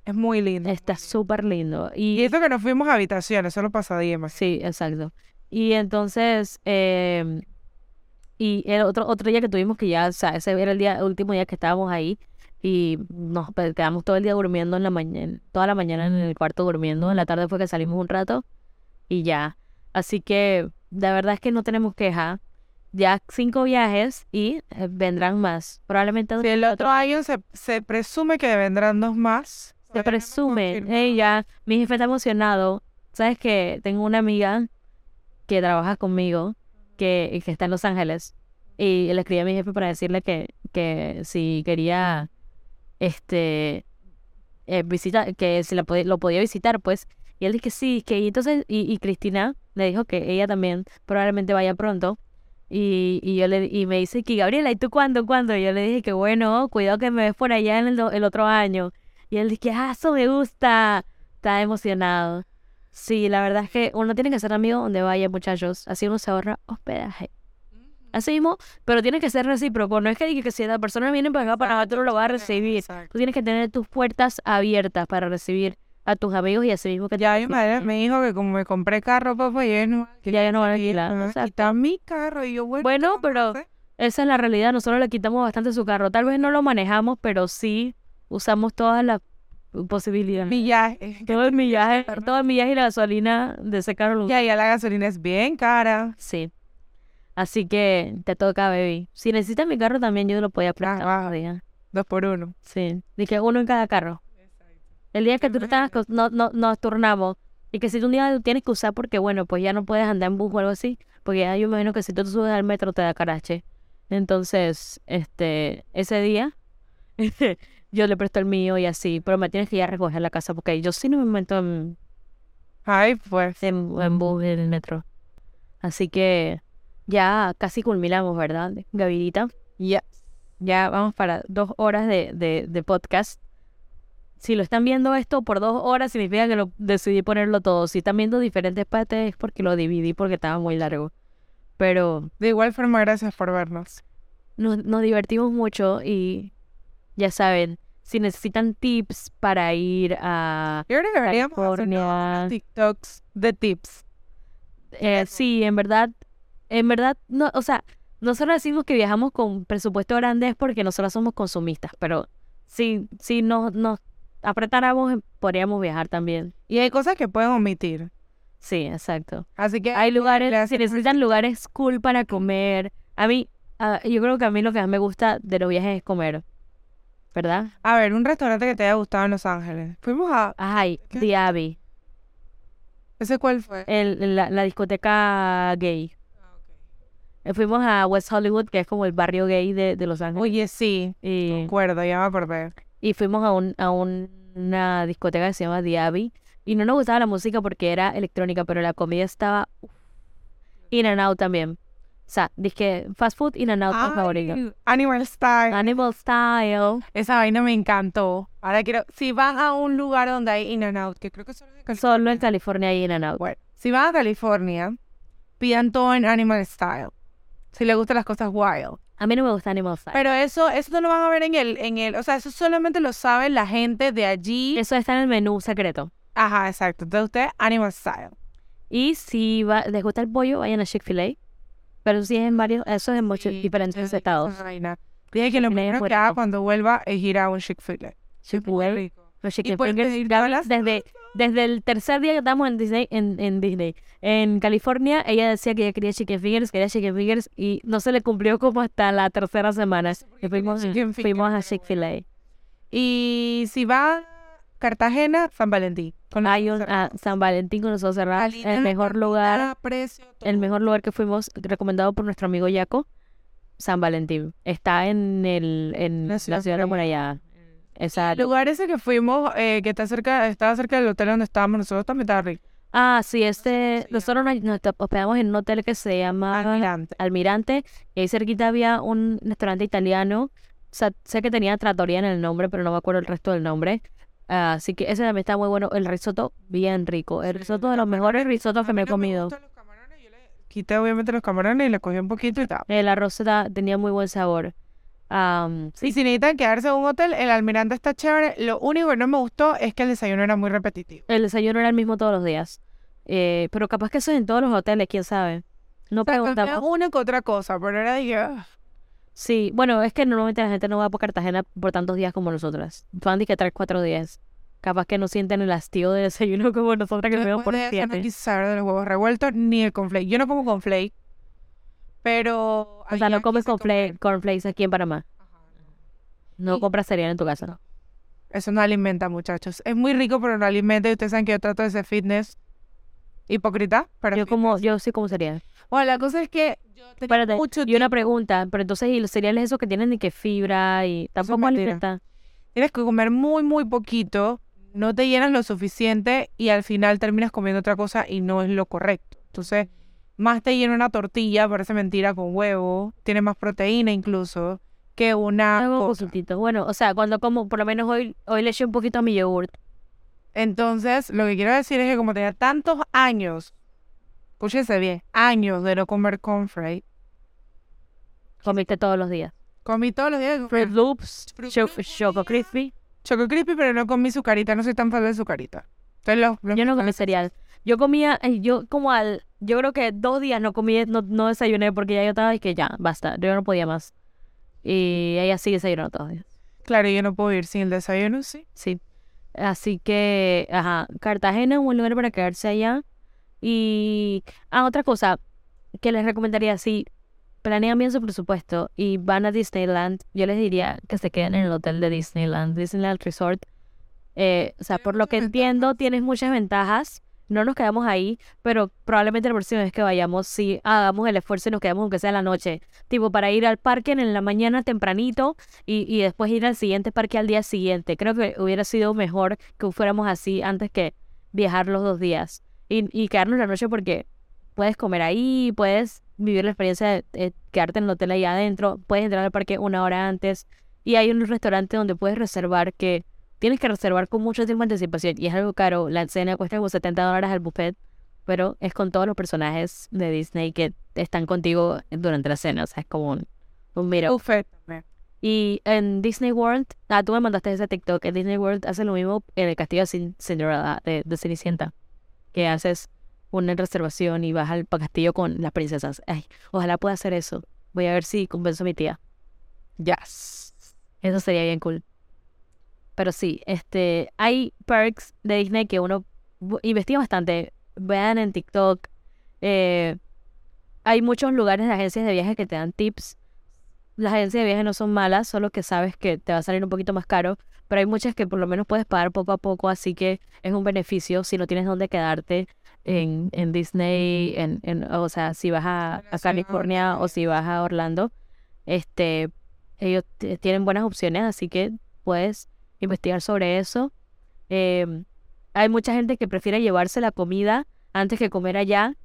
Es muy lindo. Está súper lindo. Y Y, eso que nos fuimos a habitaciones, solo pasadía más. sí, exacto. Y entonces, eh, y el otro, otro día que tuvimos que ya, o sea, ese era el día, el último día que estábamos ahí y nos pe- quedamos todo el día durmiendo en la mañana, toda la mañana en el cuarto durmiendo. En la tarde fue que salimos un rato y ya. Así que la verdad es que no tenemos queja. Ya cinco viajes y eh, vendrán más. Probablemente Si el otro año se, se presume que vendrán dos más. se no presume. confirmado. Ey, ya, mi jefe está emocionado. Sabes que tengo una amiga que trabaja conmigo que, que está en Los Ángeles y le escribí a mi jefe para decirle que, que si quería este eh, visita, que si la pod- lo podía visitar, pues. Y él dijo que sí, que y entonces, y, y Cristina le dijo que ella también probablemente vaya pronto. Y, y yo le y me dice que Gabriela, ¿y tú cuándo? ¿Cuándo? Y yo le dije que bueno, cuidado que me ves por allá en el, el otro año. Y él dice, ah, eso me gusta. Está emocionado. Sí, la verdad es que uno tiene que ser amigo donde vaya, muchachos. Así uno se ahorra hospedaje. Así mismo, pero tiene que ser recíproco. No es que diga que si la persona viene para acá, para otro lo va a recibir. Tú tienes que tener tus puertas abiertas para recibir a tus amigos y así mismo que Ya mi madre me dijo que como me compré carro, papá, ya no Ya ya no van a alquilar. a mi carro y yo bueno, Bueno, ¿qué vamos a pero-? Esa es la realidad. Nosotros le quitamos bastante su carro. Tal vez no lo manejamos, pero sí usamos todas las posibilidades. millaje. Todo el millaje, todo el millaje y la gasolina de ese carro. Ya, ya la gasolina es bien cara. Sí. Así que te toca, baby. Si necesitas mi carro también, yo lo podía prestar. wow. otro día. Dos por uno. Sí. Dije uno en cada carro. El día que tú estás, no, no, nos turnamos. Y que si tú un día tienes que usar porque, bueno, pues ya no puedes andar en bus o algo así. Porque ya yo me imagino que si tú te subes al metro te da carache. Entonces, este, ese día, yo le presto el mío y así. Pero me tienes que ir a recoger a la casa porque yo sí no me meto en, Ay, pues. en, en bus en el metro. Así que ya casi culminamos, ¿verdad, Gavidita? Ya. Ya vamos para dos horas de, de, de podcast. Si lo están viendo esto por dos horas, significa que lo decidí ponerlo todo. Si están viendo diferentes partes es porque lo dividí porque estaba muy largo. Pero De igual forma, gracias por vernos. nos, nos divertimos mucho y ya saben, si necesitan tips para ir a... Yo creo que deberíamos hacer California. unos TikToks de tips. Eh, sí, en verdad, en verdad, no, o sea, nosotros decimos que viajamos con presupuesto grande es porque nosotros somos consumistas, pero si, si nos, nos apretáramos, eh, podríamos viajar también. Y hay cosas que pueden omitir. Sí, exacto. Así que Hay lugares, si necesitan lugares cool para comer, a mí, ah, yo creo que a mí lo que más me gusta de los viajes es comer. ¿verdad? A ver, un restaurante que te haya gustado en Los Ángeles. Fuimos a... Ay, ¿Qué? The Abbey, ¿Ese cuál fue? el, la, la discoteca gay. Eh, Fuimos a West Hollywood, que es como el barrio gay de, de Los Ángeles. Oye, sí. y, Recuerdo, ya me acordé. Y fuimos a, un, a un- una discoteca que se llama The Abbey. Y no nos gustaba la música porque era electrónica, pero la comida estaba in and out también. O sea, dije fast food in and out mi favorito. Ay, Animal Style. Animal Style. Esa vaina me encantó. Ahora quiero... Si van a un lugar donde hay In and Out, que creo que solo es de California. Solo en California hay in and out. Bueno, si van a California, pidan todo en Animal Style. Si les gustan las cosas wild. A mí no me gusta Animal Style. Pero eso, eso no lo van a ver en el, en el, o sea, eso solamente lo sabe la gente de allí. Eso está en el menú secreto. Ajá, exacto. Entonces usted, Animal Style. Y si va- les gusta el pollo, vayan a Chick-fil-A. Pero sí es en varios, eso es en muchos Sí, diferentes sí, estados. Dije que lo primero que haga cuando vuelva es ir a un Chick-fil-A. Chick-fil-A. Los todas las desde, desde el tercer día que estábamos en Disney, en, en Disney, en California, ella decía que ella quería chicken fingers, quería chicken fingers, y no se le cumplió como hasta la tercera semana. Y fuimos, fuimos a Chick-fil-A. Y si va Cartagena, San Valentín. Con Hay ojos un cerrados. a San Valentín con los ojos cerrados, el mejor lugar, precio, el mejor lugar que fuimos, recomendado por nuestro amigo Yaco, San Valentín. Está en el en La la ciudad ciudad de. Murallada. Esa El lugar ese que fuimos, eh, que está cerca, estaba cerca del hotel donde estábamos nosotros, también estaba rico. Ah, sí, este, nosotros nos, nos hospedamos en un hotel que se llama Almirante. Almirante, y ahí cerquita había un restaurante italiano. O sea, sé que tenía trattoria en el nombre, pero no me acuerdo el resto del nombre. Ah, así que ese también está muy bueno. El risotto, bien rico. El risotto de los mejores risotos que me he comido. gustan los camarones, yo le Quité obviamente los camarones y le cogí un poquito y tal. El arroz tenía muy buen sabor. Am, Y si necesitan quedarse en un hotel, el almirante está chévere. Lo único que no me gustó es que el desayuno era muy repetitivo. el desayuno era el mismo todos los días. Eh, pero capaz que eso es en todos los hoteles, quién sabe. No O sea, preguntamos. una que otra cosa, pero era de que... ah, Sí, bueno, es que normalmente la gente no va por Cartagena por tantos días como nosotras. Van de que tres, cuatro días. Capaz que no sienten el hastío de desayuno como nosotras que comemos Después por no siete. saber de los huevos revueltos ni el conflake. Yo no como conflake, pero... O sea, no comes cornflakes, cornflakes aquí en Panamá. Ajá, no. Compras cereal en tu casa. Eso no alimenta, muchachos. Es muy rico, pero no alimenta. Y ustedes saben que yo trato de ser fitness hipócrita, pero Yo como, yo sí como cereal. Bueno, la cosa es que yo tenía Espérate, mucho y una tiempo- pregunta, pero entonces, ¿y los cereales esos que tienen ni que fibra y tampoco mentira. alimenta? Tienes que comer muy, muy poquito, no te llenas lo suficiente y al final terminas comiendo otra cosa y no es lo correcto. Entonces, más te llena una tortilla, parece mentira, con huevo, tiene más proteína incluso que una Algo cosa. Bueno, o sea, cuando como, por lo menos hoy, hoy le eché un poquito a mi yogurt. Entonces, lo que quiero decir es que como tenía tantos años, escúchese bien, años de no comer cornflakes, Comiste todos los días. comí todos los días Fruit Loops, Fruit Cho- Loops, Choco. Crispy. Choco Crispy, pero no comí sucarita, no soy tan fan de sucarita. Entonces, los, los Yo no comí cereal. Yo comía, ay, yo como al, yo creo que dos días no comí, no, no desayuné porque ya yo estaba y que ya, basta, yo no podía más. Y ella sí desayunó todos los días. Claro, yo no puedo ir sin el desayuno, sí. Sí. Así que, ajá, Cartagena es un buen lugar para quedarse allá. Y, ah, otra cosa que les recomendaría, si planean bien su presupuesto y van a Disneyland, yo les diría que se queden en el hotel de Disneyland, Disneyland Resort. Eh, o sea, por lo que entiendo, tienes muchas ventajas. No nos quedamos ahí, pero probablemente la próxima vez que vayamos, sí hagamos el esfuerzo y nos quedamos aunque sea en la noche. Tipo, para ir al parque en la mañana tempranito y, y después ir al siguiente parque al día siguiente. Creo que hubiera sido mejor que fuéramos así antes que viajar los dos días y, y quedarnos la noche porque puedes comer ahí, puedes vivir la experiencia de, de quedarte en el hotel ahí adentro, puedes entrar al parque una hora antes y hay un restaurante donde puedes reservar que tienes que reservar con mucho tiempo de anticipación y es algo caro. La cena cuesta como 70 dólares al buffet, pero es con todos los personajes de Disney que están contigo durante la cena, o sea, es como un, un. Buffet también. Y en Disney World, ah, tú me mandaste ese TikTok, en Disney World hace lo mismo en el castillo de Cin- Cinderella, de, de Cenicienta, que haces una reservación y vas al castillo con las princesas. Ay, ojalá pueda hacer eso. Voy a ver si convenzo a mi tía. Yes. Eso sería bien cool. Pero sí, este, hay perks de Disney que uno investiga bastante. Vean en TikTok. eh, hay muchos lugares de agencias de viajes que te dan tips las agencias de viaje no son malas, solo que sabes que te va a salir un poquito más caro, pero hay muchas que por lo menos puedes pagar poco a poco, así que es un beneficio si no tienes dónde quedarte en, en Disney, en, en, o sea, si vas a, a California o si vas a Orlando, este, ellos tienen buenas opciones, así que puedes investigar sobre eso. Em, hay mucha gente que prefiere llevarse la comida antes que comer allá.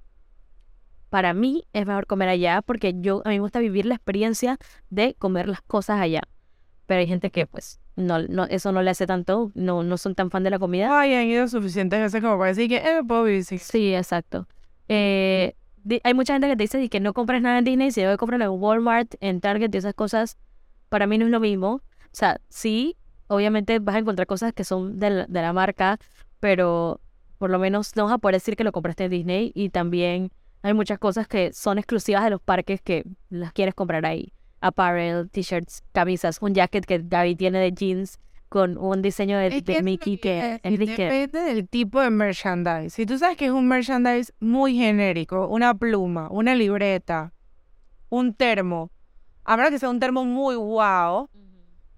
Para mí es mejor comer allá porque yo a mí me gusta vivir la experiencia de comer las cosas allá. Pero hay gente que pues no, no eso no le hace tanto, no, no son tan fan de la comida. Ay, han ido suficientes veces como para decir que eh, puedo vivir sin. Sí, exacto. Eh, hay mucha gente que te dice "Di que no compres nada en Disney, si debo comprarlo en Walmart, en Target y esas cosas, para mí no es lo mismo. O sea, sí, obviamente vas a encontrar cosas que son de la, de la marca, pero por lo menos no vas a poder decir que lo compraste en Disney y también hay muchas cosas que son exclusivas de los parques que las quieres comprar ahí. Apparel, t-shirts, camisas, un jacket que Gaby tiene de jeans con un diseño de, Es que Mickey que es Depende del tipo de merchandise. Si tú sabes que es un merchandise muy genérico, una pluma, una libreta, un termo, a menos que sea un termo muy wow,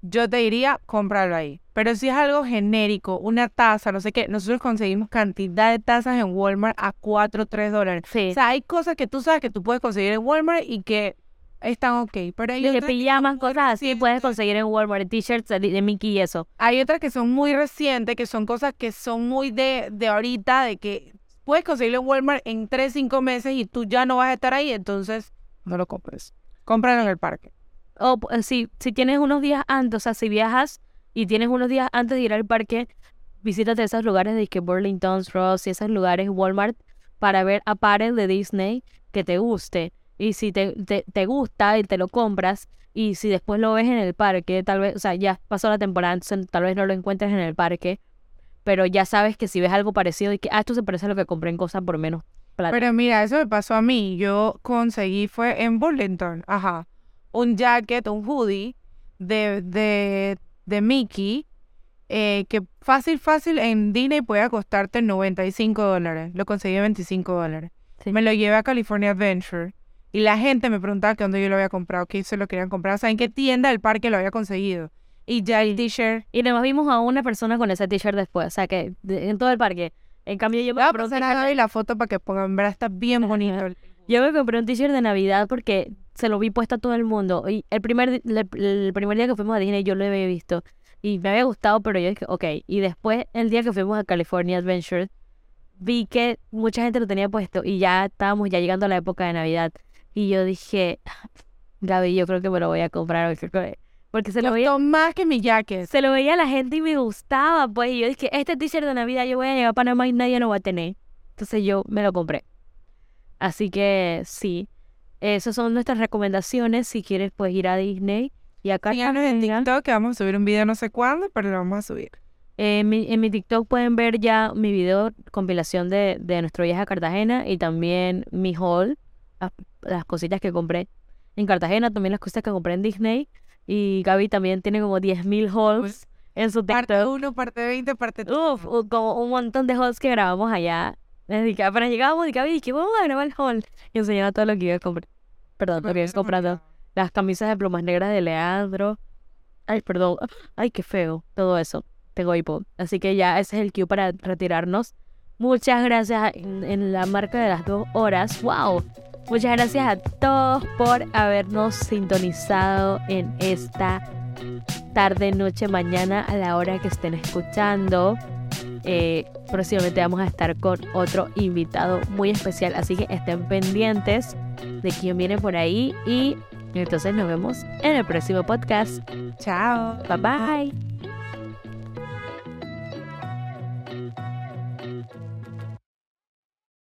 yo te diría, cómpralo ahí. Pero si es algo genérico, una taza, no sé qué, nosotros conseguimos cantidad de tazas en Walmart a 4 o 3 dólares. Sí. O sea, hay cosas que tú sabes que tú puedes conseguir en Walmart y que están ok. Pero hay de otras que pijamas, cosas así, puedes conseguir en Walmart, t-shirts de, de Mickey y eso. Hay otras que son muy recientes, que son cosas que son muy de, de ahorita, de que puedes conseguirlo en Walmart en 3, 5 meses y tú ya no vas a estar ahí, entonces no lo compres. Cómpralo en el parque. O p- si, si tienes unos días antes, o sea, si viajas y tienes unos días antes de ir al parque, visítate esos lugares de que Burlington, Ross y esos lugares, Walmart, para ver apparel de Disney que te guste. Y si te, te, te gusta y te lo compras, y si después lo ves en el parque, tal vez, o sea, ya pasó la temporada, entonces tal vez no lo encuentres en el parque, pero ya sabes que si ves algo parecido y que, ah, esto se parece a lo que compré en cosas por menos. Pero mira, eso me pasó a mí. Yo conseguí, fue en Burlington, ajá, un jacket, un hoodie de, de, de Mickey, eh, que fácil, fácil en Disney puede costarte 95 dólares. Lo conseguí a 25 dólares. Sí. Me lo llevé a California Adventure. Y la gente me preguntaba que dónde yo lo había comprado, que se lo querían comprar, o sea, en qué tienda del parque lo había conseguido. Y ya el t-shirt. Y además vimos a una persona con ese t-shirt después, o sea que de- en todo el parque. En cambio yo me Voy a pasar la foto para que pongan, en verdad está bien bonito. Yo me compré un t-shirt de Navidad porque se lo vi puesto a todo el mundo. Y el primer, le- el primer día que fuimos a Disney yo lo había visto y me había gustado, pero yo dije, ok. Y después, el día que fuimos a California Adventure, vi que mucha gente lo tenía puesto y ya estábamos ya llegando a la época de Navidad. Y yo dije, Gaby, yo creo que me lo voy a comprar. porque- Porque se lo veía más que mi jacket. se lo veía a la gente y me gustaba, pues. Y yo dije, este t-shirt de Navidad yo voy a llegar a Panamá y nadie lo va a tener. Entonces yo me lo compré. Así que sí, esas son nuestras recomendaciones. Si quieres, pues ir a Disney. Y acá Síganos en TikTok, que vamos a subir un video no sé cuándo, pero lo vamos a subir. en, mi, en mi TikTok pueden ver ya mi video compilación de, de nuestro viaje a Cartagena y también mi haul, las, las cositas que compré en Cartagena, también las cosas que compré en Disney. Y Gaby también tiene como 10.000 hauls en su TikTok. Parte 1, parte 20, parte Uf, u- como un montón de hauls que grabamos allá. Apenas llegábamos y Gaby que vamos a grabar el haul. Y enseñaba todo lo que iba a comprar. Perdón, lo que iba comprando. Las camisas de plumas negras de Leandro. Ay, perdón. Ay, qué feo. Todo eso. Tengo hipo. Así que ya ese es el cue para retirarnos. Muchas gracias en, en la marca de las dos horas. ¡Wow! Muchas gracias a todos por habernos sintonizado en esta tarde, noche, mañana a la hora que estén escuchando. Eh, próximamente vamos a estar con otro invitado muy especial, así que estén pendientes de quién viene por ahí y entonces nos vemos en el próximo podcast. Chao. Bye bye.